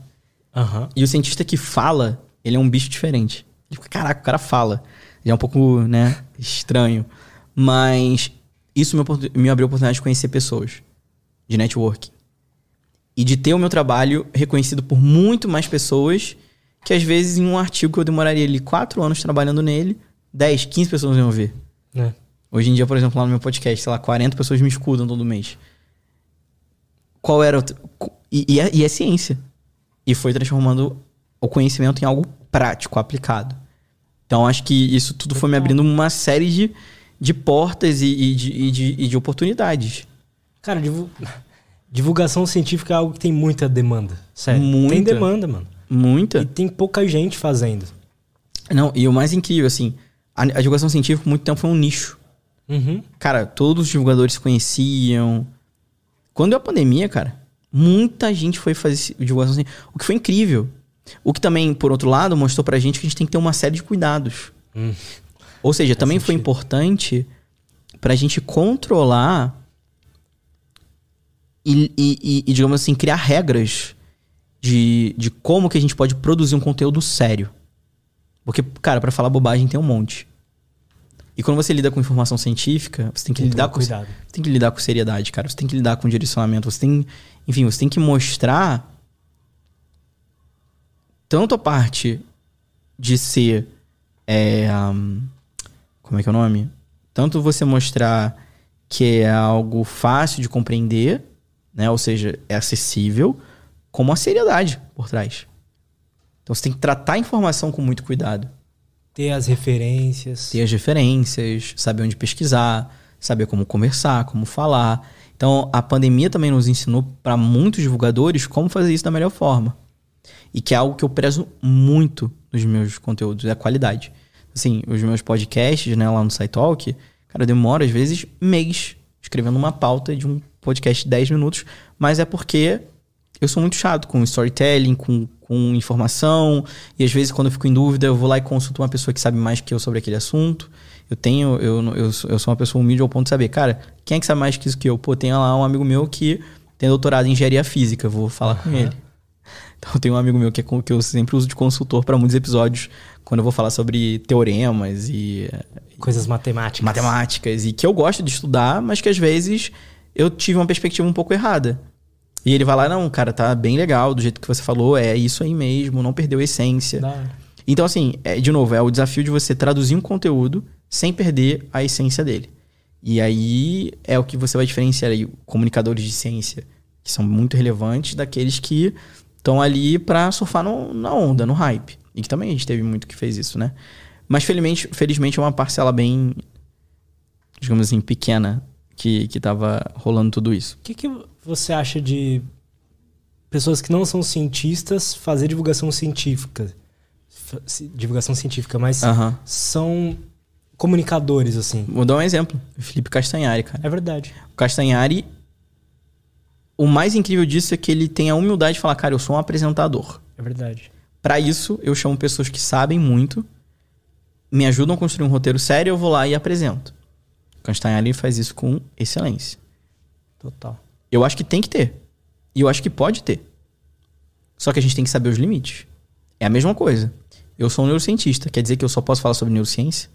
Uhum. E o cientista que fala, ele é um bicho diferente. Caraca, o cara fala. Ele é um pouco, né, estranho. Mas isso me, me abriu a oportunidade de conhecer pessoas. De networking. E de ter o meu trabalho reconhecido por muito mais pessoas que às vezes em um artigo que eu demoraria ali quatro anos trabalhando nele, 10, 15 pessoas iam ver. É. Hoje em dia, por exemplo, lá no meu podcast, sei lá, 40 pessoas me escutam todo mês. Qual era o. E, e, é, e é ciência. E foi transformando o conhecimento em algo prático, aplicado. Então, acho que isso tudo foi me abrindo uma série de, de portas e, e, de, e, de, e de oportunidades. Cara, divulgação científica é algo que tem muita demanda. Sério. Muita. Tem demanda, mano. Muita. E tem pouca gente fazendo. Não, e o mais incrível, assim, a, a divulgação científica por muito tempo foi um nicho. Uhum. Cara, todos os divulgadores se conheciam. Quando deu a pandemia, cara, muita gente foi fazer divulgação científica. O que foi incrível. O que também, por outro lado, mostrou pra gente que a gente tem que ter uma série de cuidados. Hum. Ou seja, Faz também sentido. foi importante pra gente controlar e, e, e, digamos assim, criar regras de, de como que a gente pode produzir um conteúdo sério. Porque, cara, para falar bobagem tem um monte. E quando você lida com informação científica, você tem que tem lidar com cuidado. Você tem que lidar com seriedade, cara. Você tem que lidar com direcionamento. Você tem, enfim, você tem que mostrar tanto a parte de ser é, um, como é que é o nome? Tanto você mostrar que é algo fácil de compreender, né? Ou seja, é acessível, como a seriedade por trás. Então você tem que tratar a informação com muito cuidado. Ter as referências. Ter as referências, saber onde pesquisar, saber como conversar, como falar. Então, a pandemia também nos ensinou para muitos divulgadores como fazer isso da melhor forma. E que é algo que eu prezo muito nos meus conteúdos, é a qualidade. Assim, os meus podcasts, né, lá no SciTalk, cara, eu demoro às vezes mês escrevendo uma pauta de um podcast de 10 minutos, mas é porque eu sou muito chato com storytelling, com com informação. E às vezes, quando eu fico em dúvida, eu vou lá e consulto uma pessoa que sabe mais que eu sobre aquele assunto. Eu tenho, eu, eu, eu sou uma pessoa humilde ao ponto de saber, cara, quem é que sabe mais que isso que eu? Pô, tem lá um amigo meu que tem doutorado em engenharia física, vou falar uhum. com ele. Então, tem um amigo meu que, é, que eu sempre uso de consultor para muitos episódios, quando eu vou falar sobre teoremas e. Coisas matemáticas. Matemáticas. E que eu gosto de estudar, mas que às vezes eu tive uma perspectiva um pouco errada. E ele vai lá, não, cara, tá bem legal, do jeito que você falou, é isso aí mesmo, não perdeu a essência. Então, assim, é, de novo, é o desafio de você traduzir um conteúdo sem perder a essência dele. E aí é o que você vai diferenciar aí, comunicadores de ciência, que são muito relevantes, daqueles que estão ali para surfar no, na onda, no hype. E que também a gente teve muito que fez isso, né? Mas felizmente, felizmente é uma parcela bem, digamos assim, pequena que, que tava rolando tudo isso. O que, que você acha de pessoas que não são cientistas fazer divulgação científica? Divulgação científica, mas uhum. são comunicadores, assim. Vou dar um exemplo. Felipe Castanhari, cara. É verdade. O Castanhari, o mais incrível disso é que ele tem a humildade de falar, cara, eu sou um apresentador. É verdade. Para isso, eu chamo pessoas que sabem muito, me ajudam a construir um roteiro sério, eu vou lá e apresento. O Castanhari faz isso com excelência. Total. Eu acho que tem que ter. E eu acho que pode ter. Só que a gente tem que saber os limites. É a mesma coisa. Eu sou um neurocientista. Quer dizer que eu só posso falar sobre neurociência?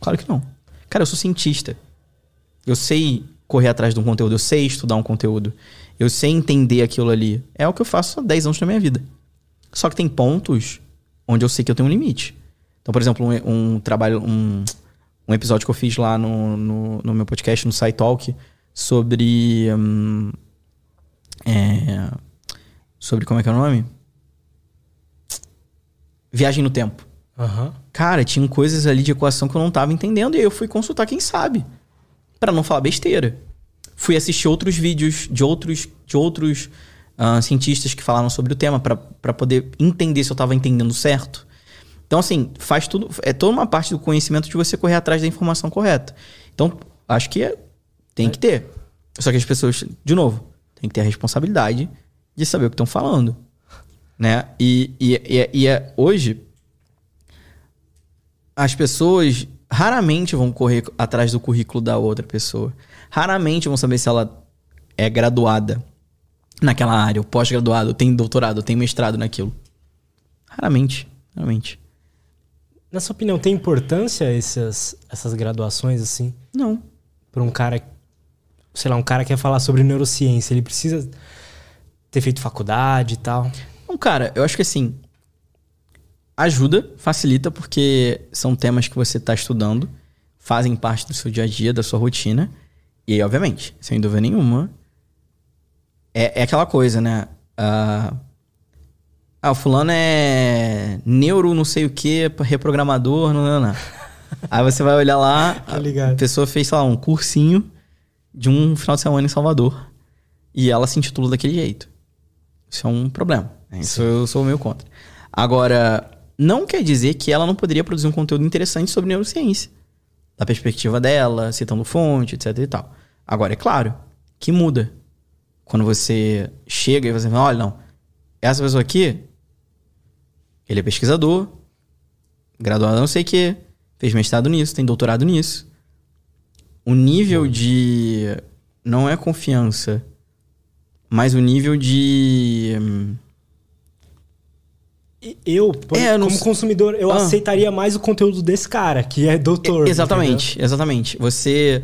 Claro que não. Cara, eu sou cientista. Eu sei correr atrás de um conteúdo. Eu sei estudar um conteúdo. Eu sei entender aquilo ali. É o que eu faço há 10 anos da minha vida. Só que tem pontos onde eu sei que eu tenho um limite. Então, por exemplo, um, um trabalho, um, um episódio que eu fiz lá no, no, no meu podcast, no SciTalk, Talk sobre. Hum, é, sobre como é que é o nome? Viagem no tempo. Uhum. Cara, tinham coisas ali de equação que eu não tava entendendo e aí eu fui consultar quem sabe. para não falar besteira. Fui assistir outros vídeos de outros, de outros uh, cientistas que falaram sobre o tema para poder entender se eu tava entendendo certo. Então, assim, faz tudo. É toda uma parte do conhecimento de você correr atrás da informação correta. Então, acho que é tem que ter. Só que as pessoas, de novo, tem que ter a responsabilidade de saber o que estão falando. Né? E, e, e, e é, hoje, as pessoas raramente vão correr atrás do currículo da outra pessoa. Raramente vão saber se ela é graduada naquela área, ou pós-graduado, tem doutorado, tem mestrado naquilo. Raramente, raramente. Na sua opinião, tem importância essas, essas graduações assim? Não. Para um cara, sei lá, um cara que quer falar sobre neurociência, ele precisa ter feito faculdade e tal? Não, cara, eu acho que assim, ajuda, facilita, porque são temas que você está estudando, fazem parte do seu dia a dia, da sua rotina. E aí, obviamente, sem dúvida nenhuma, é, é aquela coisa, né? Uh, ah, o fulano é neuro não sei o que, reprogramador, não, não, não. Aí você vai olhar lá, tá a pessoa fez, sei lá, um cursinho de um final de semana em Salvador. E ela se intitula daquele jeito. Isso é um problema. Né? Isso eu sou meio contra. Agora, não quer dizer que ela não poderia produzir um conteúdo interessante sobre neurociência. Da perspectiva dela, citando fonte, etc e tal. Agora, é claro que muda. Quando você chega e você fala, olha, não, essa pessoa aqui, ele é pesquisador, graduado não sei o quê, fez mestrado nisso, tem doutorado nisso. O nível de. Não é confiança, mas o nível de. Eu, por, é, como consumidor, eu ah. aceitaria mais o conteúdo desse cara, que é doutor. Exatamente, entendeu? exatamente. Você.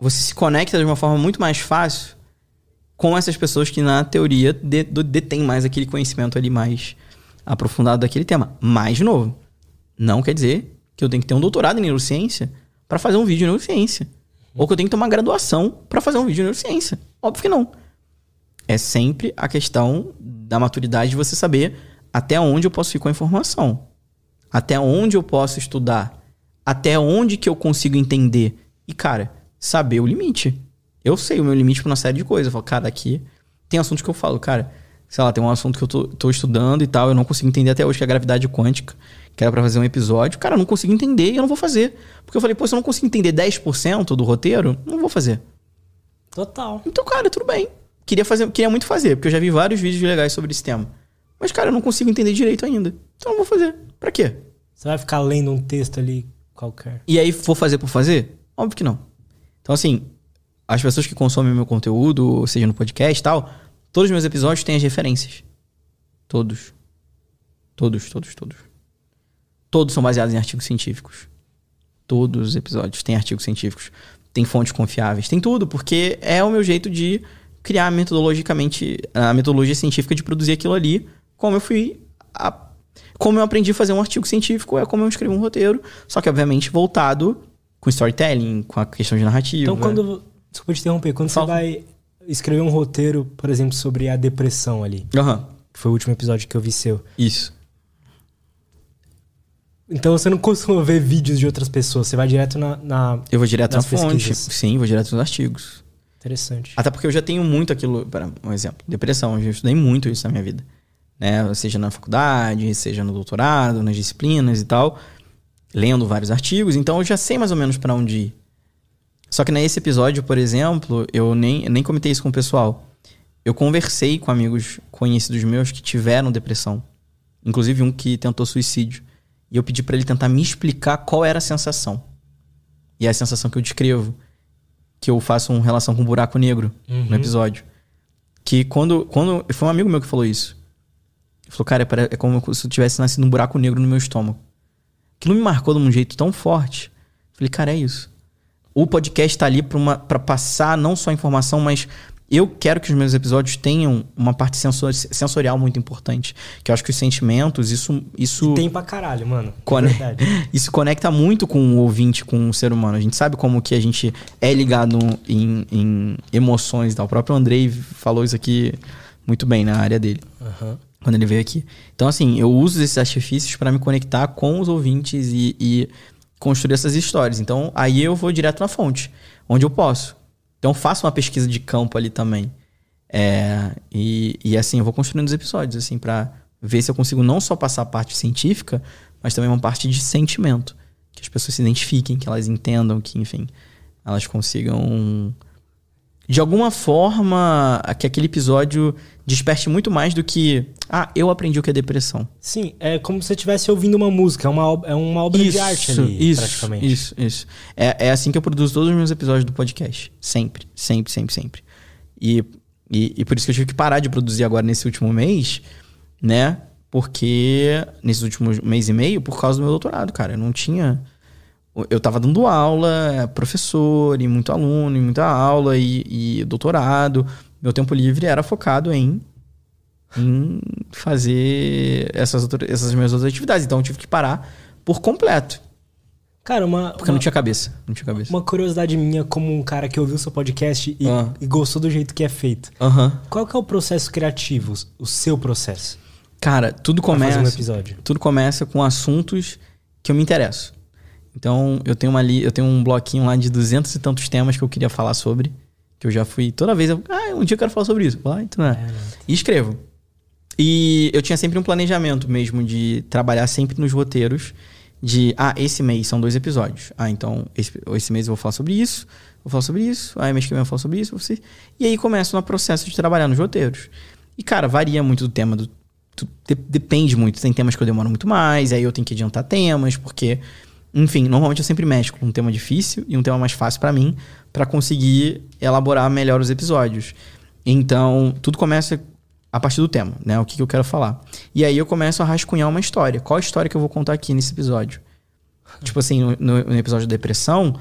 Você se conecta de uma forma muito mais fácil com essas pessoas que, na teoria, detêm mais aquele conhecimento ali mais aprofundado daquele tema. Mais de novo, não quer dizer que eu tenho que ter um doutorado em neurociência para fazer um vídeo de neurociência. Ou que eu tenho que ter uma graduação para fazer um vídeo de neurociência. Óbvio que não. É sempre a questão da maturidade de você saber até onde eu posso ir com a informação. Até onde eu posso estudar. Até onde que eu consigo entender. E, cara, saber o limite. Eu sei o meu limite para uma série de coisas. Eu falo, cara, aqui tem assuntos que eu falo, cara, sei lá, tem um assunto que eu tô, tô estudando e tal, eu não consigo entender até hoje, que é a gravidade quântica, que era pra fazer um episódio. Cara, eu não consigo entender e eu não vou fazer. Porque eu falei, pô, se eu não consigo entender 10% do roteiro, não vou fazer. Total. Então, cara, tudo bem. Queria, fazer, queria muito fazer, porque eu já vi vários vídeos legais sobre esse tema. Mas, cara, eu não consigo entender direito ainda. Então eu não vou fazer. Pra quê? Você vai ficar lendo um texto ali qualquer. E aí, vou fazer por fazer? Óbvio que não. Então, assim, as pessoas que consomem meu conteúdo, seja no podcast e tal, todos os meus episódios têm as referências. Todos. Todos, todos, todos. Todos são baseados em artigos científicos. Todos os episódios têm artigos científicos. Tem fontes confiáveis, tem tudo, porque é o meu jeito de criar metodologicamente a metodologia científica de produzir aquilo ali, como eu fui a, como eu aprendi a fazer um artigo científico, é como eu escrevo um roteiro, só que obviamente voltado com storytelling, com a questão de narrativa. Então quando Desculpa te interromper. Quando Fala. você vai escrever um roteiro, por exemplo, sobre a depressão ali. Aham. Uhum. Que foi o último episódio que eu vi seu. Isso. Então você não costuma ver vídeos de outras pessoas, você vai direto na. na eu vou direto na fonte. Sim, vou direto nos artigos. Interessante. Até porque eu já tenho muito aquilo. Para um exemplo, depressão. Eu já estudei muito isso na minha vida. Né? Seja na faculdade, seja no doutorado, nas disciplinas e tal. Lendo vários artigos. Então eu já sei mais ou menos para onde ir. Só que nesse episódio, por exemplo, eu nem, nem comentei isso com o pessoal. Eu conversei com amigos conhecidos meus que tiveram depressão. Inclusive um que tentou suicídio. E eu pedi para ele tentar me explicar qual era a sensação. E é a sensação que eu descrevo. Que eu faço uma relação com um buraco negro uhum. no episódio. Que quando, quando. Foi um amigo meu que falou isso. Ele falou, cara, é como se eu tivesse nascido um buraco negro no meu estômago. Aquilo me marcou de um jeito tão forte. Eu falei, cara, é isso o podcast está ali para passar não só informação, mas eu quero que os meus episódios tenham uma parte sensor, sensorial muito importante. Que eu acho que os sentimentos, isso. isso e tem pra caralho, mano. Cone... isso conecta muito com o ouvinte, com o ser humano. A gente sabe como que a gente é ligado em, em emoções e tal. O próprio Andrei falou isso aqui muito bem na área dele. Uhum. Quando ele veio aqui. Então, assim, eu uso esses artifícios para me conectar com os ouvintes e, e construir essas histórias. Então, aí eu vou direto na fonte, onde eu posso. Então, faço uma pesquisa de campo ali também. É, e, e assim, eu vou construindo os episódios, assim, para ver se eu consigo não só passar a parte científica, mas também uma parte de sentimento. Que as pessoas se identifiquem, que elas entendam, que, enfim, elas consigam de alguma forma, que aquele episódio desperte muito mais do que. Ah, eu aprendi o que é depressão. Sim, é como se você estivesse ouvindo uma música, é uma, é uma obra isso, de arte ali, isso, praticamente. Isso, isso. É, é assim que eu produzo todos os meus episódios do podcast. Sempre, sempre, sempre, sempre. E, e, e por isso que eu tive que parar de produzir agora nesse último mês, né? Porque nesses últimos mês e meio, por causa do meu doutorado, cara, eu não tinha. Eu tava dando aula, professor, e muito aluno, e muita aula, e, e doutorado. Meu tempo livre era focado em, em fazer essas, outras, essas minhas outras atividades. Então eu tive que parar por completo. Cara, uma. Porque uma, não tinha cabeça. Não tinha cabeça. Uma curiosidade minha, como um cara que ouviu seu podcast e, Ah. e gostou do jeito que é feito. Aham. Qual que é o processo criativo, o seu processo? Cara, tudo começa. um episódio. tudo começa com assuntos que eu me interesso. Então, eu tenho uma li, eu tenho um bloquinho lá de duzentos e tantos temas que eu queria falar sobre, que eu já fui toda vez, eu, ah, um dia eu quero falar sobre isso. Vou lá, então, é. E escrevo. E eu tinha sempre um planejamento mesmo de trabalhar sempre nos roteiros de, ah, esse mês são dois episódios. Ah, então esse, esse mês eu vou falar sobre isso, vou falar sobre isso, aí mês que vem eu vou falar sobre isso, você... e aí começo no processo de trabalhar nos roteiros. E cara, varia muito do tema do tu- de- depende muito. Tem temas que eu demoro muito mais, aí eu tenho que adiantar temas, porque, enfim, normalmente eu sempre mesclo um tema difícil e um tema mais fácil pra mim, pra conseguir elaborar melhor os episódios. Então, tudo começa a partir do tema, né? O que, que eu quero falar. E aí eu começo a rascunhar uma história. Qual a história que eu vou contar aqui nesse episódio? tipo assim, no, no- episódio da depressão,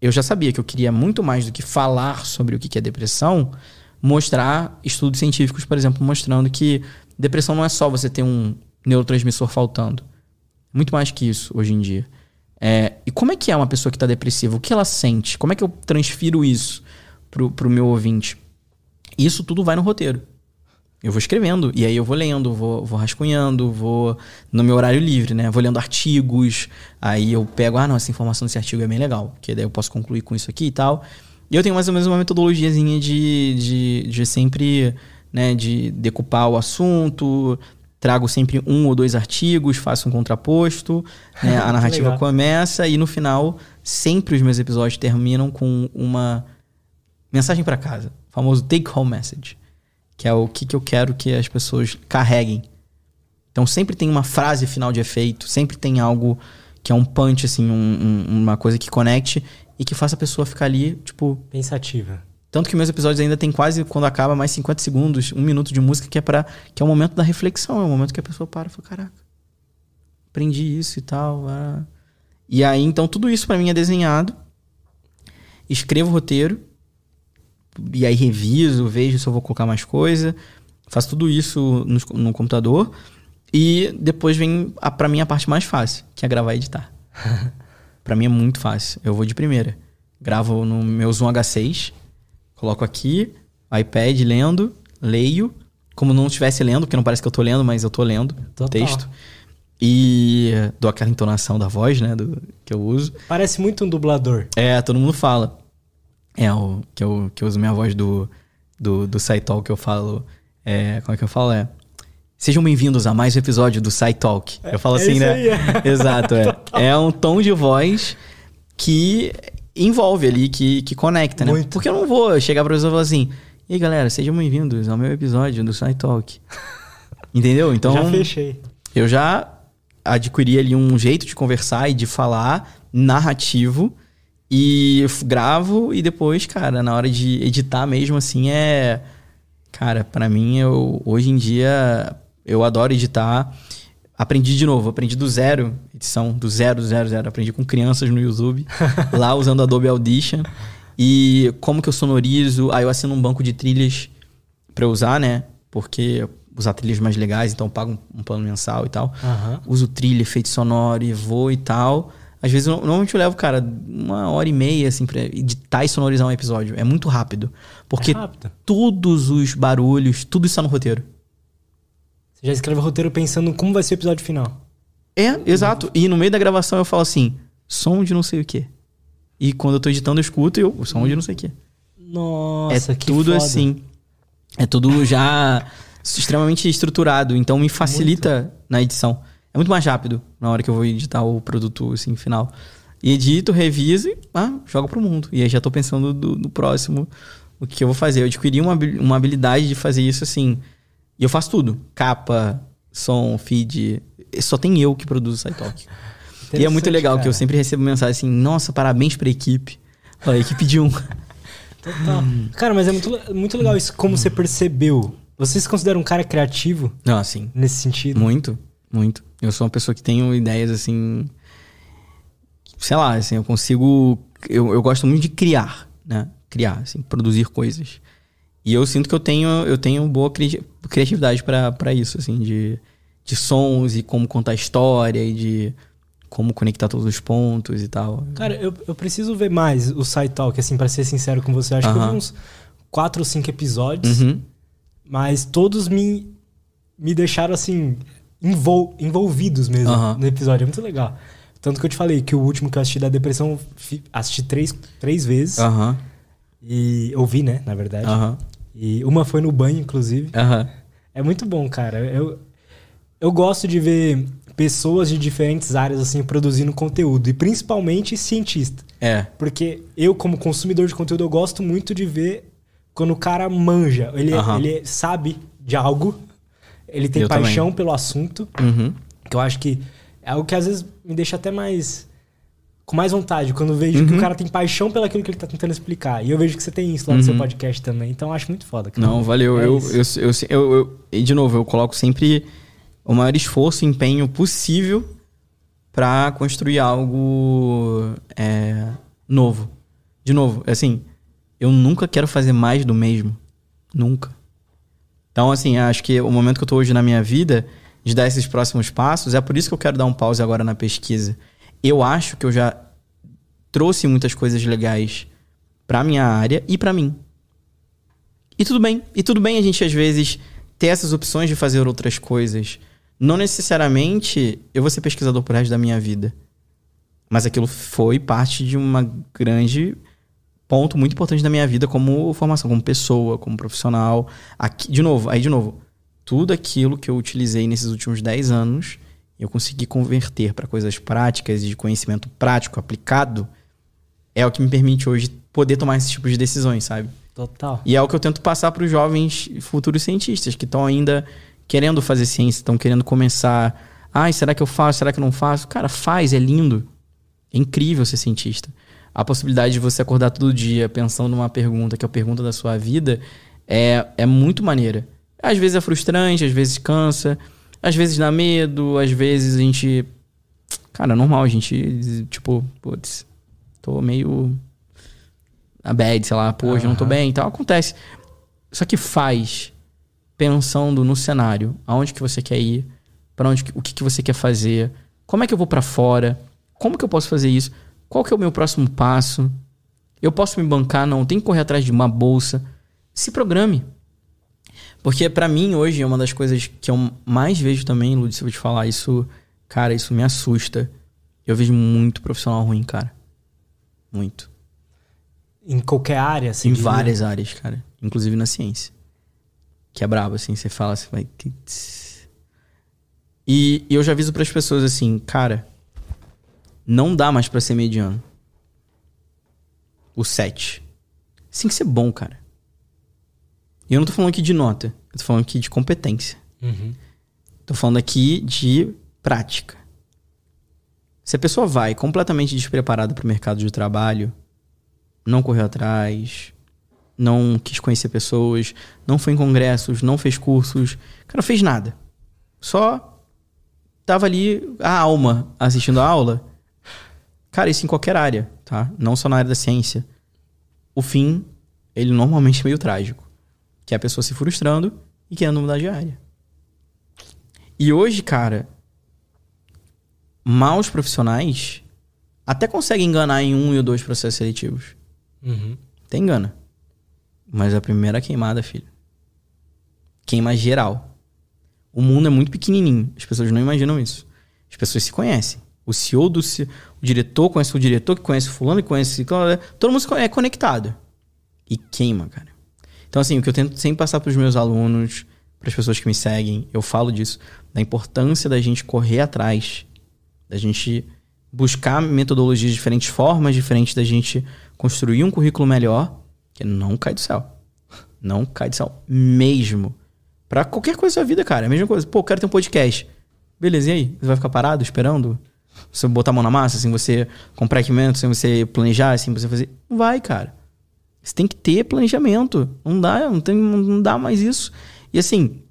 eu já sabia que eu queria muito mais do que falar sobre o que que é depressão, mostrar estudos científicos, por exemplo, mostrando que depressão não é só você ter um neurotransmissor faltando. Muito mais que isso hoje em dia. É, e como é que é uma pessoa que está depressiva? O que ela sente? Como é que eu transfiro isso pro, pro meu ouvinte? Isso tudo vai no roteiro. Eu vou escrevendo, e aí eu vou lendo, vou, vou rascunhando, vou no meu horário livre, né? Vou lendo artigos, aí eu pego, ah, não, essa informação desse artigo é bem legal, que daí eu posso concluir com isso aqui e tal. E eu tenho mais ou menos uma metodologiazinha de, de, de sempre, né, de decupar o assunto, trago sempre um ou dois artigos, faço um contraposto, né? a narrativa começa e no final, sempre os meus episódios terminam com uma mensagem para casa, o famoso take home message, que é o que, que eu quero que as pessoas carreguem. Então sempre tem uma frase final de efeito, sempre tem algo que é um punch, assim, um- um- uma coisa que conecte e que faça a pessoa ficar ali, tipo. Pensativa. Tanto que meus episódios ainda tem quase, quando acaba, mais 50 segundos, um minuto de música, que é para que é o momento da reflexão, é o momento que a pessoa para e fala, caraca, aprendi isso e tal. ah." E aí, então, tudo isso para mim é desenhado. Escrevo o roteiro. E aí reviso, vejo se eu vou colocar mais coisa. Faço tudo isso no, no computador. E depois vem, a, pra mim, a parte mais fácil, que é gravar e editar. pra mim é muito fácil. Eu vou de primeira. Gravo no meu Zoom H6. Coloco aqui, iPad lendo, leio. Como não estivesse lendo, porque não parece que eu tô lendo, mas eu tô lendo Total. o texto. E dou aquela entonação da voz, né? Do, que eu uso. Parece muito um dublador. É, todo mundo fala. É, o que eu, que eu uso minha voz do, do, do SciTalk, que eu falo. É, como é que eu falo? É. Sejam bem-vindos a mais um episódio do SciTalk. Eu falo é assim, né? aí, é. Exato, é. É um tom de voz que envolve ali, que, que conecta, né? Muito. Porque eu não vou chegar pra pessoa e falar assim: e aí, galera, sejam bem-vindos ao meu episódio do SciTalk. Entendeu? Então. Já fechei. Eu já adquiri ali um jeito de conversar e de falar narrativo e gravo e depois, cara, na hora de editar mesmo assim é cara, pra mim eu hoje em dia eu adoro editar. Aprendi de novo, aprendi do zero, edição do zero, zero, zero. Aprendi com crianças no YouTube, lá usando Adobe Audition. E como que eu sonorizo, aí eu assino um banco de trilhas pra eu usar, né? Porque usar trilhas mais legais, então eu pago um, um plano mensal e tal. Aham. Uso trilha, efeito sonoro e vou e tal. Às vezes, eu- normalmente eu levo, cara, uma hora e meia, assim, pra editar e sonorizar um episódio. É muito rápido. Porque É rápido. todos os barulhos, tudo está no roteiro. Você já escreve o roteiro pensando como vai ser o episódio final. É, exato. E no meio da gravação eu falo assim, som de não sei o quê. E quando eu tô editando, eu escuto e eu, som de não sei o quê. Nossa, é que tudo foda. assim. É tudo já extremamente estruturado. Então me facilita na edição. É muito mais rápido na hora que eu vou editar o produto assim, final. E edito, reviso e ah, jogo pro mundo. E aí já tô pensando do, do próximo, o que eu vou fazer. Eu adquiri uma, uma habilidade de fazer isso assim. E eu faço tudo: capa, som, feed. Só tem eu que produzo o SciTalk. E é muito legal cara. que eu sempre recebo mensagem assim: nossa, parabéns pra equipe. Olha, equipe de um. Total. Cara, mas é muito, muito legal isso, como você percebeu. Você se considera um cara criativo? Ah, sim. Nesse sentido? Muito, muito. Eu sou uma pessoa que tenho ideias assim. Sei lá, assim, eu consigo. Eu, eu gosto muito de criar, né? Criar, assim, produzir coisas. E eu sinto que eu tenho, eu tenho boa cri criatividade para isso, assim, de, de sons e como contar história e de como conectar todos os pontos e tal. Cara, eu, eu preciso ver mais o Side Talk, assim, para ser sincero com você. Acho uh -huh. que eu vi uns quatro ou cinco episódios, uh uhum. -huh. mas todos me, me deixaram, assim, envol, envolvidos mesmo uh -huh. no episódio. É muito legal. Tanto que eu te falei que o último que eu assisti da depressão, assisti três, três vezes. E ouvi, né, na verdade. E uma foi no banho, inclusive. É muito bom, cara. Eu, eu gosto de ver pessoas de diferentes áreas assim produzindo conteúdo e principalmente cientista. É. Porque eu como consumidor de conteúdo eu gosto muito de ver quando o cara manja, ele, uhum. ele sabe de algo, ele tem eu paixão também. pelo assunto, uhum. que eu acho que é algo que às vezes me deixa até mais com mais vontade quando vejo uhum. que o cara tem paixão pelo aquilo que ele tá tentando explicar. E eu vejo que você tem isso lá no seu uhum. podcast também, então eu acho muito foda. Cara. Não, valeu. É eu, eu, eu, eu, eu, e de novo, eu coloco sempre o maior esforço e empenho possível para construir algo é, novo. De novo, assim, eu nunca quero fazer mais do mesmo. Nunca. Então, assim, acho que o momento que eu tô hoje na minha vida, de dar esses próximos passos, é por isso que eu quero dar um pause agora na pesquisa. Eu acho que eu já trouxe muitas coisas legais para minha área e para mim. E tudo bem. E tudo bem a gente, às vezes, ter essas opções de fazer outras coisas não necessariamente eu vou ser pesquisador por resto da minha vida. Mas aquilo foi parte de uma grande ponto muito importante da minha vida como formação, como pessoa, como profissional. Aqui, de novo, aí de novo, tudo aquilo que eu utilizei nesses últimos 10 anos, eu consegui converter para coisas práticas e de conhecimento prático aplicado, é o que me permite hoje poder tomar esse tipo de decisões, sabe? Total. E é o que eu tento passar para os jovens futuros cientistas que estão ainda querendo fazer ciência, estão querendo começar. Ai, será que eu faço? Será que eu não faço? Cara, faz, é lindo. É incrível ser cientista. A possibilidade de você acordar todo dia pensando numa pergunta, que é a pergunta da sua vida, é, é muito maneira. Às vezes é frustrante, às vezes cansa, às vezes dá medo, às vezes a gente. Cara, é normal, a gente, tipo, putz, tô meio. A bad, sei lá, pô, hoje uhum. não tô bem e tal. Acontece. Só que faz pensando no cenário, aonde que você quer ir, para onde o que, que você quer fazer, como é que eu vou para fora, como que eu posso fazer isso, qual que é o meu próximo passo, eu posso me bancar, não, tem que correr atrás de uma bolsa, se programe. Porque para mim hoje é uma das coisas que eu mais vejo também, Lud, se eu vou te falar isso, cara, isso me assusta. Eu vejo muito profissional ruim, cara. Muito. Em qualquer área, assim? Em várias áreas, cara. Inclusive na ciência que é brabo, assim. Você fala, você vai. E, e eu já aviso para as pessoas assim, cara, não dá mais para ser mediano. O 7. Tem que ser bom, cara. E eu não tô falando aqui de nota. Eu tô falando aqui de competência. Uhum. Tô falando aqui de prática. Se a pessoa vai completamente despreparada para o mercado de trabalho, não correu atrás, não quis conhecer pessoas, não foi em congressos, não fez cursos, cara, não fez nada. Só tava ali a alma assistindo a aula. Cara, isso em qualquer área, tá? Não só na área da ciência. O fim, ele normalmente é meio trágico. Que é a pessoa se frustrando e querendo mudar de área. E hoje, cara, maus profissionais até conseguem enganar em um ou dois processos seletivos. Uhum. Tem engana. Mas a primeira queimada, filho. Queima geral. O mundo é muito pequenininho. As pessoas não imaginam isso. As pessoas se conhecem. O CEO do o diretor conhece o diretor que conhece o fulano que conhece todo mundo é conectado. E queima, cara. Então assim, o que eu tento sempre passar para os meus alunos, para as pessoas que me seguem, eu falo disso, da importância da gente correr atrás, da gente buscar metodologias diferentes, formas diferentes da gente construir um currículo melhor que não cai do céu. Não cai do céu mesmo. Pra qualquer coisa da sua vida, cara. É a mesma coisa. Pô, quero ter um podcast. Beleza, e aí? Você vai ficar parado esperando? Você botar a mão na massa, sem você comprar equipamento, sem você planejar, sem você fazer. Não vai, cara. Você tem que ter planejamento. Não dá, não, tem, não dá mais isso. E assim,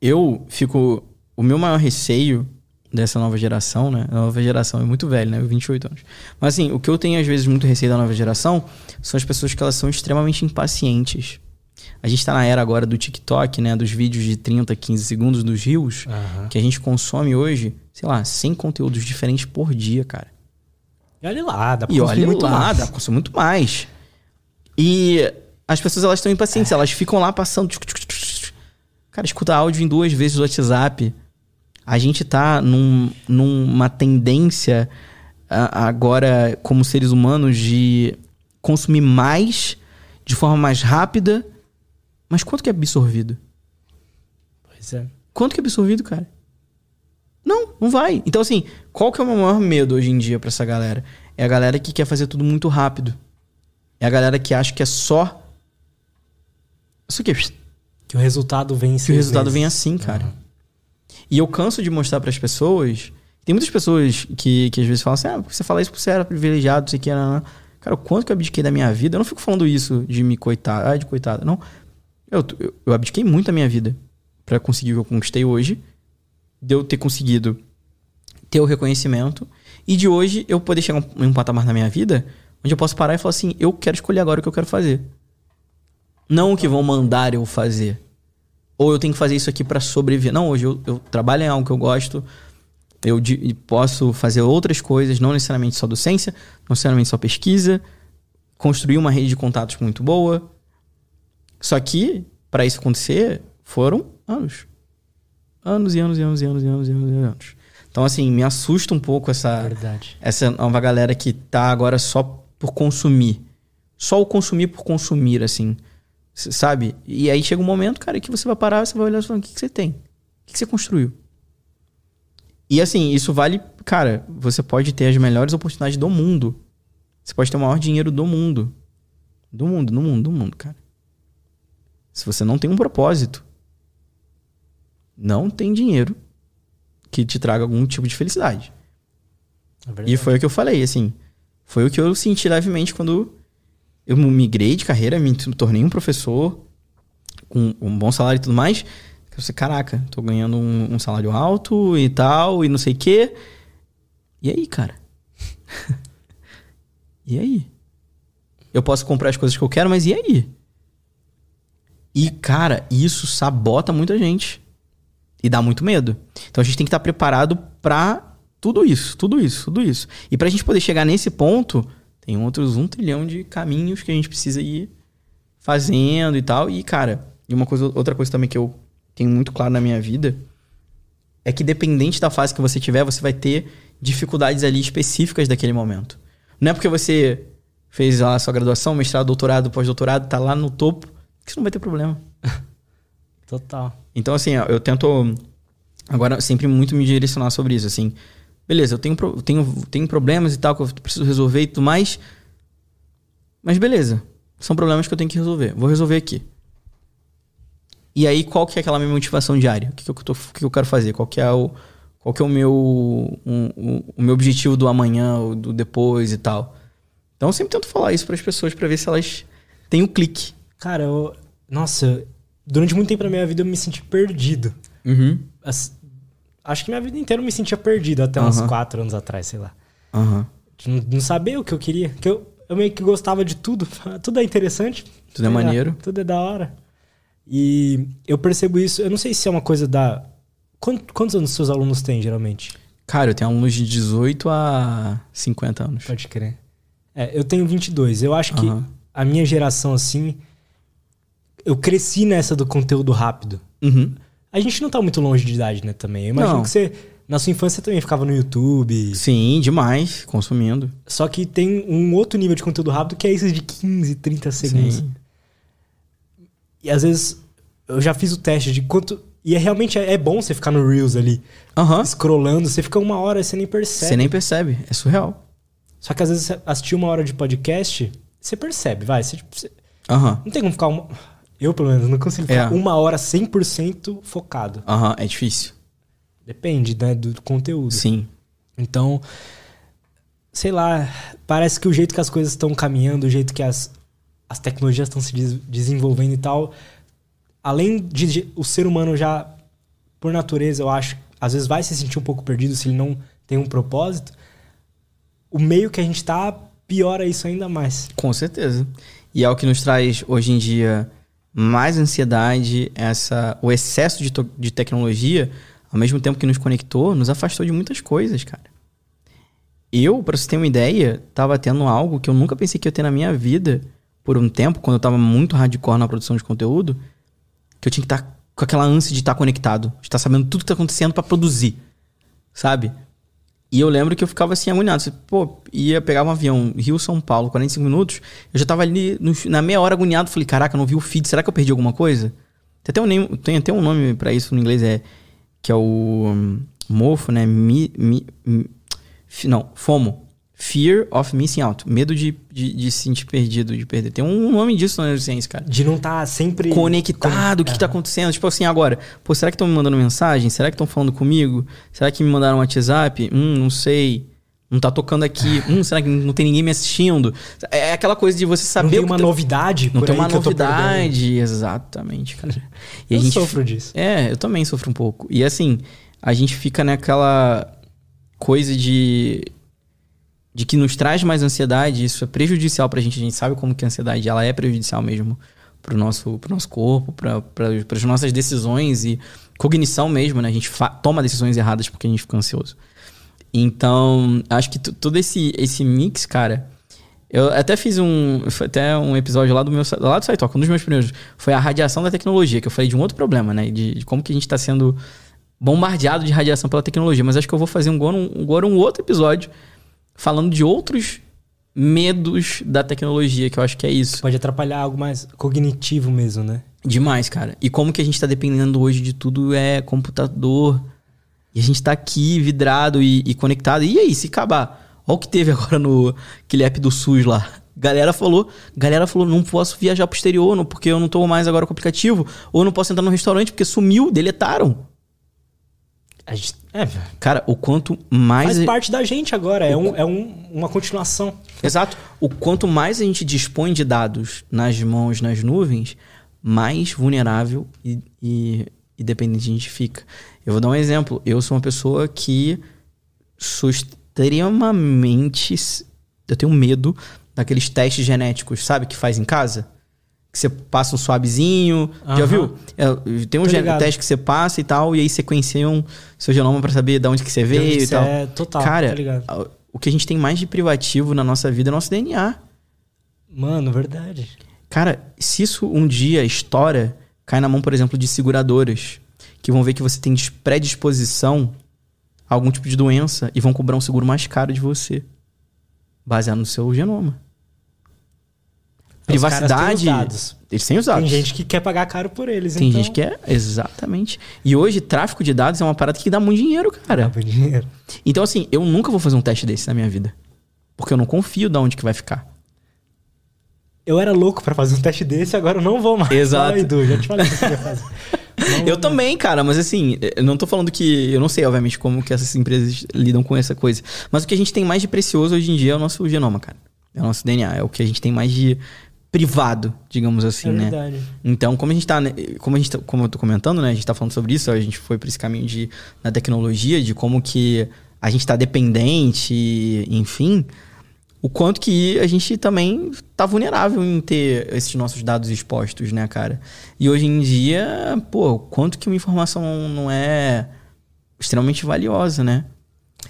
eu fico. O meu maior receio dessa nova geração, né? A nova geração é muito velha, né? Eu 28 anos. Mas assim, o que eu tenho às vezes muito receio da nova geração são as pessoas que elas são extremamente impacientes. A gente tá na era agora do TikTok, né? Dos vídeos de 30, 15 segundos dos rios, uhum. que a gente consome hoje, sei lá, 100 conteúdos diferentes por dia, cara. E olha lá, dá pra e olha muito lá, mais. dá pra consumir muito mais. E as pessoas elas estão impacientes, é. elas ficam lá passando. Cara, escuta áudio em duas vezes o WhatsApp a gente tá num, numa tendência agora, como seres humanos, de consumir mais de forma mais rápida. Mas quanto que é absorvido? Pois é. Quanto que é absorvido, cara? Não, não vai. Então, assim, qual que é o meu maior medo hoje em dia para essa galera? É a galera que quer fazer tudo muito rápido. É a galera que acha que é só. Isso aqui. Que o resultado vem Que o resultado vem assim, cara. Uhum. E eu canso de mostrar para as pessoas. Tem muitas pessoas que, que às vezes falam assim: ah, você fala isso porque você era privilegiado, você que era. Cara, o quanto que eu abdiquei da minha vida? Eu não fico falando isso de me coitar, ah, de coitada. Não. Eu, eu, eu abdiquei muito da minha vida para conseguir o que eu conquistei hoje. De eu ter conseguido ter o reconhecimento. E de hoje eu poder chegar em um patamar na minha vida onde eu posso parar e falar assim: eu quero escolher agora o que eu quero fazer. Não o que vão mandar eu fazer. Ou eu tenho que fazer isso aqui para sobreviver. Não, hoje eu, eu, trabalho em algo que eu gosto. Eu de, posso fazer outras coisas, não necessariamente só docência, não necessariamente só pesquisa. Construir uma rede de contatos muito boa. Só que, para isso acontecer, foram anos. Anos e anos e anos e anos e anos e anos e anos. Então, assim, me assusta um pouco essa, Verdade. essa nova galera que tá agora só por consumir. Só o consumir por consumir, assim. Sabe? E aí chega um momento, cara, que você vai parar, você vai olhar e falar, o que, que você tem? O que, que você construiu? E assim, isso vale, cara, você pode ter as melhores oportunidades do mundo. Você pode ter o maior dinheiro do mundo. Do mundo, no mundo, do mundo, cara. Se você não tem um propósito, não tem dinheiro que te traga algum tipo de felicidade. É e foi o que eu falei, assim. Foi o que eu senti levemente quando eu migrei de carreira, me tornei um professor com um bom salário e tudo mais. Eu falei, caraca, tô ganhando um, um, salário alto e tal, e não sei o quê. E aí, cara? e aí? Eu posso comprar as coisas que eu quero, mas e aí? E, cara, isso sabota muita gente. E dá muito medo. Então a gente tem que estar preparado para tudo isso, tudo isso, tudo isso. E pra gente poder chegar nesse ponto, tem outros um trilhão de caminhos que a gente precisa ir fazendo e tal. E, cara, e uma coisa, outra coisa também que eu tenho muito claro na minha vida é que dependente da fase que você tiver, você vai ter dificuldades ali específicas daquele momento. Não é porque você fez lá a sua graduação, mestrado, doutorado, pós-doutorado, tá lá no topo, que você não vai ter problema. Total. Então, assim, eu tento agora sempre muito me direcionar sobre isso, assim beleza, eu tenho, tenho, tenho problemas e tal que eu preciso resolver e tudo mais. Mas beleza, são problemas que eu tenho que resolver. Vou resolver aqui. E aí, qual que é aquela minha motivação diária? O que, que, eu, tô, o que eu quero fazer? Qual que é o, qual que é o meu, um, um, o meu objetivo do amanhã, ou do depois e tal? Então, eu sempre tento falar isso para as pessoas para ver se elas têm o um clique. Cara, eu, nossa, durante muito tempo na minha vida eu me senti perdido. Uhum. As, Acho que minha vida inteira eu me sentia perdido até uns quatro anos atrás, sei lá. Uhum. Não, não sabia o que eu queria. Que eu, eu meio que gostava de tudo. Tudo é interessante. Tudo é maneiro. tudo é da hora. E eu percebo isso. Eu não sei se é uma coisa da. Quantos, anos seus alunos têm, geralmente? Cara, eu tenho alunos de 18 a 50 anos. Pode crer. É, eu tenho 22. Eu acho que a minha geração, assim. Eu cresci nessa do conteúdo rápido. Uhum. A gente não tá muito longe de idade, né, também. Eu imagino não. que você, na sua infância, também ficava no YouTube. Sim, demais, consumindo. Só que tem um outro nível de conteúdo rápido que é esses de 15, 30 segundos. Sim. E às vezes eu já fiz o teste de quanto. E é realmente é, é bom você ficar no Reels ali. Uhum. Scrollando, você fica uma hora e você nem percebe. Você nem percebe, é surreal. Só que às vezes assistir uma hora de podcast você percebe, vai. Você, tipo, você- Aham. não tem como ficar uma. Eu, pelo menos, não consigo ficar É. uma hora 100% focado. Aham, é difícil. Depende, né, do, do conteúdo. Sim. Então, sei lá, parece que o jeito que as coisas estão caminhando, o jeito que as, as tecnologias estão se des- desenvolvendo e tal, além de de- o ser humano já, por natureza, eu acho, às vezes vai se sentir um pouco perdido se ele não tem um propósito, o meio que a gente tá piora isso ainda mais. Com certeza. E é o que nos traz hoje em dia mais ansiedade, essa, o excesso de, de tecnologia, ao mesmo tempo que nos conectou, nos afastou de muitas coisas, cara. Eu, pra você ter uma ideia, tava tendo algo que eu nunca pensei que ia ter na minha vida por um tempo, quando eu tava muito hardcore na produção de conteúdo, que eu tinha que estar com aquela ânsia de estar conectado, de estar sabendo tudo que tá acontecendo pra produzir, sabe? E eu lembro que eu ficava assim, agoniado. Você, Pô, ia pegar um avião Rio-São Paulo, 45 minutos. Eu já tava ali no- na meia hora agoniado. Falei, caraca, não vi o feed. Será que eu perdi alguma coisa? Tem até um, tem até um nome pra isso no inglês, é... Que é o hum, mofo, né? Mi, mi, mi- não, FOMO. Fear of Missing Out. Medo de, de, de se sentir perdido, de perder. Tem um nome disso na neurociência, cara De não estar sempre conectado, o que, que tá acontecendo. Tipo assim, agora, pô, será que estão me mandando mensagem? Será que estão falando comigo? Será que me mandaram um WhatsApp? Hum, não sei. Não tá tocando aqui. hum, será que não tem ninguém me assistindo? É aquela coisa de você Não saber tem o que uma tá- novidade Não tem uma novidade. Exatamente, cara. E a Eu gente sofro disso. é, eu também sofro um pouco. E assim, a gente fica naquela coisa de de que nos traz mais ansiedade, isso é prejudicial pra gente, a gente sabe como que a ansiedade ela é prejudicial mesmo pro nosso, pro nosso corpo, para as nossas decisões e cognição mesmo, né? A gente toma decisões erradas porque a gente fica ansioso. Então, acho que todo esse, esse mix, cara, eu até fiz um, até um episódio lá do meu lá do SciTalk, um dos meus primeiros, foi a radiação da tecnologia, que eu falei de um outro problema, né? De, de como que a gente está sendo bombardeado de radiação pela tecnologia. Mas acho que eu vou fazer um, agora um, um outro episódio falando de outros medos da tecnologia, que eu acho que é isso. Pode atrapalhar algo mais cognitivo mesmo, né? Demais, cara. E como que a gente tá dependendo hoje de tudo é computador. E a gente tá aqui vidrado e, e conectado. E aí, se acabar? Olha o que teve agora no aquele app do SUS lá. Galera falou, galera falou, não posso viajar pro exterior, não, porque eu não tô mais agora com o aplicativo, ou não posso entrar no restaurante porque sumiu, deletaram. Gente, é, Cara, o quanto mais faz parte da gente agora. É, um, é um, uma continuação. Exato. O quanto mais a gente dispõe de dados nas mãos, nas nuvens, mais vulnerável e, e, e dependente a gente fica. Eu vou dar um exemplo. Eu sou uma pessoa que sou extremamente. Eu tenho medo daqueles testes genéticos, sabe? Que faz em casa. Que você passa um suavezinho. Já Aham. viu? É, tem um ligado. teste que você passa e tal, e aí sequenciam seu genoma pra saber de onde que você veio que e tal. é total, Cara, o que a gente tem mais de privativo na nossa vida é nosso DNA. Mano, verdade. Cara, se isso um dia estoura, cai na mão, por exemplo, de seguradoras, que vão ver que você tem dis- predisposição a algum tipo de doença e vão cobrar um seguro mais caro de você, baseado no seu genoma. Os caras têm os Privacidade. Eles têm os dados. Tem gente que quer pagar caro por eles, Tem então... gente que é, exatamente. E hoje, tráfico de dados é uma parada que dá muito dinheiro, cara. Dá dinheiro. Então, assim, eu nunca vou fazer um teste desse na minha vida. Porque eu não confio de onde que vai ficar. Eu era louco pra fazer um teste desse, agora eu não vou mais. Exato. Aí, Edu, já te falei que você ia fazer. Não Eu também, cara, mas assim, eu não tô falando que. Eu não sei, obviamente, como que essas empresas lidam com essa coisa. Mas o que a gente tem mais de precioso hoje em dia é o nosso genoma, cara. É o nosso DNA. É o que a gente tem mais de privado, digamos assim, É né? verdade. Então, como a gente tá. né, Como a gente tá, como eu tô comentando, né? A gente tá falando sobre isso, a gente foi por esse caminho de, da tecnologia, de como que a gente tá dependente, enfim. O quanto que a gente também tá vulnerável em ter esses nossos dados expostos, né, cara? E hoje em dia, pô, o quanto que uma informação não é extremamente valiosa, né?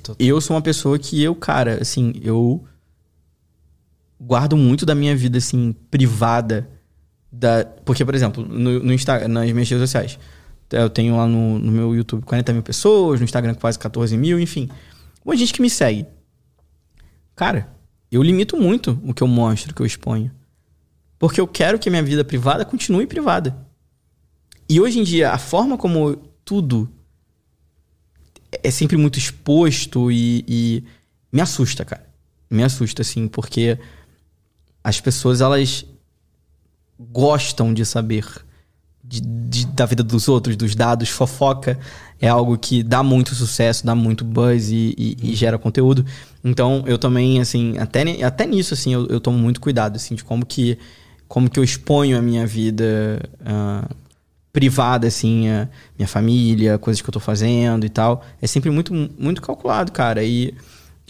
Total. Eu sou uma pessoa que eu, cara, assim, eu guardo muito da minha vida, assim, privada. Da... Porque, por exemplo, no, no nas minhas redes sociais, eu tenho lá no, no meu YouTube 40 mil pessoas, no Instagram quase 14 mil, enfim. Um de gente que me segue. Cara, eu limito muito o que eu mostro, o que eu exponho. Porque eu quero que a minha vida privada continue privada. E hoje em dia, a forma como tudo é sempre muito exposto e, e me assusta, cara. Me assusta, assim, porque as pessoas, elas gostam de saber de, de, da vida dos outros, dos dados. Fofoca é algo que dá muito sucesso, dá muito buzz e, e, e gera conteúdo. Então, eu também, assim, até, até nisso, assim, eu, eu tomo muito cuidado, assim, de como que, como que eu exponho a minha vida uh, privada, assim, a minha família, coisas que eu tô fazendo e tal. É sempre muito, muito calculado, cara. E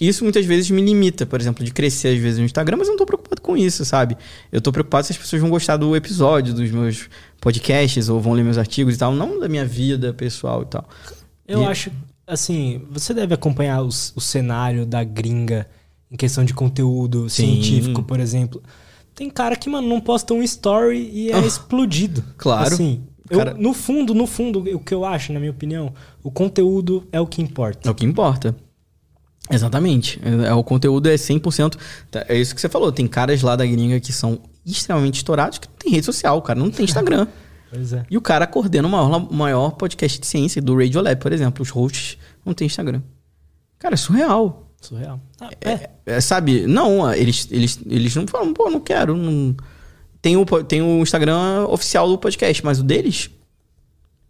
isso muitas vezes me limita, por exemplo, de crescer às vezes no Instagram, mas eu não tô preocupado com isso, sabe? Eu tô preocupado se as pessoas vão gostar do episódio, dos meus podcasts, ou vão ler meus artigos e tal, não da minha vida pessoal e tal. Eu e... acho, assim, você deve acompanhar os, o cenário da gringa em questão de conteúdo Sim. científico, por exemplo. Tem cara que, mano, não posta um story e é oh, explodido. Claro. Assim, eu, no fundo, no fundo, o que eu acho, na minha opinião, o conteúdo é o que importa. É o que importa. Exatamente. É, é o conteúdo é 100%. Tá, é isso que você falou. Tem caras lá da gringa que são extremamente estourados que não tem rede social, cara. Não tem Instagram. pois é. E o cara coordena o maior, maior podcast de ciência do Radiolab, por exemplo. Os hosts não tem Instagram. Cara, é surreal. Surreal. Ah, é. É, é, sabe? Não, eles, eles, eles não falam, pô, não quero. Não tem o, tem o Instagram oficial do podcast, mas o deles,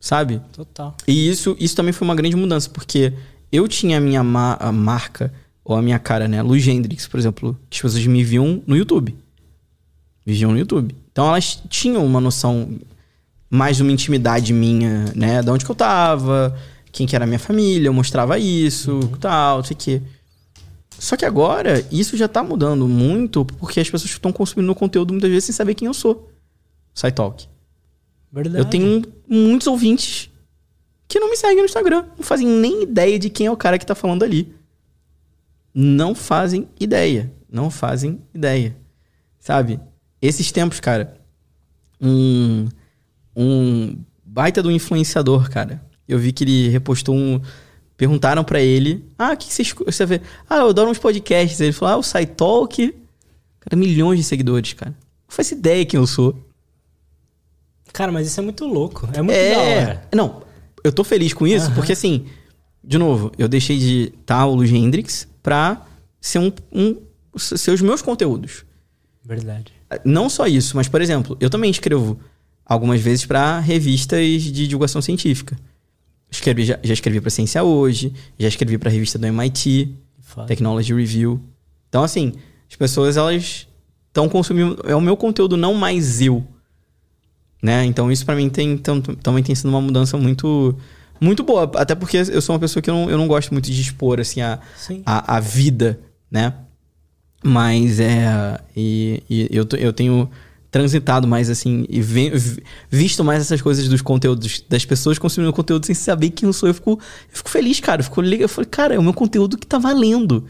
sabe? Total. E isso, isso também foi uma grande mudança, porque eu tinha a minha ma a marca, ou a minha cara, né? Luz Hendrix, por exemplo, que as pessoas me viam no YouTube. Me viam no YouTube. Então elas tinham uma noção mais de uma intimidade minha, né? Da onde que eu tava, quem que era a minha família, eu mostrava isso, uhum. tal, não sei o quê. Só que agora, isso já tá mudando muito, porque as pessoas estão consumindo conteúdo muitas vezes sem saber quem eu sou. SciTalk. Verdade. Eu tenho muitos ouvintes que não me seguem no Instagram. Não fazem nem ideia de quem é o cara que tá falando ali. Não fazem ideia. Não fazem ideia. Sabe? Esses tempos, cara. Um. Um baita do influenciador, cara. Eu vi que ele repostou um Perguntaram para ele: Ah, o que, você, você vê? Ah, eu adoro uns podcasts. Ele falou: Ah, o SciTalk. Cara, milhões de seguidores, cara. Não faz ideia quem eu sou. Cara, mas isso é muito louco. É muito é... da hora. Não, eu tô feliz com isso, porque assim, de novo, eu deixei de estar o Luiz Hendrix pra ser um, um. ser os meus conteúdos. Verdade. Não só isso, mas, por exemplo, eu também escrevo algumas vezes para revistas de divulgação científica. Escrevi, já, já escrevi para Ciência Hoje, já escrevi para a revista do MIT, Foda. Technology Review. Então, assim, as pessoas, elas estão consumindo... É o meu conteúdo, não mais eu. Né? Então, isso para mim tem, tam, também tem sido uma mudança muito muito boa. Até porque eu sou uma pessoa que eu não, eu não gosto muito de expor, assim, a, a, a, vida, né? Mas é... E, e eu, eu tenho transitado mais assim e visto mais essas coisas dos conteúdos das pessoas consumindo conteúdo sem saber quem eu sou. Eu fico, eu fico feliz, cara. Eu fico eu falei, cara, é o meu conteúdo que tá valendo.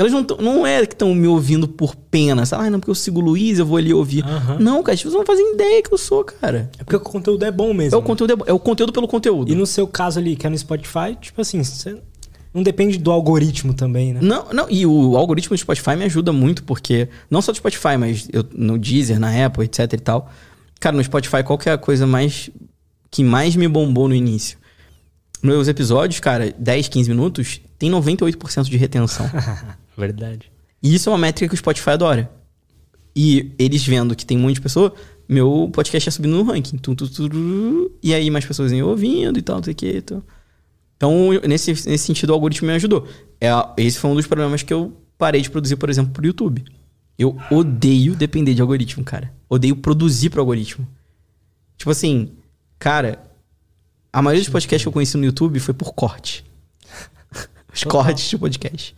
Elas não, não é que estão me ouvindo por pena, sabe? Ah, não, porque eu sigo o Luiz, eu vou ali ouvir. Uhum. Não, cara, as pessoas não fazem ideia que eu sou, cara. É porque o conteúdo é bom mesmo. É o conteúdo, é, bom, é o conteúdo pelo conteúdo. E no seu caso ali, que é no Spotify, tipo assim, você não depende do algoritmo também, né? Não, não, e o algoritmo do Spotify me ajuda muito, porque não só do Spotify, mas eu, no Deezer, na Apple, etc e tal. Cara, no Spotify, qual que é a coisa mais que mais me bombou no início? Meus episódios, cara, 10, 15 minutos, tem 98% de retenção. Verdade. E isso é uma métrica que o Spotify adora. E eles vendo que tem um monte de pessoa, meu podcast é subindo no ranking. Tum, tum, tum, e aí mais pessoas iam ouvindo e tal, não sei o que. Então... Então, nesse, nesse sentido, o algoritmo me ajudou. É, esse foi um dos problemas que eu parei de produzir, por exemplo, pro YouTube. Eu odeio depender de algoritmo, cara. Odeio produzir pro algoritmo. Tipo assim, cara, a maioria dos podcasts que eu conheci no YouTube foi por corte. Os Total. cortes de podcast.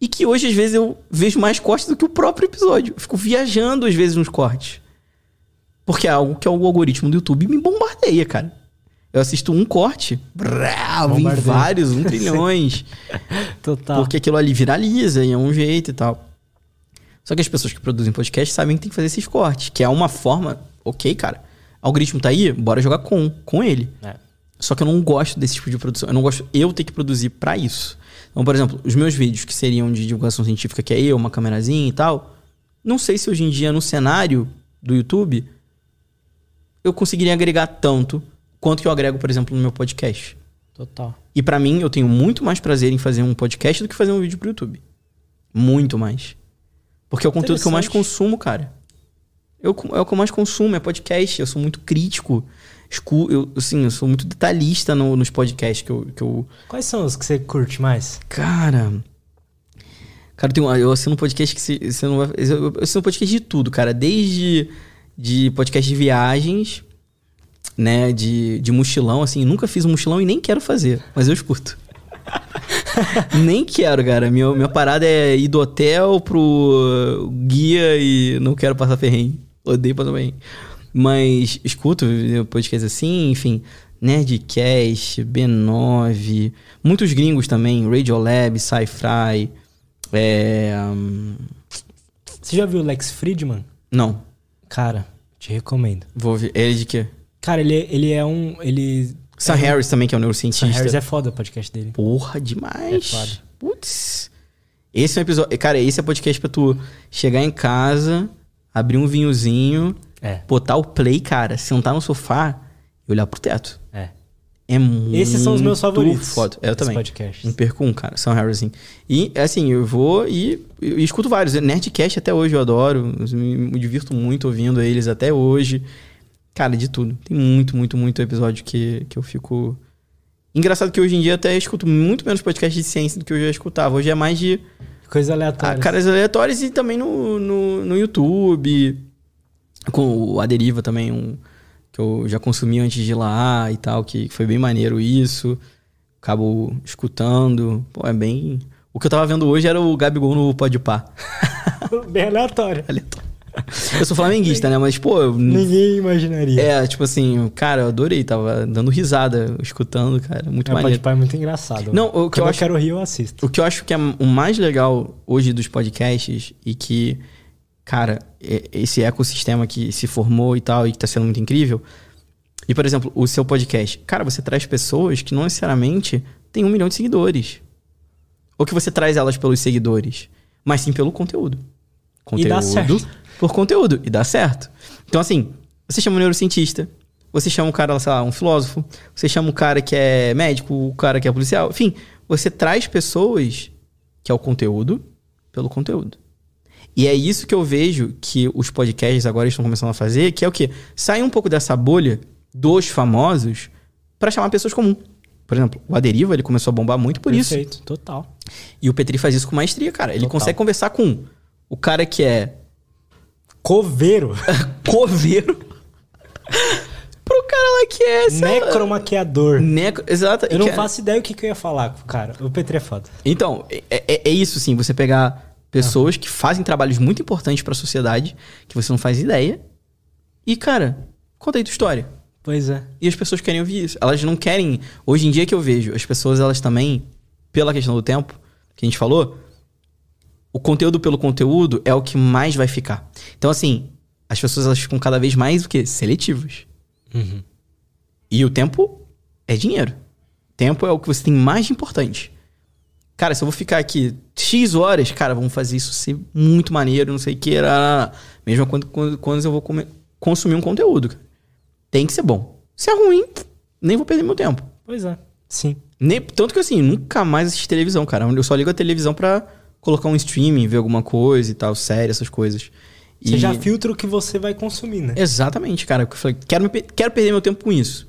E que hoje, às vezes, eu vejo mais cortes do que o próprio episódio. Eu fico viajando, às vezes, nos cortes. Porque é algo que é o algoritmo do YouTube me bombardeia, cara. Eu assisto um corte, bravo, em vários, um trilhões. Total. Porque aquilo ali viraliza e é um jeito e tal. Só que as pessoas que produzem podcast sabem que tem que fazer esses cortes, que é uma forma, ok, cara. Algoritmo tá aí, bora jogar com, com ele. É. Só que eu não gosto desse tipo de produção. Eu não gosto eu ter que produzir para isso. Então, por exemplo, os meus vídeos que seriam de divulgação científica, que é eu, uma câmerazinha e tal, não sei se hoje em dia no cenário do YouTube eu conseguiria agregar tanto quanto que eu agrego, por exemplo, no meu podcast. Total. E para mim, eu tenho muito mais prazer em fazer um podcast do que fazer um vídeo pro YouTube. Muito mais. Porque é o conteúdo que eu mais consumo, cara. Eu, é o que eu mais consumo, é podcast. Eu sou muito crítico. Escu, eu, assim, eu sou muito detalhista no, nos podcasts que eu, que eu. Quais são os que você curte mais? Cara. Cara, eu, tenho, eu assino um podcast que você, não vai. Eu assino um podcast de tudo, cara. Desde de podcast de viagens, né? De, de mochilão, assim. Nunca fiz um mochilão e nem quero fazer, mas eu escuto. nem quero, cara. Minha, minha parada é ir do hotel pro guia e não quero passar ferrenho. Odeio passar ferrenho. Mas escuto podcast assim, enfim. Nerdcast, B9, muitos gringos também, Radiolab, Sci-Fi. É, um... Você já viu o Lex Friedman? Não. Cara, te recomendo. Vou ver. Ele de quê? Cara, ele, é, ele é um. Ele Sam é Harris um... também, que é um neurocientista. Sam Harris é foda o podcast dele. Porra, demais. É foda. Putz. Esse é um episódio. Cara, esse é podcast pra tu chegar em casa, abrir um vinhozinho é. Botar o play, cara, sentar no sofá e olhar pro teto. É. É muito Esses são os meus favoritos. Foda. Eu também. Podcast. Não perco um, cara. São Harrison. E, assim, eu vou e, e, escuto vários. Nerdcast até hoje eu adoro. Eu me, me, divirto muito ouvindo eles até hoje. Cara, de tudo. Tem muito, muito, muito episódio que, que eu fico... Engraçado que hoje em dia até escuto muito menos podcast de ciência do que eu já escutava. Hoje é mais de... Coisas aleatórias. Ah, caras aleatórios e também no, no, no YouTube com a Deriva também, um, que eu já consumi antes de ir lá e tal, que foi bem maneiro isso. Acabo escutando. Pô, é bem. O que eu tava vendo hoje era o Gabigol no Podpah. bem aleatório. aleatório. Eu sou flamenguista, né? Mas, pô. Ninguém imaginaria. É, tipo assim, cara, eu adorei. Tava dando risada, escutando, cara. Muito é, maneiro. Podpah é muito engraçado. Não, o que eu, acho, eu quero rir, eu assisto. O que eu acho que é o mais legal hoje dos podcasts e que cara, esse ecossistema que se formou e tal, e que tá sendo muito incrível. E, por exemplo, o seu podcast. Cara, você traz pessoas que não necessariamente têm um milhão de seguidores. Ou que você traz elas pelos seguidores, mas sim pelo conteúdo. Conteúdo e dá certo. Por conteúdo. E dá certo. Então, assim, você chama um neurocientista, você chama um cara, sei lá, um filósofo, você chama um cara que é médico, o um cara que é policial. Enfim, você traz pessoas que é o conteúdo pelo conteúdo. E é isso que eu vejo que os podcasts agora estão começando a fazer, que é o quê? Sair um pouco dessa bolha dos famosos para chamar pessoas comuns. Por exemplo, o Aderiva, ele começou a bombar muito por Perfeito, isso. Perfeito, total. E o Petri faz isso com maestria, cara. Ele total. consegue conversar com o cara que é... Coveiro. Coveiro. pro cara lá que é... Necromaquiador. Necro... Exato. Eu não faço ideia o que, que eu ia falar, cara. O Petri é foda. Então, é, é, é isso, sim. Você pegar Pessoas uhum. que fazem trabalhos muito importantes para a sociedade, que você não faz ideia. E, cara, conta aí tua história. Pois é. E as pessoas querem ouvir isso. Elas não querem. Hoje em dia que eu vejo, as pessoas, elas também, pela questão do tempo, que a gente falou, o conteúdo pelo conteúdo é o que mais vai ficar. Então, assim, as pessoas elas ficam cada vez mais o quê? Seletivas. Uhum. E o tempo é dinheiro. Tempo é o que você tem mais de importante. Cara, se eu vou ficar aqui X horas, cara, vamos fazer isso ser muito maneiro, não sei o que. Era... Mesmo quando, quando, quando eu vou comer, consumir um conteúdo. Tem que ser bom. Se é ruim, nem vou perder meu tempo. Pois é. Sim. Nem, tanto que assim, nunca mais assisti televisão, cara. Eu só ligo a televisão pra colocar um streaming, ver alguma coisa e tal, série, essas coisas. Você e... já filtra o que você vai consumir, né? Exatamente, cara. Eu falei, quero, me, quero perder meu tempo com isso.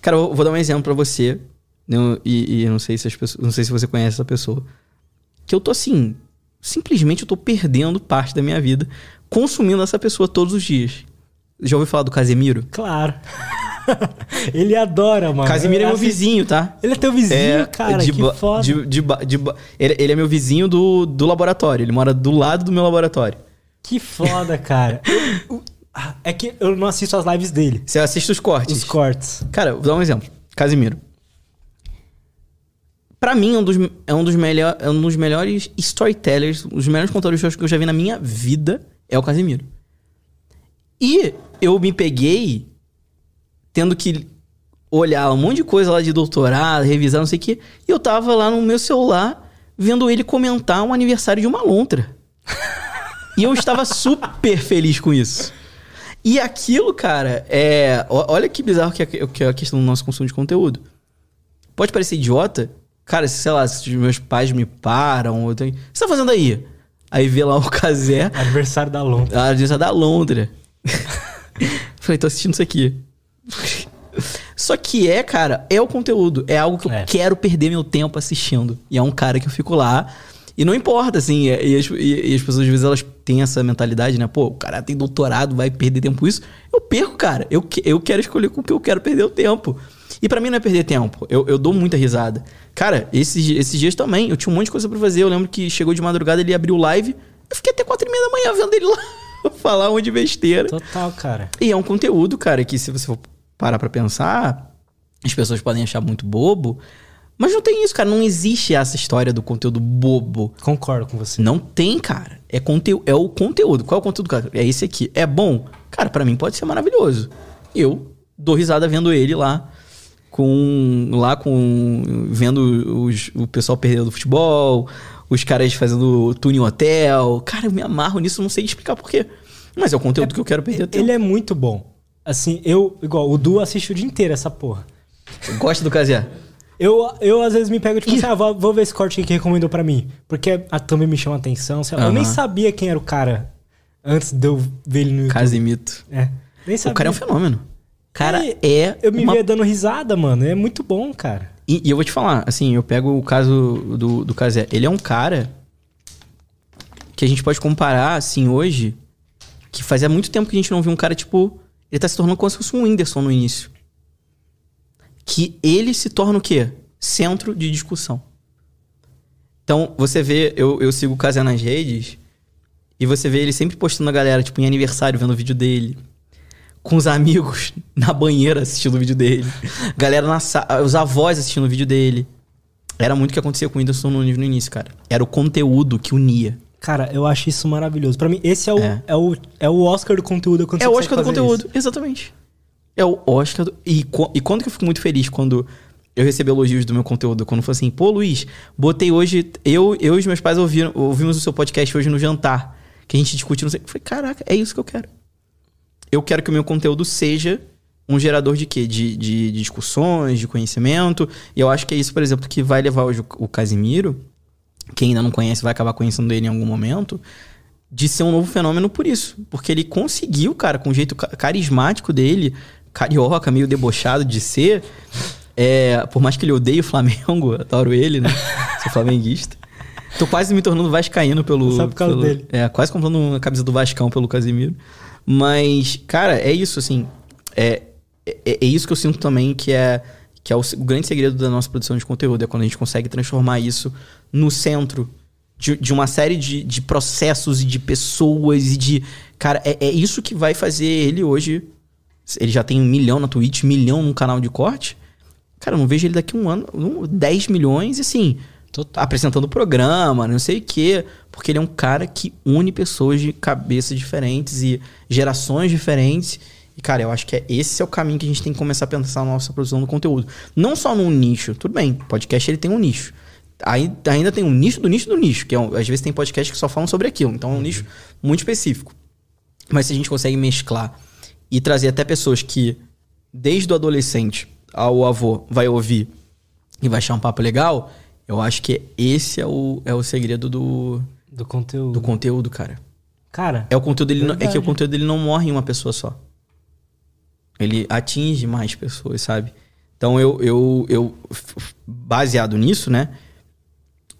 Cara, eu vou dar um exemplo para você não, e, e não sei se as pessoas, não sei se você conhece essa pessoa. Que eu tô assim, simplesmente eu tô perdendo parte da minha vida consumindo essa pessoa todos os dias. Já ouviu falar do Casemiro? Claro. ele adora, mano. Casemiro é, meu vizinho, tá? Ele é teu vizinho, é, cara, de, que foda. De, de, de, ele, ele, é meu vizinho do, do laboratório. Ele mora do lado do meu laboratório. Que foda, cara. é que eu não assisto as lives dele. Você assiste os cortes? Os cortes. Cara, vou dar um exemplo. Casimiro para mim, é um, dos, é, um dos melhor, é um dos melhores storytellers, os melhores contadores que eu já vi na minha vida é o Casimiro. E eu me peguei tendo que olhar um monte de coisa lá de doutorado, revisar, não sei o quê. E eu tava lá no meu celular vendo ele comentar um aniversário de uma lontra. e eu estava super feliz com isso. E aquilo, cara, é. Olha que bizarro que é, que é a questão do nosso consumo de conteúdo. Pode parecer idiota, Cara, sei lá, se meus pais me param, eu tenho... o que você tá fazendo aí? Aí vê lá o Casé. Aniversário da Londra. Aniversário da Londra. Falei, tô assistindo isso aqui. Só que é, cara, é o conteúdo. É algo que eu É. quero perder meu tempo assistindo. E é um cara que eu fico lá. E não importa, assim. E as, e- as pessoas, às vezes, elas têm essa mentalidade, né? Pô, o cara tem doutorado, vai perder tempo com isso. Eu perco, cara. Eu, eu quero escolher com o que eu quero perder o tempo. E pra mim não é perder tempo. Eu, eu dou muita risada. Cara, esses, esses dias também, eu tinha um monte de coisa pra fazer. Eu lembro que chegou de madrugada, ele abriu live. Eu fiquei até quatro e meia da manhã vendo ele lá falar um de besteira. Total, cara. E é um conteúdo, cara, que se você for parar pra pensar, as pessoas podem achar muito bobo, mas não tem isso, cara. Não existe essa história do conteúdo bobo. Concordo com você. Não tem, cara. É, conteúdo, é o conteúdo. Qual é o conteúdo, cara? É esse aqui. É bom? Cara, pra mim pode ser maravilhoso. Eu dou risada vendo ele lá com lá com vendo os, o pessoal perdendo do futebol, os caras fazendo tuning hotel. Cara, eu me amarro nisso, não sei explicar por quê. Mas é o conteúdo que eu quero perder. Ele é muito bom. Assim, eu, igual, o Du assiste o dia inteiro essa porra. Gosta do Casé? Eu, eu às vezes me pego, tipo assim, ah, vou, vou ver esse corte aqui que recomendou pra mim. Porque a thumb me chama atenção. lá. Eu nem sabia quem era o cara antes de eu ver ele no YouTube. Casemito. É. Nem O sabia. cara é um fenômeno. Cara É, é. Eu me uma via dando risada, mano. É muito bom, cara. E, e eu vou te falar, assim, eu pego o caso do, do Casé. Ele é um cara que a gente pode comparar, assim, hoje, que fazia muito tempo que a gente não viu um cara, tipo. Ele tá se tornando como se fosse um Whindersson no início. Que ele se torna o quê? Centro de discussão. Então, você vê, eu, eu sigo o Casé nas redes, e você vê ele sempre postando a galera, tipo, em aniversário, vendo o vídeo dele com os amigos na banheira assistindo o vídeo dele. Galera na sala, os avós assistindo o vídeo dele. Era muito o que acontecia com o Whindersson Nunes no início, cara. Era o conteúdo que unia. Cara, eu acho isso maravilhoso. Pra mim, esse é o, É. é. o, é o Oscar do conteúdo. quando É o Oscar do conteúdo, isso. exatamente. É o Oscar do... E, e quando que eu fico muito feliz quando eu recebo elogios do meu conteúdo? Quando foi assim, pô, Luiz, botei hoje... Eu, eu e os meus pais ouviram, ouvimos o seu podcast hoje no jantar. Que a gente discutiu, não sei... Eu falei, caraca, é isso que eu quero. Eu quero que o meu conteúdo seja um gerador de quê? De, de, de discussões, de conhecimento. E eu acho que é isso, por exemplo, que vai levar hoje o, o Casimiro, quem ainda não conhece vai acabar conhecendo ele em algum momento, de ser um novo fenômeno por isso. Porque ele conseguiu, cara, com o jeito ca- carismático dele, carioca, meio debochado de ser. é, por mais que ele odeie o Flamengo, adoro ele, né? Sou flamenguista. Tô quase me tornando vascaíno pelo. Só por causa pelo- dele. É, quase comprando uma camisa do Vascão pelo Casimiro. Mas, cara, é isso, assim. É, é, é isso que eu sinto também que é, que é o, o grande segredo da nossa produção de conteúdo. É quando a gente consegue transformar isso no centro de, de uma série de, de processos e de pessoas e de. Cara, é, é isso que vai fazer ele hoje. Ele já tem um milhão na Twitch, milhão num canal de corte. Cara, eu não vejo ele daqui um ano, um, 10 milhões e assim, apresentando programa, não sei o quê. Porque ele é um cara que une pessoas de cabeças diferentes e gerações diferentes. E, cara, eu acho que é, esse é o caminho que a gente tem que começar a pensar na nossa produção do conteúdo. Não só num nicho, tudo bem, podcast ele tem um nicho. Aí ainda tem um nicho do nicho do nicho, que é às vezes tem podcast que só falam sobre aquilo. Então é um nicho muito específico. Mas se a gente consegue mesclar e trazer até pessoas que, desde o adolescente ao avô, vai ouvir e vai achar um papo legal, eu acho que esse é o, é o segredo do, Do conteúdo. do conteúdo, cara. Cara, É o conteúdo ele não- é que o conteúdo ele não morre em uma pessoa só. Ele atinge mais pessoas, sabe? Então eu, eu, eu baseado nisso, né?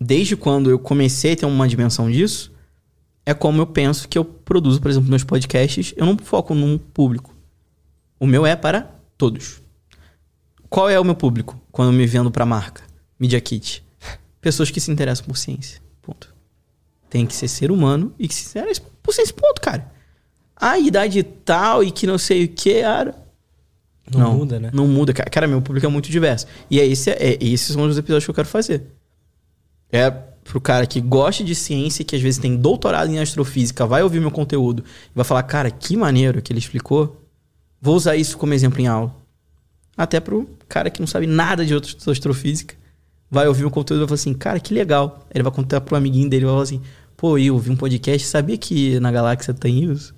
Desde quando eu comecei a ter uma dimensão disso, é como eu penso que eu produzo, por exemplo, meus podcasts. Eu não foco num público. O meu é para todos. Qual é o meu público quando eu me vendo para marca? Media Kit. Pessoas que se interessam por ciência. Ponto. Tem que ser ser humano e que se interessa por ciência, ponto, cara. A idade tal e que não sei o que, cara. Não muda, né? Não muda. Ca- Cara, meu público é muito diverso. E é esse, é, esses são os episódios que eu quero fazer. É pro cara que gosta de ciência, que às vezes tem doutorado em astrofísica, vai ouvir meu conteúdo e vai falar, cara, que maneiro que ele explicou. Vou usar isso como exemplo em aula. Até pro cara que não sabe nada de de astrofísica, vai ouvir meu conteúdo e vai falar assim, cara, que legal. Ele vai contar pro amiguinho dele e vai falar assim, pô, eu ouvi um podcast, sabia que na galáxia tem isso?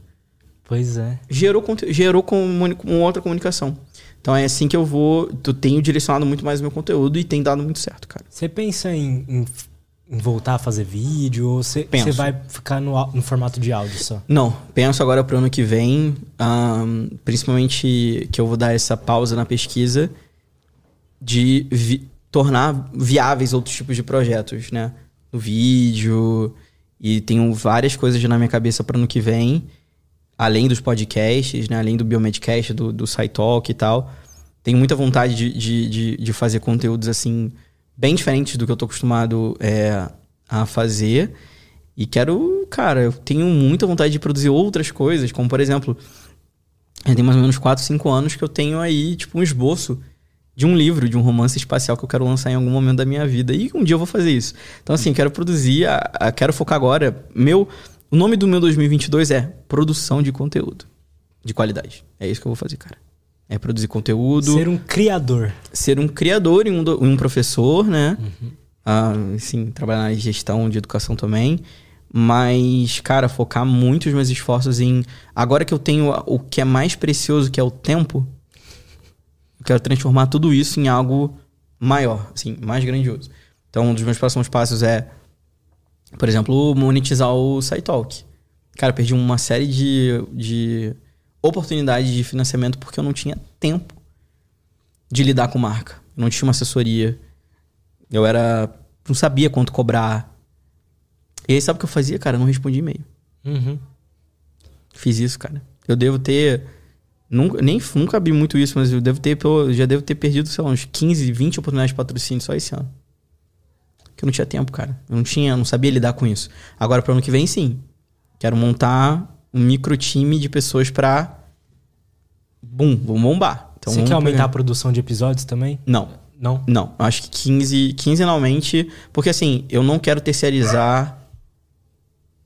pois é. gerou, gerou comuni- uma outra comunicação. Então é assim que eu vou. Eu tenho direcionado muito mais o meu conteúdo e tem dado muito certo, cara. Você pensa em, em, em voltar a fazer vídeo? Ou você vai ficar no, no, formato de áudio só? Não, penso agora pro ano que vem, um, principalmente que eu vou dar essa pausa na pesquisa de vi tornar viáveis outros tipos de projetos, né? No vídeo. E tenho várias coisas na minha cabeça para ano que vem, além dos podcasts, né? Além do Biomedcast, do, do SciTalk e tal. Tenho muita vontade de, de, de, de fazer conteúdos assim bem diferentes do que eu tô acostumado é, a fazer. E quero, cara, eu tenho muita vontade de produzir outras coisas, como por exemplo, tem mais ou menos 4, 5 anos que eu tenho aí, tipo, um esboço de um livro, de um romance espacial que eu quero lançar em algum momento da minha vida. E um dia eu vou fazer isso. Então, assim, quero produzir, a, a, quero focar agora. Meu, o nome do meu 2022 é Produção de Conteúdo de Qualidade. É isso que eu vou fazer, cara é produzir conteúdo. Ser um criador. Ser um criador e um, um professor, né? Uhum. Ah, sim, trabalhar na gestão de educação também. Mas, cara, focar muito os meus esforços em. Agora que eu tenho o que é mais precioso, que é o tempo, eu quero transformar tudo isso em algo maior, assim, mais grandioso. Então, um dos meus próximos passos é, por exemplo, monetizar o SciTalk. Cara, perdi uma série de, de oportunidade de financiamento porque eu não tinha tempo de lidar com marca. Eu não tinha uma assessoria. Eu era. Não sabia quanto cobrar. E aí, sabe o que eu fazia, cara? Eu não respondi e-mail. Uhum. Fiz isso, cara. Eu devo ter. Nunca, nem, nunca vi muito isso, mas eu devo ter, eu já devo ter perdido, sei lá, uns 15, 20 oportunidades de patrocínio só esse ano. Que eu não tinha tempo, cara. Eu não tinha, não sabia lidar com isso. Agora, para o ano que vem, sim. Quero montar um micro time de pessoas pra. Bum, vamos bombar. Então, Você quer aumentar pegar. a produção de episódios também? Não. Não? Não. Acho que 15, quinzenalmente. Porque assim, eu não quero terceirizar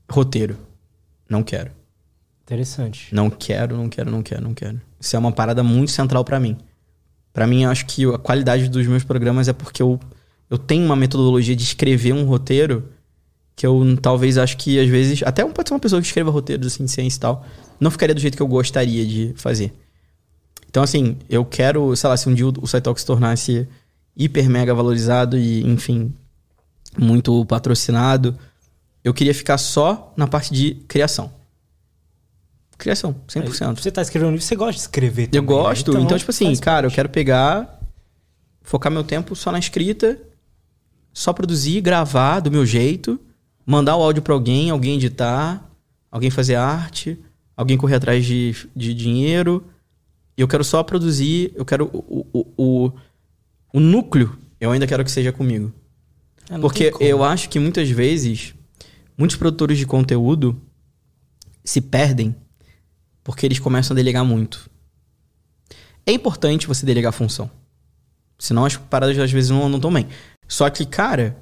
roteiro. Não quero. Interessante. Não quero, não quero, não quero, não quero. Isso é uma parada muito central para mim. Para mim, acho que a qualidade dos meus programas é porque eu, eu tenho uma metodologia de escrever um roteiro que eu talvez acho que às vezes, até pode ser uma pessoa que escreva roteiros assim, de ciência e tal, não ficaria do jeito que eu gostaria de fazer. Então, assim, eu quero, sei lá, se um dia o SciTalk se tornasse hiper mega valorizado e, enfim, muito patrocinado, eu queria ficar só na parte de criação. Criação, 100%. Você tá escrevendo um livro, você gosta de escrever também, Eu gosto. Né? Então, então, tipo assim, cara, parte. eu quero pegar, focar meu tempo só na escrita, só produzir, gravar do meu jeito mandar o áudio para alguém, alguém editar, alguém fazer arte, alguém correr atrás de, de dinheiro. Eu quero só produzir, eu quero o, o, o, o núcleo, eu ainda quero que seja comigo. É, Porque eu acho que muitas vezes, muitos produtores de conteúdo se perdem porque eles começam a delegar muito. É importante você delegar função. Senão as paradas às vezes não andam tão bem. Só que, cara,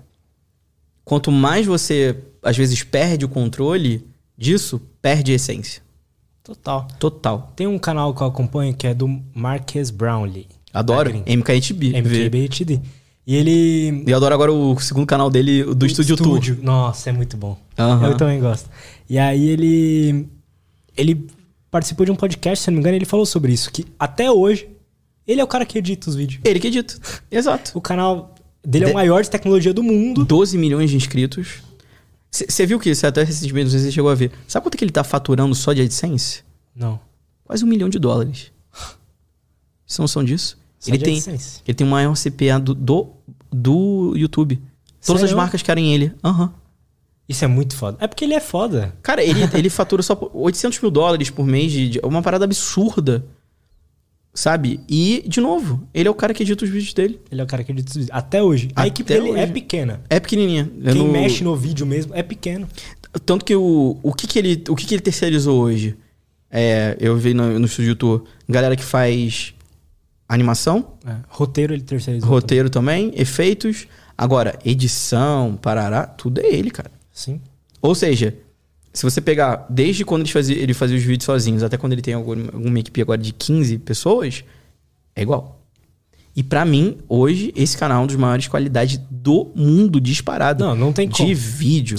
quanto mais você, às vezes, perde o controle disso, perde a essência. Total. Total. Tem um canal que eu acompanho que é do Marques Brownlee. Adoro. MKHB. MKBHD. E ele. E eu adoro agora o segundo canal dele, do o Estúdio Tour. Nossa, é muito bom. Uhum. Eu também gosto. E aí ele. Ele participou de um podcast, se não me engano, ele falou sobre isso. Que até hoje, ele é o cara que edita os vídeos. Ele que edita. Exato. O canal dele é o maior de tecnologia do mundo. 12 milhões de inscritos. Você viu que isso até recentemente, não sei se você chegou a ver. Sabe quanto que ele tá faturando só de AdSense? Não. Quase um milhão de dólares. Vocês não noção disso? ele tem, AdSense. ele tem o maior CPA do, do, do YouTube. Todas Sério? as marcas querem ele. Aham. Uhum. Isso é muito foda. É porque ele é foda. Cara, ele, ele fatura só 800 mil dólares por mês. De, de, uma parada absurda. Sabe? E, de novo, ele é o cara que edita os vídeos dele. Ele é o cara que edita os vídeos. Até hoje. A Até equipe dele hoje. é pequena. É pequenininha. É Quem no... mexe no vídeo mesmo é pequeno. Tanto que o, o, que, que, ele, o que, que ele terceirizou hoje? É, eu vi no, no estúdio tour, galera que faz animação. É, roteiro ele terceirizou. Roteiro também. também, efeitos. Agora, edição, parará, tudo é ele, cara. Sim. Ou seja, se você pegar desde quando ele fazia, ele fazia os vídeos sozinhos até quando ele tem alguma, alguma equipe agora de 15 pessoas, é igual. E para mim, hoje, esse canal é um dos maiores qualidades do mundo disparado. Não, não tem De como. vídeo,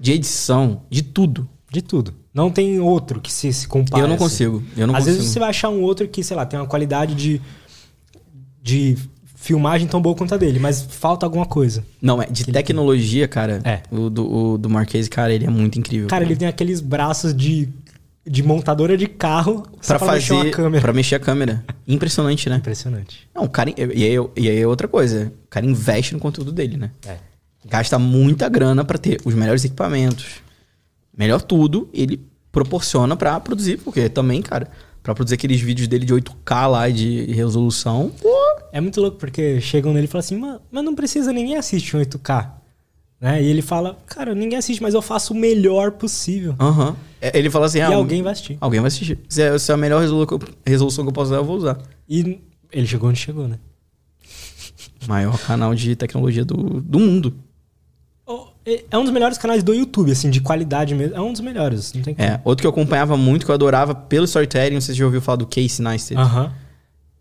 de edição, de tudo. De tudo. Não tem outro que se, se compare. Eu não consigo. Eu não Às consigo. vezes você vai achar um outro que, sei lá, tem uma qualidade de, de filmagem tão boa quanto a dele, mas falta alguma coisa. Não, é de ele tecnologia, cara. É. O do, o do Marquês, cara, ele é muito incrível. Cara, ele tem aqueles braços de, de montadora de carro só pra mexer fazer. câmera. Pra mexer a câmera. Impressionante, né? Impressionante. Não, o cara. E aí, e aí é outra coisa. O cara investe no conteúdo dele, né? É. Gasta muita grana pra ter os melhores equipamentos. Melhor tudo, ele proporciona pra produzir, porque também, cara, pra produzir aqueles vídeos dele de 8K lá de resolução, pô. É muito louco, porque chegam nele e falam assim, "Mas- não precisa, ninguém assiste um 8K. Né? E ele fala, cara, ninguém assiste, mas eu faço o melhor possível. Aham. É, Ele fala assim: e ah, alguém vai assistir. alguém vai assistir. Se é, se é a melhor resolu- resolução que eu posso dar, eu vou usar. E ele chegou onde chegou, né? Maior canal de tecnologia do, do mundo. É- É um dos melhores canais do YouTube, assim, de qualidade mesmo. É um dos melhores, não tem como. É, outro que eu acompanhava muito, que eu adorava pelo storytelling, não sei se você já ouviu falar do Casey Neistat. Aham.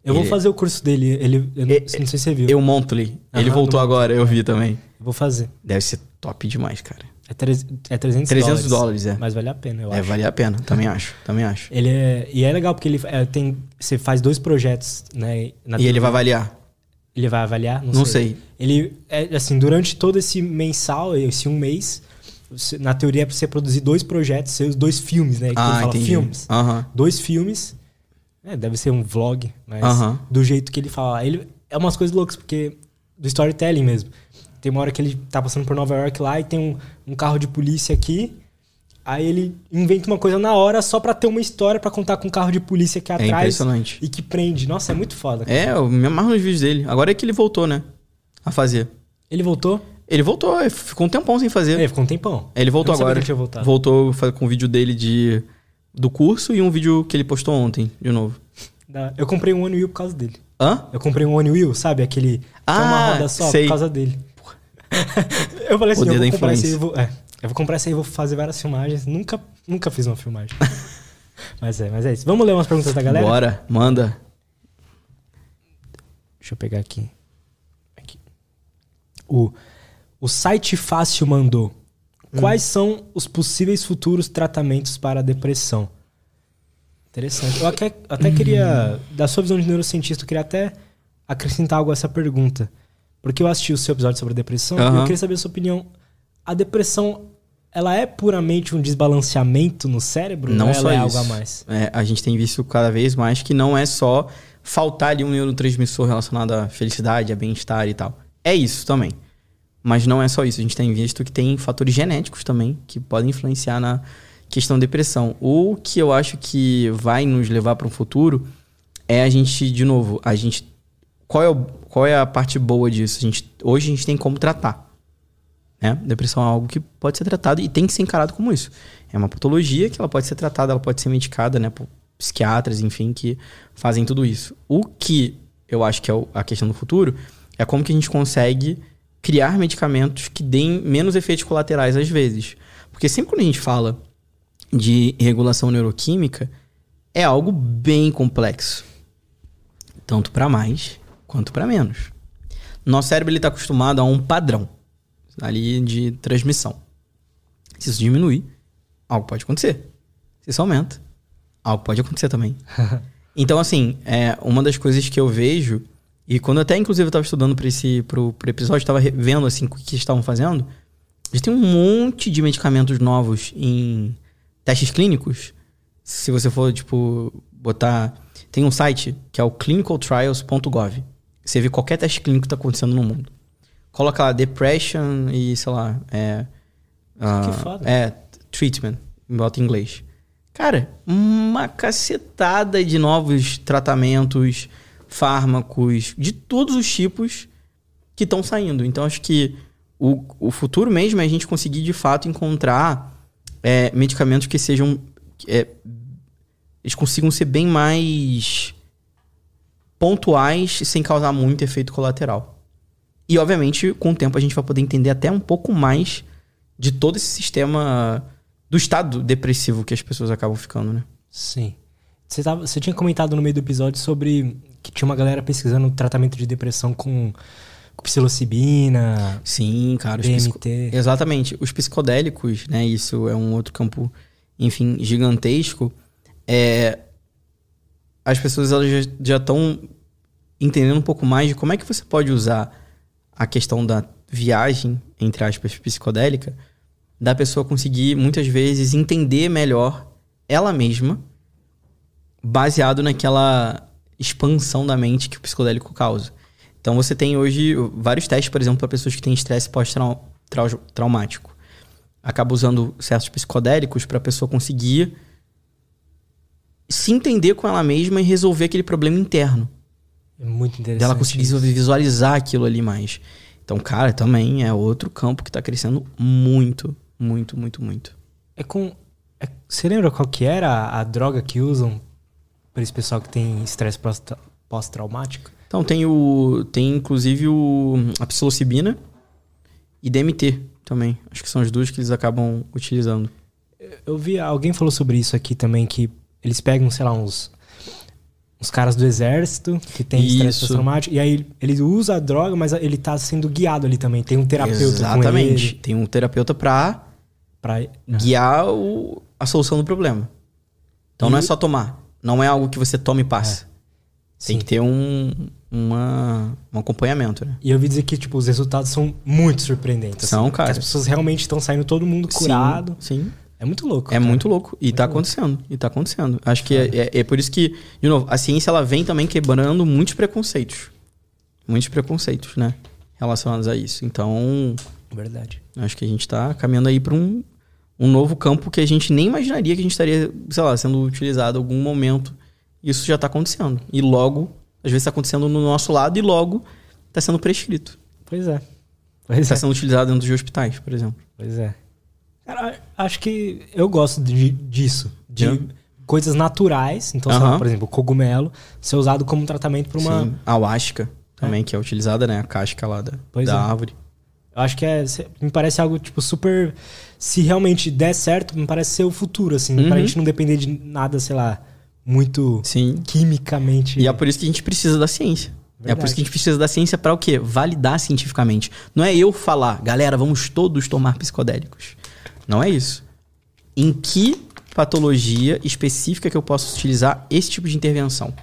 Eu vou Ele- fazer o curso dele. Ele, eu não, É- não sei se você viu. Eu Monthly. Ele Aham, voltou agora, eu vi também. Vou fazer. Deve ser top demais, cara. É, treze- é 300, 300 dólares, é. Mas vale a pena, eu É, acho. vale a pena, também acho, também acho. Ele é, e é legal porque ele é, tem, você faz dois projetos, né? E ele vai avaliar? Ele vai avaliar? Não, Não sei. sei. Ele, é, assim, durante todo esse mensal, esse um mês, na teoria é pra você produzir dois projetos, seus dois filmes, né? Que ele Ah, fala entendi. filmes. Aham. Dois filmes. É, deve ser um vlog, mas do jeito que ele fala. Ele, é umas coisas loucas, porque do storytelling mesmo. Tem uma hora que ele tá passando por Nova York lá e tem um, um carro de polícia aqui. Aí ele inventa uma coisa na hora só pra ter uma história pra contar com um carro de polícia aqui É atrás impressionante. e que prende. Nossa, é muito foda. cara. É, eu me amarro nos vídeos dele. Agora é que ele voltou, né? A fazer. Ele voltou? Ele voltou, ficou um tempão sem fazer. É, ficou um tempão. Ele voltou agora. ele. Voltou com o vídeo dele de do curso e um vídeo que ele postou ontem, de novo. Eu comprei um One Wheel por causa dele. Hã? Eu comprei um One Wheel, sabe? Aquele que é uma Ah, roda só sei. por causa dele. eu falei assim, Poder eu vou comprar esse aí, vou, é, eu vou comprar esse aí e vou fazer várias filmagens. Nunca, nunca fiz uma filmagem. mas é, mas é isso. Vamos ler umas perguntas da galera? Bora, manda. Deixa eu pegar aqui. Aqui. O, o site fácil mandou. Hum. Quais são os possíveis futuros tratamentos para a depressão? Interessante. Eu até, até queria, da sua visão de neurocientista, eu queria até acrescentar algo a essa pergunta. Porque eu assisti o seu episódio sobre a depressão e eu queria saber a sua opinião. A depressão, ela é puramente um desbalanceamento no cérebro? Não só é isso. algo a mais? É, a gente tem visto cada vez mais que não é só faltar ali um neurotransmissor relacionado à felicidade, a bem-estar e tal. É isso também. Mas não é só isso. A gente tem visto que tem fatores genéticos também que podem influenciar na questão da depressão. O que eu acho que vai nos levar para um futuro é a gente, de novo, a gente. Qual é, o- qual é a parte boa disso? A gente, hoje a gente tem como tratar. Né? Depressão é algo que pode ser tratado e tem que ser encarado como isso. É uma patologia que ela pode ser tratada, ela pode ser medicada, né? Por psiquiatras, enfim, que fazem tudo isso. O que eu acho que é a questão do futuro é como que a gente consegue criar medicamentos que deem menos efeitos colaterais às vezes. Porque sempre quando a gente fala de regulação neuroquímica, é algo bem complexo. Tanto para mais quanto para menos. Nosso cérebro está acostumado a um padrão ali de transmissão. Se isso diminuir, algo pode acontecer. Se isso aumenta, algo pode acontecer também. então, assim, é uma das coisas que eu vejo, e quando até inclusive eu estava estudando para esse pro, pro episódio, estava vendo assim o que eles estavam fazendo, eles têm um monte de medicamentos novos em testes clínicos. Se você for, tipo, botar. Tem um site que é o clinicaltrials.gov. Você vê qualquer teste clínico que está acontecendo no mundo. Coloca lá depression e, sei lá, é. ah, foda. É, treatment, bota em inglês. Cara, uma cacetada de novos tratamentos, fármacos, de todos os tipos que estão saindo. Então, acho que o, o futuro mesmo é a gente conseguir, de fato, encontrar é, medicamentos que sejam. é, eles consigam ser bem mais pontuais sem causar muito efeito colateral. E, obviamente, com o tempo a gente vai poder entender até um pouco mais de todo esse sistema do estado depressivo que as pessoas acabam ficando, né? Sim. Você, tava, você tinha comentado no meio do episódio sobre que tinha uma galera pesquisando tratamento de depressão com, com psilocibina, Sim, cara. Os psico- DMT. Exatamente. Os psicodélicos, né? Isso é um outro campo, enfim, gigantesco. É... As pessoas elas já estão entendendo um pouco mais de como é que você pode usar a questão da viagem, entre aspas, psicodélica, da pessoa conseguir muitas vezes entender melhor ela mesma, baseado naquela expansão da mente que o psicodélico causa. Então você tem hoje vários testes, por exemplo, para pessoas que têm estresse pós-traumático. Acaba usando certos psicodélicos para a pessoa conseguir se entender com ela mesma e resolver aquele problema interno. É muito interessante. Dela conseguir isso. visualizar aquilo ali mais. Então, cara, também é outro campo que está crescendo muito, muito, muito, muito. É com. É, você lembra qual que era a, a droga que usam para esse pessoal que tem estresse pós-traumático? Então, tem o. Tem inclusive o, a psilocibina e DMT também. Acho que são as duas que eles acabam utilizando. Eu vi, alguém falou sobre isso aqui também, que eles pegam, sei lá, uns uns caras do exército que tem estresse pós-traumático. E aí ele usa a droga, mas ele tá sendo guiado ali também. Tem um terapeuta Exatamente. Tem um terapeuta pra, pra... guiar o, a solução do problema. Então e... não é só tomar. Não é algo que você toma e passa. É. Tem que ter um, uma, um acompanhamento, né? E eu ouvi dizer que, tipo, os resultados são muito surpreendentes. São, assim, cara. as pessoas realmente estão saindo todo mundo curado. Sim, sim. É muito louco. É cara. muito louco. E muito tá louco. acontecendo. E tá acontecendo. Acho que é, é, é, por isso que, de novo, a ciência ela vem também quebrando muitos preconceitos. Muitos preconceitos, né? Relacionados a isso. Então. Verdade. Acho que a gente tá caminhando aí para um, um novo campo que a gente nem imaginaria que a gente estaria, sei lá, sendo utilizado em algum momento. Isso já tá acontecendo. E logo, às vezes tá acontecendo no nosso lado e logo tá sendo prescrito. Pois é. Pois tá é. sendo utilizado dentro de hospitais, por exemplo. Pois é. Cara, acho que eu gosto de, disso. De yeah. coisas naturais. Então, lá, por exemplo, cogumelo ser usado como tratamento para uma. Sim. A ayahuasca também, é. que é utilizada, né? A casca lá da, da é. árvore. Eu acho que é. Me parece algo, tipo, super. Se realmente der certo, me parece ser o futuro, assim. Uhum. Pra gente não depender de nada, sei lá, muito Sim. quimicamente. E é por isso que a gente precisa da ciência. Verdade. É por isso que a gente precisa da ciência para o quê? Validar cientificamente. Não é eu falar, galera, vamos todos tomar psicodélicos. Não é isso. Em que patologia específica que eu posso utilizar esse tipo de intervenção?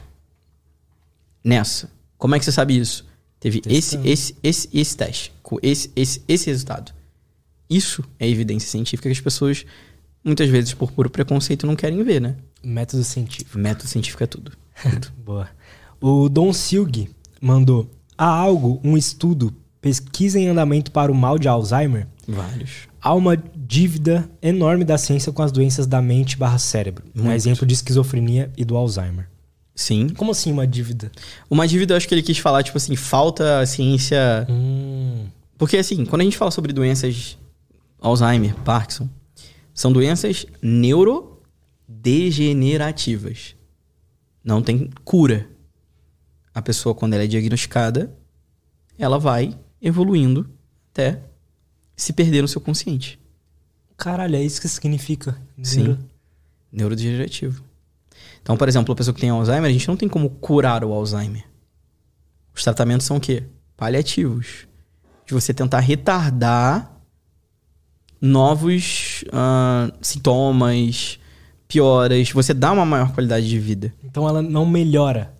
Nessa. Como é que você sabe isso? Teve esse, esse, esse, esse teste, com esse, esse, esse resultado. Isso é evidência científica que as pessoas, muitas vezes, por puro preconceito, não querem ver, né? Método científico. Método científico é tudo. tudo. Boa. O Don Silg mandou: há algo, um estudo, pesquisa em andamento para o mal de Alzheimer? Vários há uma dívida enorme da ciência com as doenças da mente barra cérebro. Muito. Um exemplo de esquizofrenia e do Alzheimer. Sim. Como assim uma dívida? Uma dívida, eu acho que ele quis falar, tipo assim, falta a ciência. Hum. Porque, assim, quando a gente fala sobre doenças Alzheimer, Parkinson, são doenças neurodegenerativas. Não tem cura. A pessoa, quando ela é diagnosticada, ela vai evoluindo até se perder no seu consciente. Caralho, é isso que significa. Sim. Neurodegenerativo. Então, por exemplo, a pessoa que tem Alzheimer, a gente não tem como curar o Alzheimer. Os tratamentos são o quê? Paliativos. De você tentar retardar novos uh, sintomas, pioras. Você dá uma maior qualidade de vida. Então ela não melhora.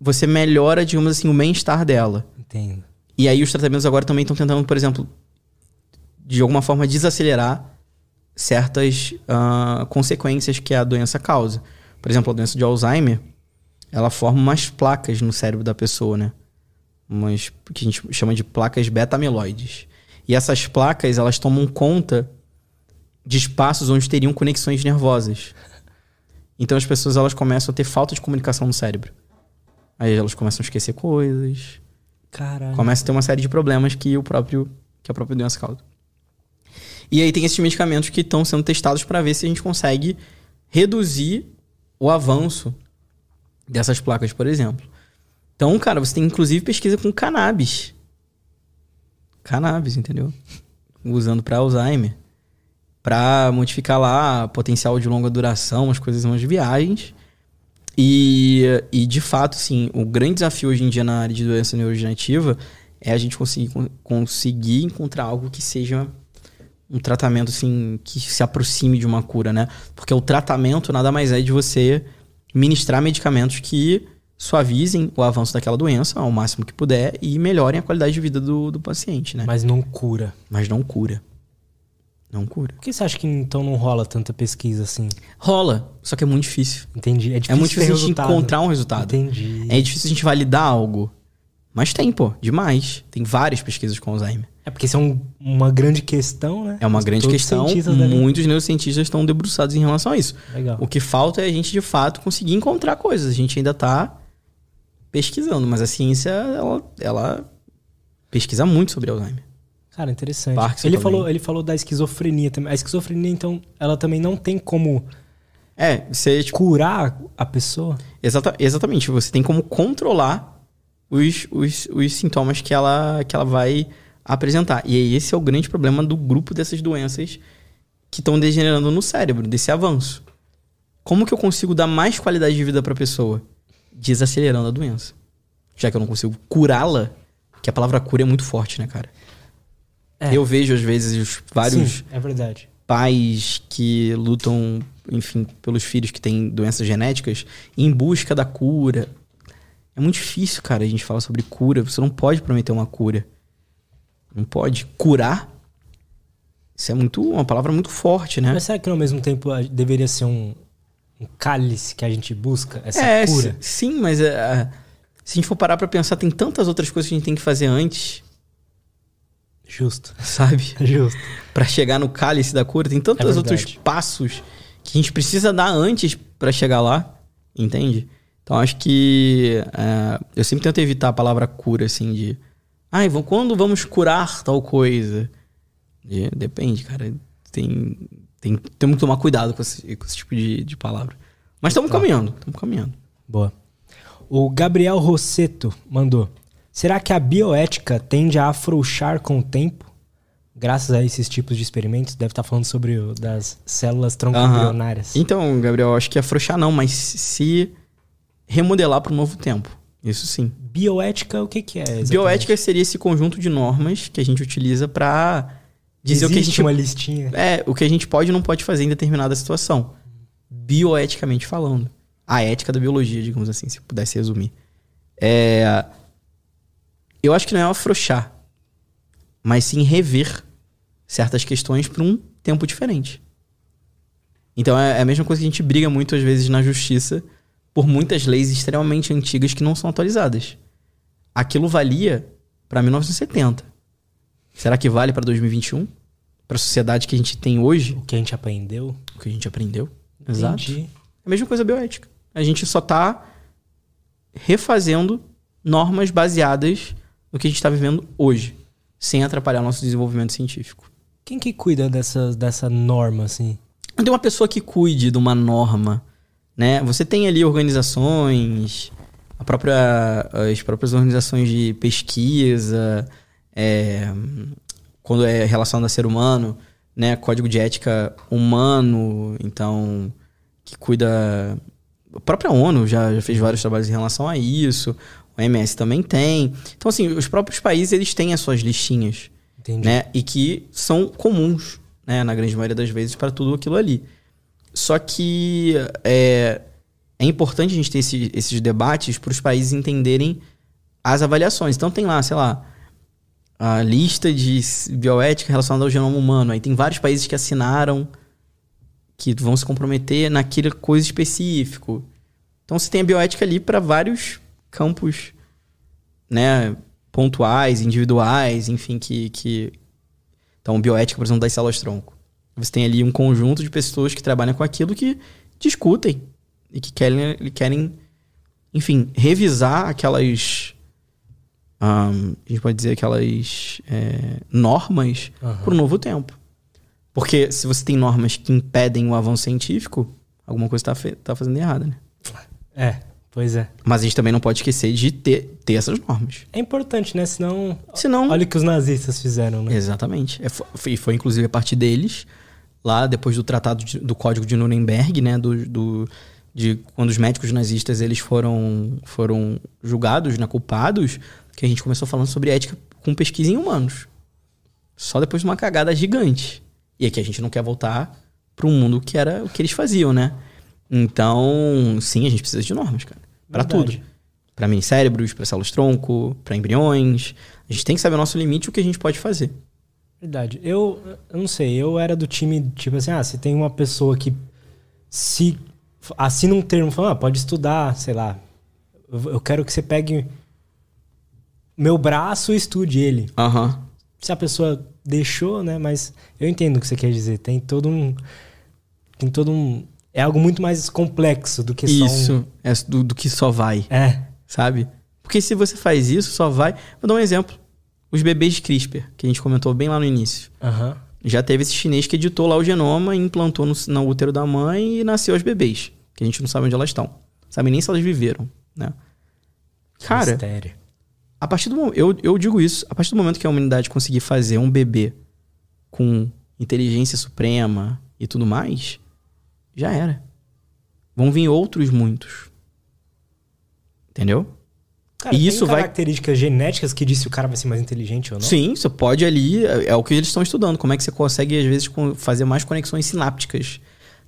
Você melhora, digamos assim, o bem-estar dela. Entendo. E aí os tratamentos agora também estão tentando, por exemplo, de alguma forma, desacelerar certas uh, consequências que a doença causa. Por exemplo, a doença de Alzheimer, ela forma umas placas no cérebro da pessoa, né? Umas que a gente chama de placas beta-amiloides. E essas placas, elas tomam conta de espaços onde teriam conexões nervosas. Então as pessoas elas começam a ter falta de comunicação no cérebro. Aí elas começam a esquecer coisas. Caralho. Começa a ter uma série de problemas que o próprio que a própria doença causa. E aí tem esses medicamentos que estão sendo testados para ver se a gente consegue reduzir o avanço dessas placas, por exemplo. Então, cara, você tem inclusive pesquisa com cannabis. Cannabis, entendeu? Usando para Alzheimer. Para modificar lá potencial de longa duração, umas coisas, umas viagens. E, e de fato, sim, o grande desafio hoje em dia na área de doença neurodegenerativa é a gente conseguir, conseguir encontrar algo que seja um tratamento assim que se aproxime de uma cura, né? Porque o tratamento nada mais é de você ministrar medicamentos que suavizem o avanço daquela doença ao máximo que puder e melhorem a qualidade de vida do, do paciente, né? Mas não cura. Mas não cura. Não cura. Por que você acha que então não rola tanta pesquisa assim? Rola, só que é muito difícil. Entendi. É, difícil É muito difícil a gente resultado. encontrar um resultado. Entendi. É difícil a gente validar algo. Mas tem, pô, demais. Tem várias pesquisas com Alzheimer. É porque isso é um- uma grande questão, né? É uma Mas grande questão. Muitos neurocientistas estão debruçados em relação a isso. Legal. O que falta é a gente, de fato, conseguir encontrar coisas. A gente ainda tá pesquisando, mas a ciência, ela, ela pesquisa muito sobre Alzheimer. Cara, interessante. Parkinson ele, também. falou, ele falou da esquizofrenia também. A esquizofrenia, então, ela também não tem como É, você, tipo, curar a pessoa? exata, exatamente, você tem como controlar os, os, os sintomas que ela, que ela vai apresentar. E esse é o grande problema do grupo dessas doenças que estão degenerando no cérebro, desse avanço. Como que eu consigo dar mais qualidade de vida para a pessoa? Desacelerando a doença. Já que eu não consigo curá-la, que a palavra cura é muito forte, né, cara? É. Eu vejo, às vezes, os vários Sim, é pais que lutam, enfim, pelos filhos que têm doenças genéticas em busca da cura. É muito difícil, cara, a gente falar sobre cura. Você não pode prometer uma cura. Não pode. Curar. Isso é muito uma palavra muito forte, né? Mas será que ao mesmo tempo deveria ser um, um cálice que a gente busca? Essa é, cura? sim, mas é, se a gente for parar pra pensar, tem tantas outras coisas que a gente tem que fazer antes, Justo. sabe? Justo. Pra chegar no cálice da cura, tem tantos É outros passos que a gente precisa dar antes pra chegar lá, entende? Então acho que é, eu sempre tento evitar a palavra cura, assim, de. Ai, vamos- quando vamos curar tal coisa? E depende, cara. Tem, tem, temos que tomar cuidado com esse, com esse tipo de, de palavra. Mas estamos caminhando, estamos caminhando. Boa. O Gabriel Rosseto mandou. Será que a bioética tende a afrouxar com o tempo? Graças a esses tipos de experimentos, deve estar falando sobre o das células tronco-embrionárias. Então, Gabriel, acho que afrouxar não, mas se remodelar para um novo tempo. Isso sim. Bioética, o que, que é? exatamente? Bioética seria esse conjunto de normas que a gente utiliza para dizer o que a Existe gente uma listinha. é o que a gente pode e não pode fazer em determinada situação, bioeticamente falando. A ética da biologia, digamos assim, se pudesse resumir. É, eu acho que não é afrouxar, mas sim rever certas questões para um tempo diferente. Então é é a mesma coisa que a gente briga muito às vezes na justiça por muitas leis extremamente antigas que não são atualizadas. Aquilo valia para 1970. Será que vale para 2021? Para a sociedade que a gente tem hoje? O que a gente aprendeu. O que a gente aprendeu? Exato. Entendi. É a mesma coisa bioética. A gente só tá refazendo normas baseadas no que a gente está vivendo hoje, sem atrapalhar nosso desenvolvimento científico. Quem que cuida dessa, dessa norma, assim? Não tem uma pessoa que cuide de uma norma, né? Você tem ali organizações, a própria, as próprias organizações de pesquisa, é, quando é relacionado a ser humano, né? Código de ética humano, então que cuida a própria ONU já, já fez vários trabalhos em relação a isso. O MS também tem. Então assim, os próprios países eles têm as suas listinhas Entendi. né? E que são comuns, né? Na grande maioria das vezes, para tudo aquilo ali. Só que é, é importante a gente ter esse- esses debates para os países entenderem as avaliações. Então tem lá, sei lá, a lista de bioética relacionada ao genoma humano. Aí tem vários países que assinaram que vão se comprometer naquela coisa específico. Então você tem a bioética ali para vários campos, né, pontuais, individuais, enfim, que, que então bioética, por exemplo, das células tronco. Você tem ali um conjunto de pessoas que trabalham com aquilo que discutem e que querem, querem enfim, revisar aquelas ahn, a gente pode dizer aquelas é, normas Aham. para um novo tempo. Porque se você tem normas que impedem o avanço científico, alguma coisa está tá fazendo errada, né? É, pois é. Mas a gente também não pode esquecer de ter, ter essas normas. É importante, né? Senão. Senão. Olha o que os nazistas fizeram, né? Exatamente. É, foi, foi inclusive a partir deles, lá depois do tratado de- do Código de Nuremberg, né? Do, do- de quando os médicos nazistas eles foram, foram julgados, né, culpados, que a gente começou falando sobre ética com pesquisa em humanos. Só depois de uma cagada gigante. E aqui a gente não quer voltar para um mundo que era o que eles faziam, né? Então, sim, a gente precisa de normas, cara. Para tudo. para mini cérebros, para células tronco, para embriões. A gente tem que saber o nosso limite e o que a gente pode fazer. Verdade. Eu, eu não sei, eu era do time, tipo assim, ah, se tem uma pessoa que se assina um termo, fala, ah, pode estudar, sei lá, eu, eu quero que você pegue meu braço e estude ele. Uhum. Se a pessoa deixou, né, mas eu entendo o que você quer dizer, tem todo um... Tem todo um... É algo muito mais complexo do que Isso, só um... Isso, é do, do que só vai. É. Sabe? Porque se você faz isso, só vai... Vou dar um exemplo. Os bebês de CRISPR, que a gente comentou bem lá no início. Uhum. Já teve esse chinês que editou lá o genoma, implantou no, no útero da mãe e nasceu os bebês. Que a gente não sabe onde elas estão. Sabe nem se elas viveram, né? Cara, Mistério. a partir do eu, eu digo isso, a partir do momento que a humanidade conseguir fazer um bebê com inteligência suprema e tudo mais, já era. Vão vir outros muitos. Entendeu? Cara, e isso vai características genéticas que diz se o cara vai ser mais inteligente ou não? Sim, você pode ali, é, é o que eles estão estudando, como é que você consegue às vezes fazer mais conexões sinápticas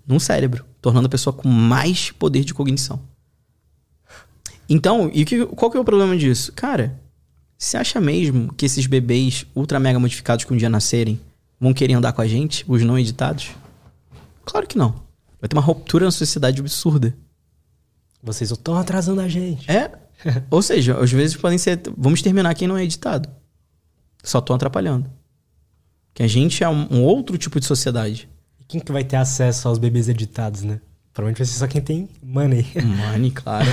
no cérebro, tornando a pessoa com mais poder de cognição. Então, e que, qual que é o problema disso? Cara, você acha mesmo que esses bebês ultra mega modificados que um dia nascerem vão querer andar com a gente, os não editados? Claro que não. Vai ter uma ruptura na sociedade absurda. Vocês estão atrasando a gente. É, Ou seja, às vezes podem ser. Vamos terminar quem não é editado. Só estão atrapalhando. Que a gente é um, um, outro tipo de sociedade. E quem que vai ter acesso aos bebês editados, né? Provavelmente vai ser só quem tem money. Money, claro.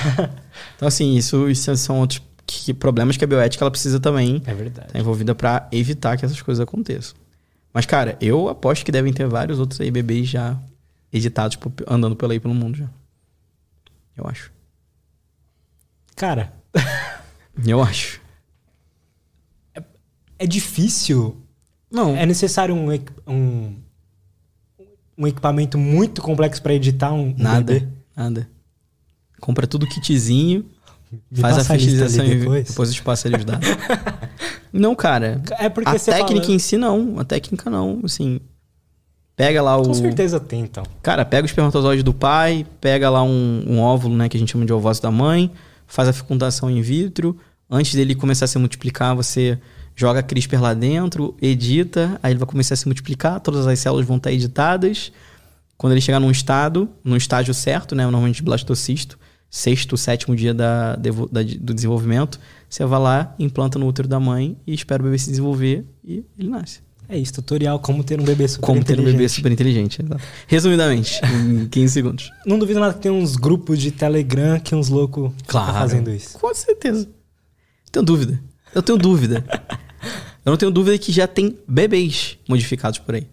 então, assim, isso, isso são outros que, problemas que a bioética ela precisa também é verdade. estar envolvida para evitar que essas coisas aconteçam. Mas, cara, eu aposto que devem ter vários outros aí bebês já editados andando pelo aí pelo mundo já. Eu acho. Cara. eu acho. É, é, difícil. Não. É necessário um, um, um equipamento muito complexo para editar um, nada, bebê? Nada. Compra tudo kitzinho. Me faz a fertilização e depois. depois eu te passo ali os dados. não, cara. É porque a técnica fala... em si não. A técnica não. Assim. Pega lá o. Com certeza tem, então. Cara, pega o espermatozoide do pai, pega lá um, um óvulo, né, que a gente chama de ovócito da mãe, faz a fecundação in vitro. Antes dele começar a se multiplicar, você joga CRISPR lá dentro, edita, aí ele vai começar a se multiplicar, todas as células vão estar editadas. Quando ele chegar num estado, num estágio certo, né, normalmente blastocisto, sexto, sétimo dia da, da, do desenvolvimento, você vai lá, implanta no útero da mãe e espera o bebê se desenvolver e ele nasce. É isso, tutorial como ter um bebê super como inteligente. Como ter um bebê super inteligente. Resumidamente, em 15 segundos. Não duvido nada que tem uns grupos de Telegram que uns loucos claro, estão fazendo isso. Com certeza. Tenho dúvida. Eu tenho dúvida. Eu não tenho dúvida que já tem bebês modificados por aí.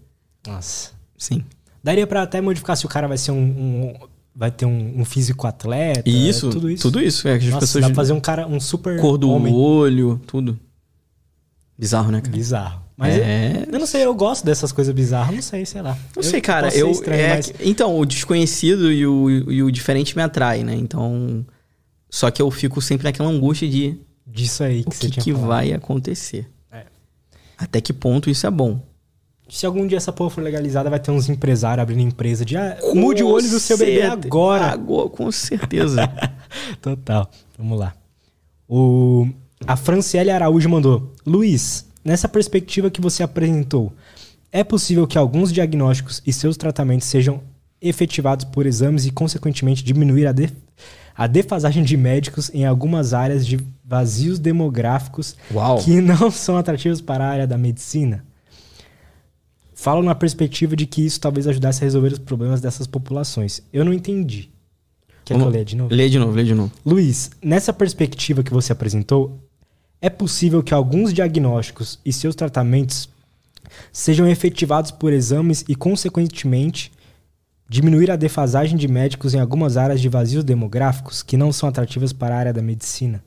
Nossa. Sim. Daria para até modificar se o cara vai ser um, um vai ter um, um, físico atleta. Isso, tudo isso. Tudo isso. É, que as Nossa, pessoas dá pra fazer um cara, um super. Cor do homem. olho, tudo. Bizarro, né, cara? Bizarro. Mas é... eu, eu, não sei, eu gosto dessas coisas bizarras, não sei, sei lá. Não sei, cara. Eu, estranho, é, mas... Então, o desconhecido e o, e o diferente me atrai, né? Então. Só que eu fico sempre naquela angústia de. Disso aí que o que, que vai acontecer. É. Até que ponto isso é bom. Se algum dia essa porra for legalizada, vai ter uns empresários abrindo empresa de ah, mude o olho do seu bebê agora. agora com certeza. Total. Vamos lá. O, a Franciele Araújo mandou: Luiz, Nessa perspectiva que você apresentou, é possível que alguns diagnósticos e seus tratamentos sejam efetivados por exames e, consequentemente, diminuir a, de, a defasagem de médicos em algumas áreas de vazios demográficos Uau. que não são atrativos para a área da medicina? Falo na perspectiva de que isso talvez ajudasse a resolver os problemas dessas populações. Eu não entendi. Quer Vamos, que eu leia de novo? Lê de novo, lê de novo. Luiz, nessa perspectiva que você apresentou, é possível que alguns diagnósticos e seus tratamentos sejam efetivados por exames e, consequentemente, diminuir a defasagem de médicos em algumas áreas de vazios demográficos que não são atrativas para a área da medicina.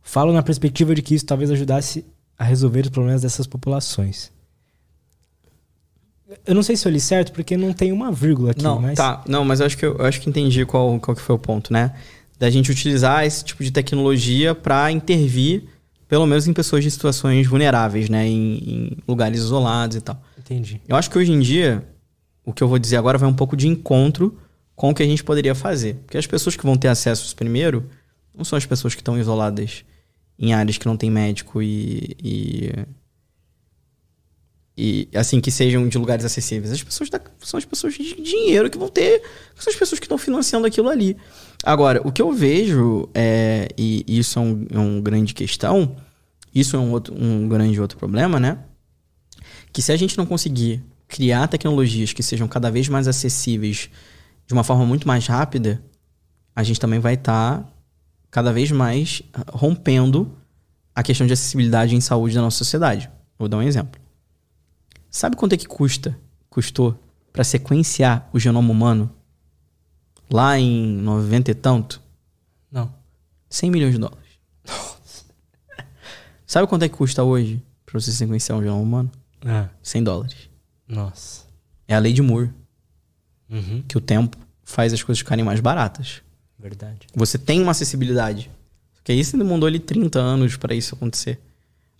Falo na perspectiva de que isso talvez ajudasse a resolver os problemas dessas populações. Eu não sei se eu li certo, porque não tem uma vírgula aqui. Não, mas... tá. Não, mas eu acho que eu, eu acho que entendi qual, qual que foi o ponto, né? Da gente utilizar esse tipo de tecnologia para intervir, pelo menos em pessoas de situações vulneráveis, né? Em, em, lugares isolados e tal. Entendi. Eu acho que hoje em dia, o que eu vou dizer agora vai um pouco de encontro com o que a gente poderia fazer. Porque as pessoas que vão ter acesso primeiro, não são as pessoas que estão isoladas em áreas que não tem médico e, e e assim que sejam de lugares acessíveis. As pessoas da, são as pessoas de dinheiro que vão ter, são as pessoas que estão financiando aquilo ali. Agora, o que eu vejo é e isso é um, é um grande questão, isso é um outro um grande outro problema, né? Que se a gente não conseguir criar tecnologias que sejam cada vez mais acessíveis de uma forma muito mais rápida, a gente também vai estar tá cada vez mais rompendo a questão de acessibilidade em saúde da nossa sociedade. Vou dar um exemplo. Sabe quanto é que custa, custou para sequenciar o genoma humano lá em 90 e tanto? Não. 100 milhões de dólares. Sabe quanto é que custa hoje para você sequenciar um genoma humano? É. 100 dólares. Nossa. É a lei de Moore. Uhum. Que o tempo faz as coisas ficarem mais baratas. Verdade. Você tem uma acessibilidade. Porque isso demandou ali 30 anos para isso acontecer.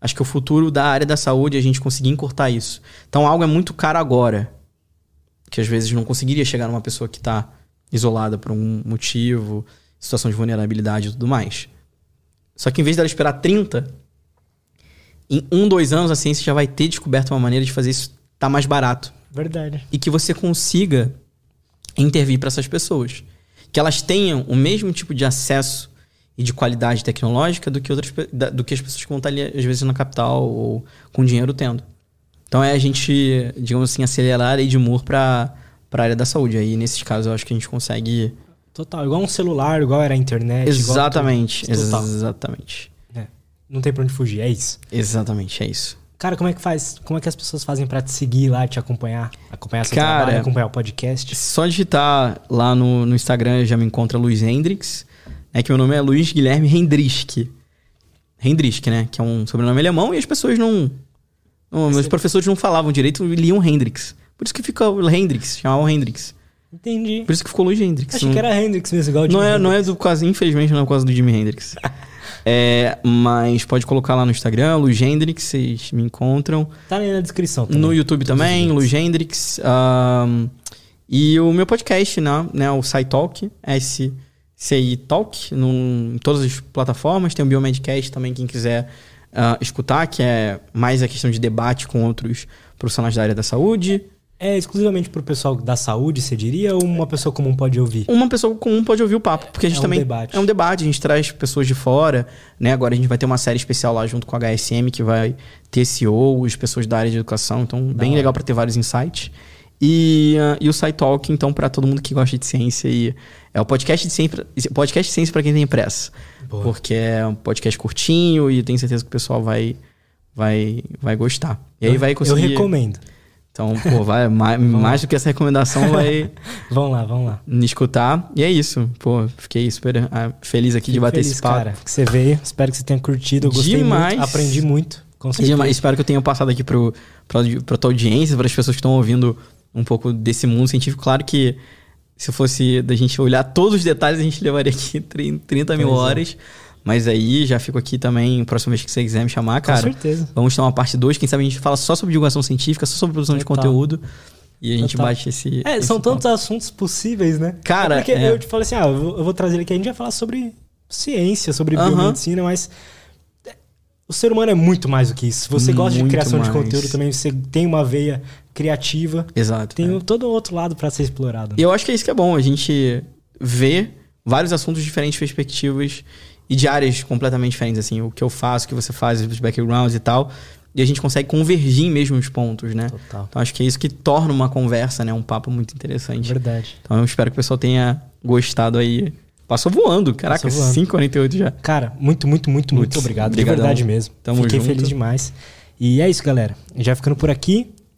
Acho que o futuro da área da saúde é a gente conseguir encurtar isso. Então algo é muito caro agora. Que às vezes não conseguiria chegar numa pessoa que está isolada por um motivo, situação de vulnerabilidade e tudo mais. Só que em vez dela esperar 30, em um, dois anos a ciência já vai ter descoberto uma maneira de fazer isso estar tá mais barato. Verdade. E que você consiga intervir para essas pessoas. Que elas tenham o mesmo tipo de acesso e de qualidade tecnológica do que, outras, do que as pessoas que vão estar ali, às vezes, na capital ou com dinheiro tendo. Então é a gente, digamos assim, acelerar a lei de Moore para a área da saúde. Aí, nesses casos, eu acho que a gente consegue. Total, igual um celular, igual era a internet. Exatamente, exatamente. É. Não tem pra onde fugir, é isso. Exatamente, é isso. Cara, como é que faz? Como é que as pessoas fazem para te seguir lá, te acompanhar? Acompanhar seu Cara, trabalho, acompanhar o podcast? Só digitar lá no, no Instagram já me encontra Luiz Hendrix é que meu nome é Luiz Guilherme Hendrick. Hendrick, né? Que é um sobrenome alemão e as pessoas não. não meus professores não falavam direito e liam Hendrix. Por isso que fica o Hendrix, chamavam Hendrix. Entendi. Por isso que ficou Luiz Hendrix. Achei não, que era Hendrix mesmo, igual o Jimi não é, não é do quase, infelizmente, não é por causa do Jimi Hendrix. é, mas pode colocar lá no Instagram, Luiz Hendrix, vocês me encontram. Tá aí na descrição também. No YouTube também, Luiz Hendrix. Um, e o meu podcast, né? né o SciTalk, S CI Talk num, em todas as plataformas. Tem o Biomedcast também, quem quiser uh, escutar, que é mais a questão de debate com outros profissionais da área da saúde. É exclusivamente para o pessoal da saúde, você diria, ou uma pessoa comum pode ouvir? Uma pessoa comum pode ouvir o papo, porque a gente é um também debate. é um debate, a gente traz pessoas de fora, né? Agora a gente vai ter uma série especial lá junto com a HSM que vai ter CEOs, pessoas da área de educação, então bem legal para ter vários insights. E, uh, e o SciTalk, então, para todo mundo que gosta de ciência. E é o podcast de ciência, podcast de ciência para quem tem pressa. Boa. Porque é um podcast curtinho e tenho certeza que o pessoal vai, vai, vai gostar. E aí eu, vai conseguir. Eu recomendo. Então, pô, vai, mais, mais do que essa recomendação vai. vamos lá, vamos lá. Me escutar. E é isso. Pô, fiquei super ah, feliz aqui Fico de bater feliz, esse papo. Cara, que você veio. Espero que você tenha curtido. Eu gostei Demais. muito. Aprendi muito. Com certeza. Demais. Espero que eu tenha passado aqui pra tua audiência, para as pessoas que estão ouvindo um pouco desse mundo científico. Claro que se fosse da gente olhar todos os detalhes, a gente levaria aqui 30 mil pois é. horas. É. Mas aí já fico aqui também, próxima vez que você quiser me chamar, cara. Com certeza. Vamos ter uma parte 2, quem sabe a gente fala só sobre divulgação científica, só sobre produção Total. de conteúdo. E a gente Total. bate esse. É, esse são tantos assuntos possíveis, né? Cara. É porque é. eu te falei assim, ah, eu vou, eu vou trazer ele aqui, a gente vai falar sobre ciência, sobre biomedicina, mas o ser humano é muito mais do que isso. Você gosta muito de criação mais. de conteúdo também, você tem uma veia criativa. Exato. Tem é. todo outro lado para ser explorado. E eu acho que é isso que é bom, a gente vê vários assuntos diferentes, perspectivas e de áreas completamente diferentes, assim, o que eu faço, o que você faz, os backgrounds e tal. E a gente consegue convergir mesmo os pontos, né? Total. Então acho que é isso que torna uma conversa, né? Um papo muito interessante. Verdade. Então eu espero que o pessoal tenha gostado aí Passou voando. Caraca, 5h48 já. Cara, muito, muito, muito, muito obrigado. Obrigadão. De verdade mesmo. Tamo Fiquei junto. feliz demais. E é isso, galera. Já ficando por aqui.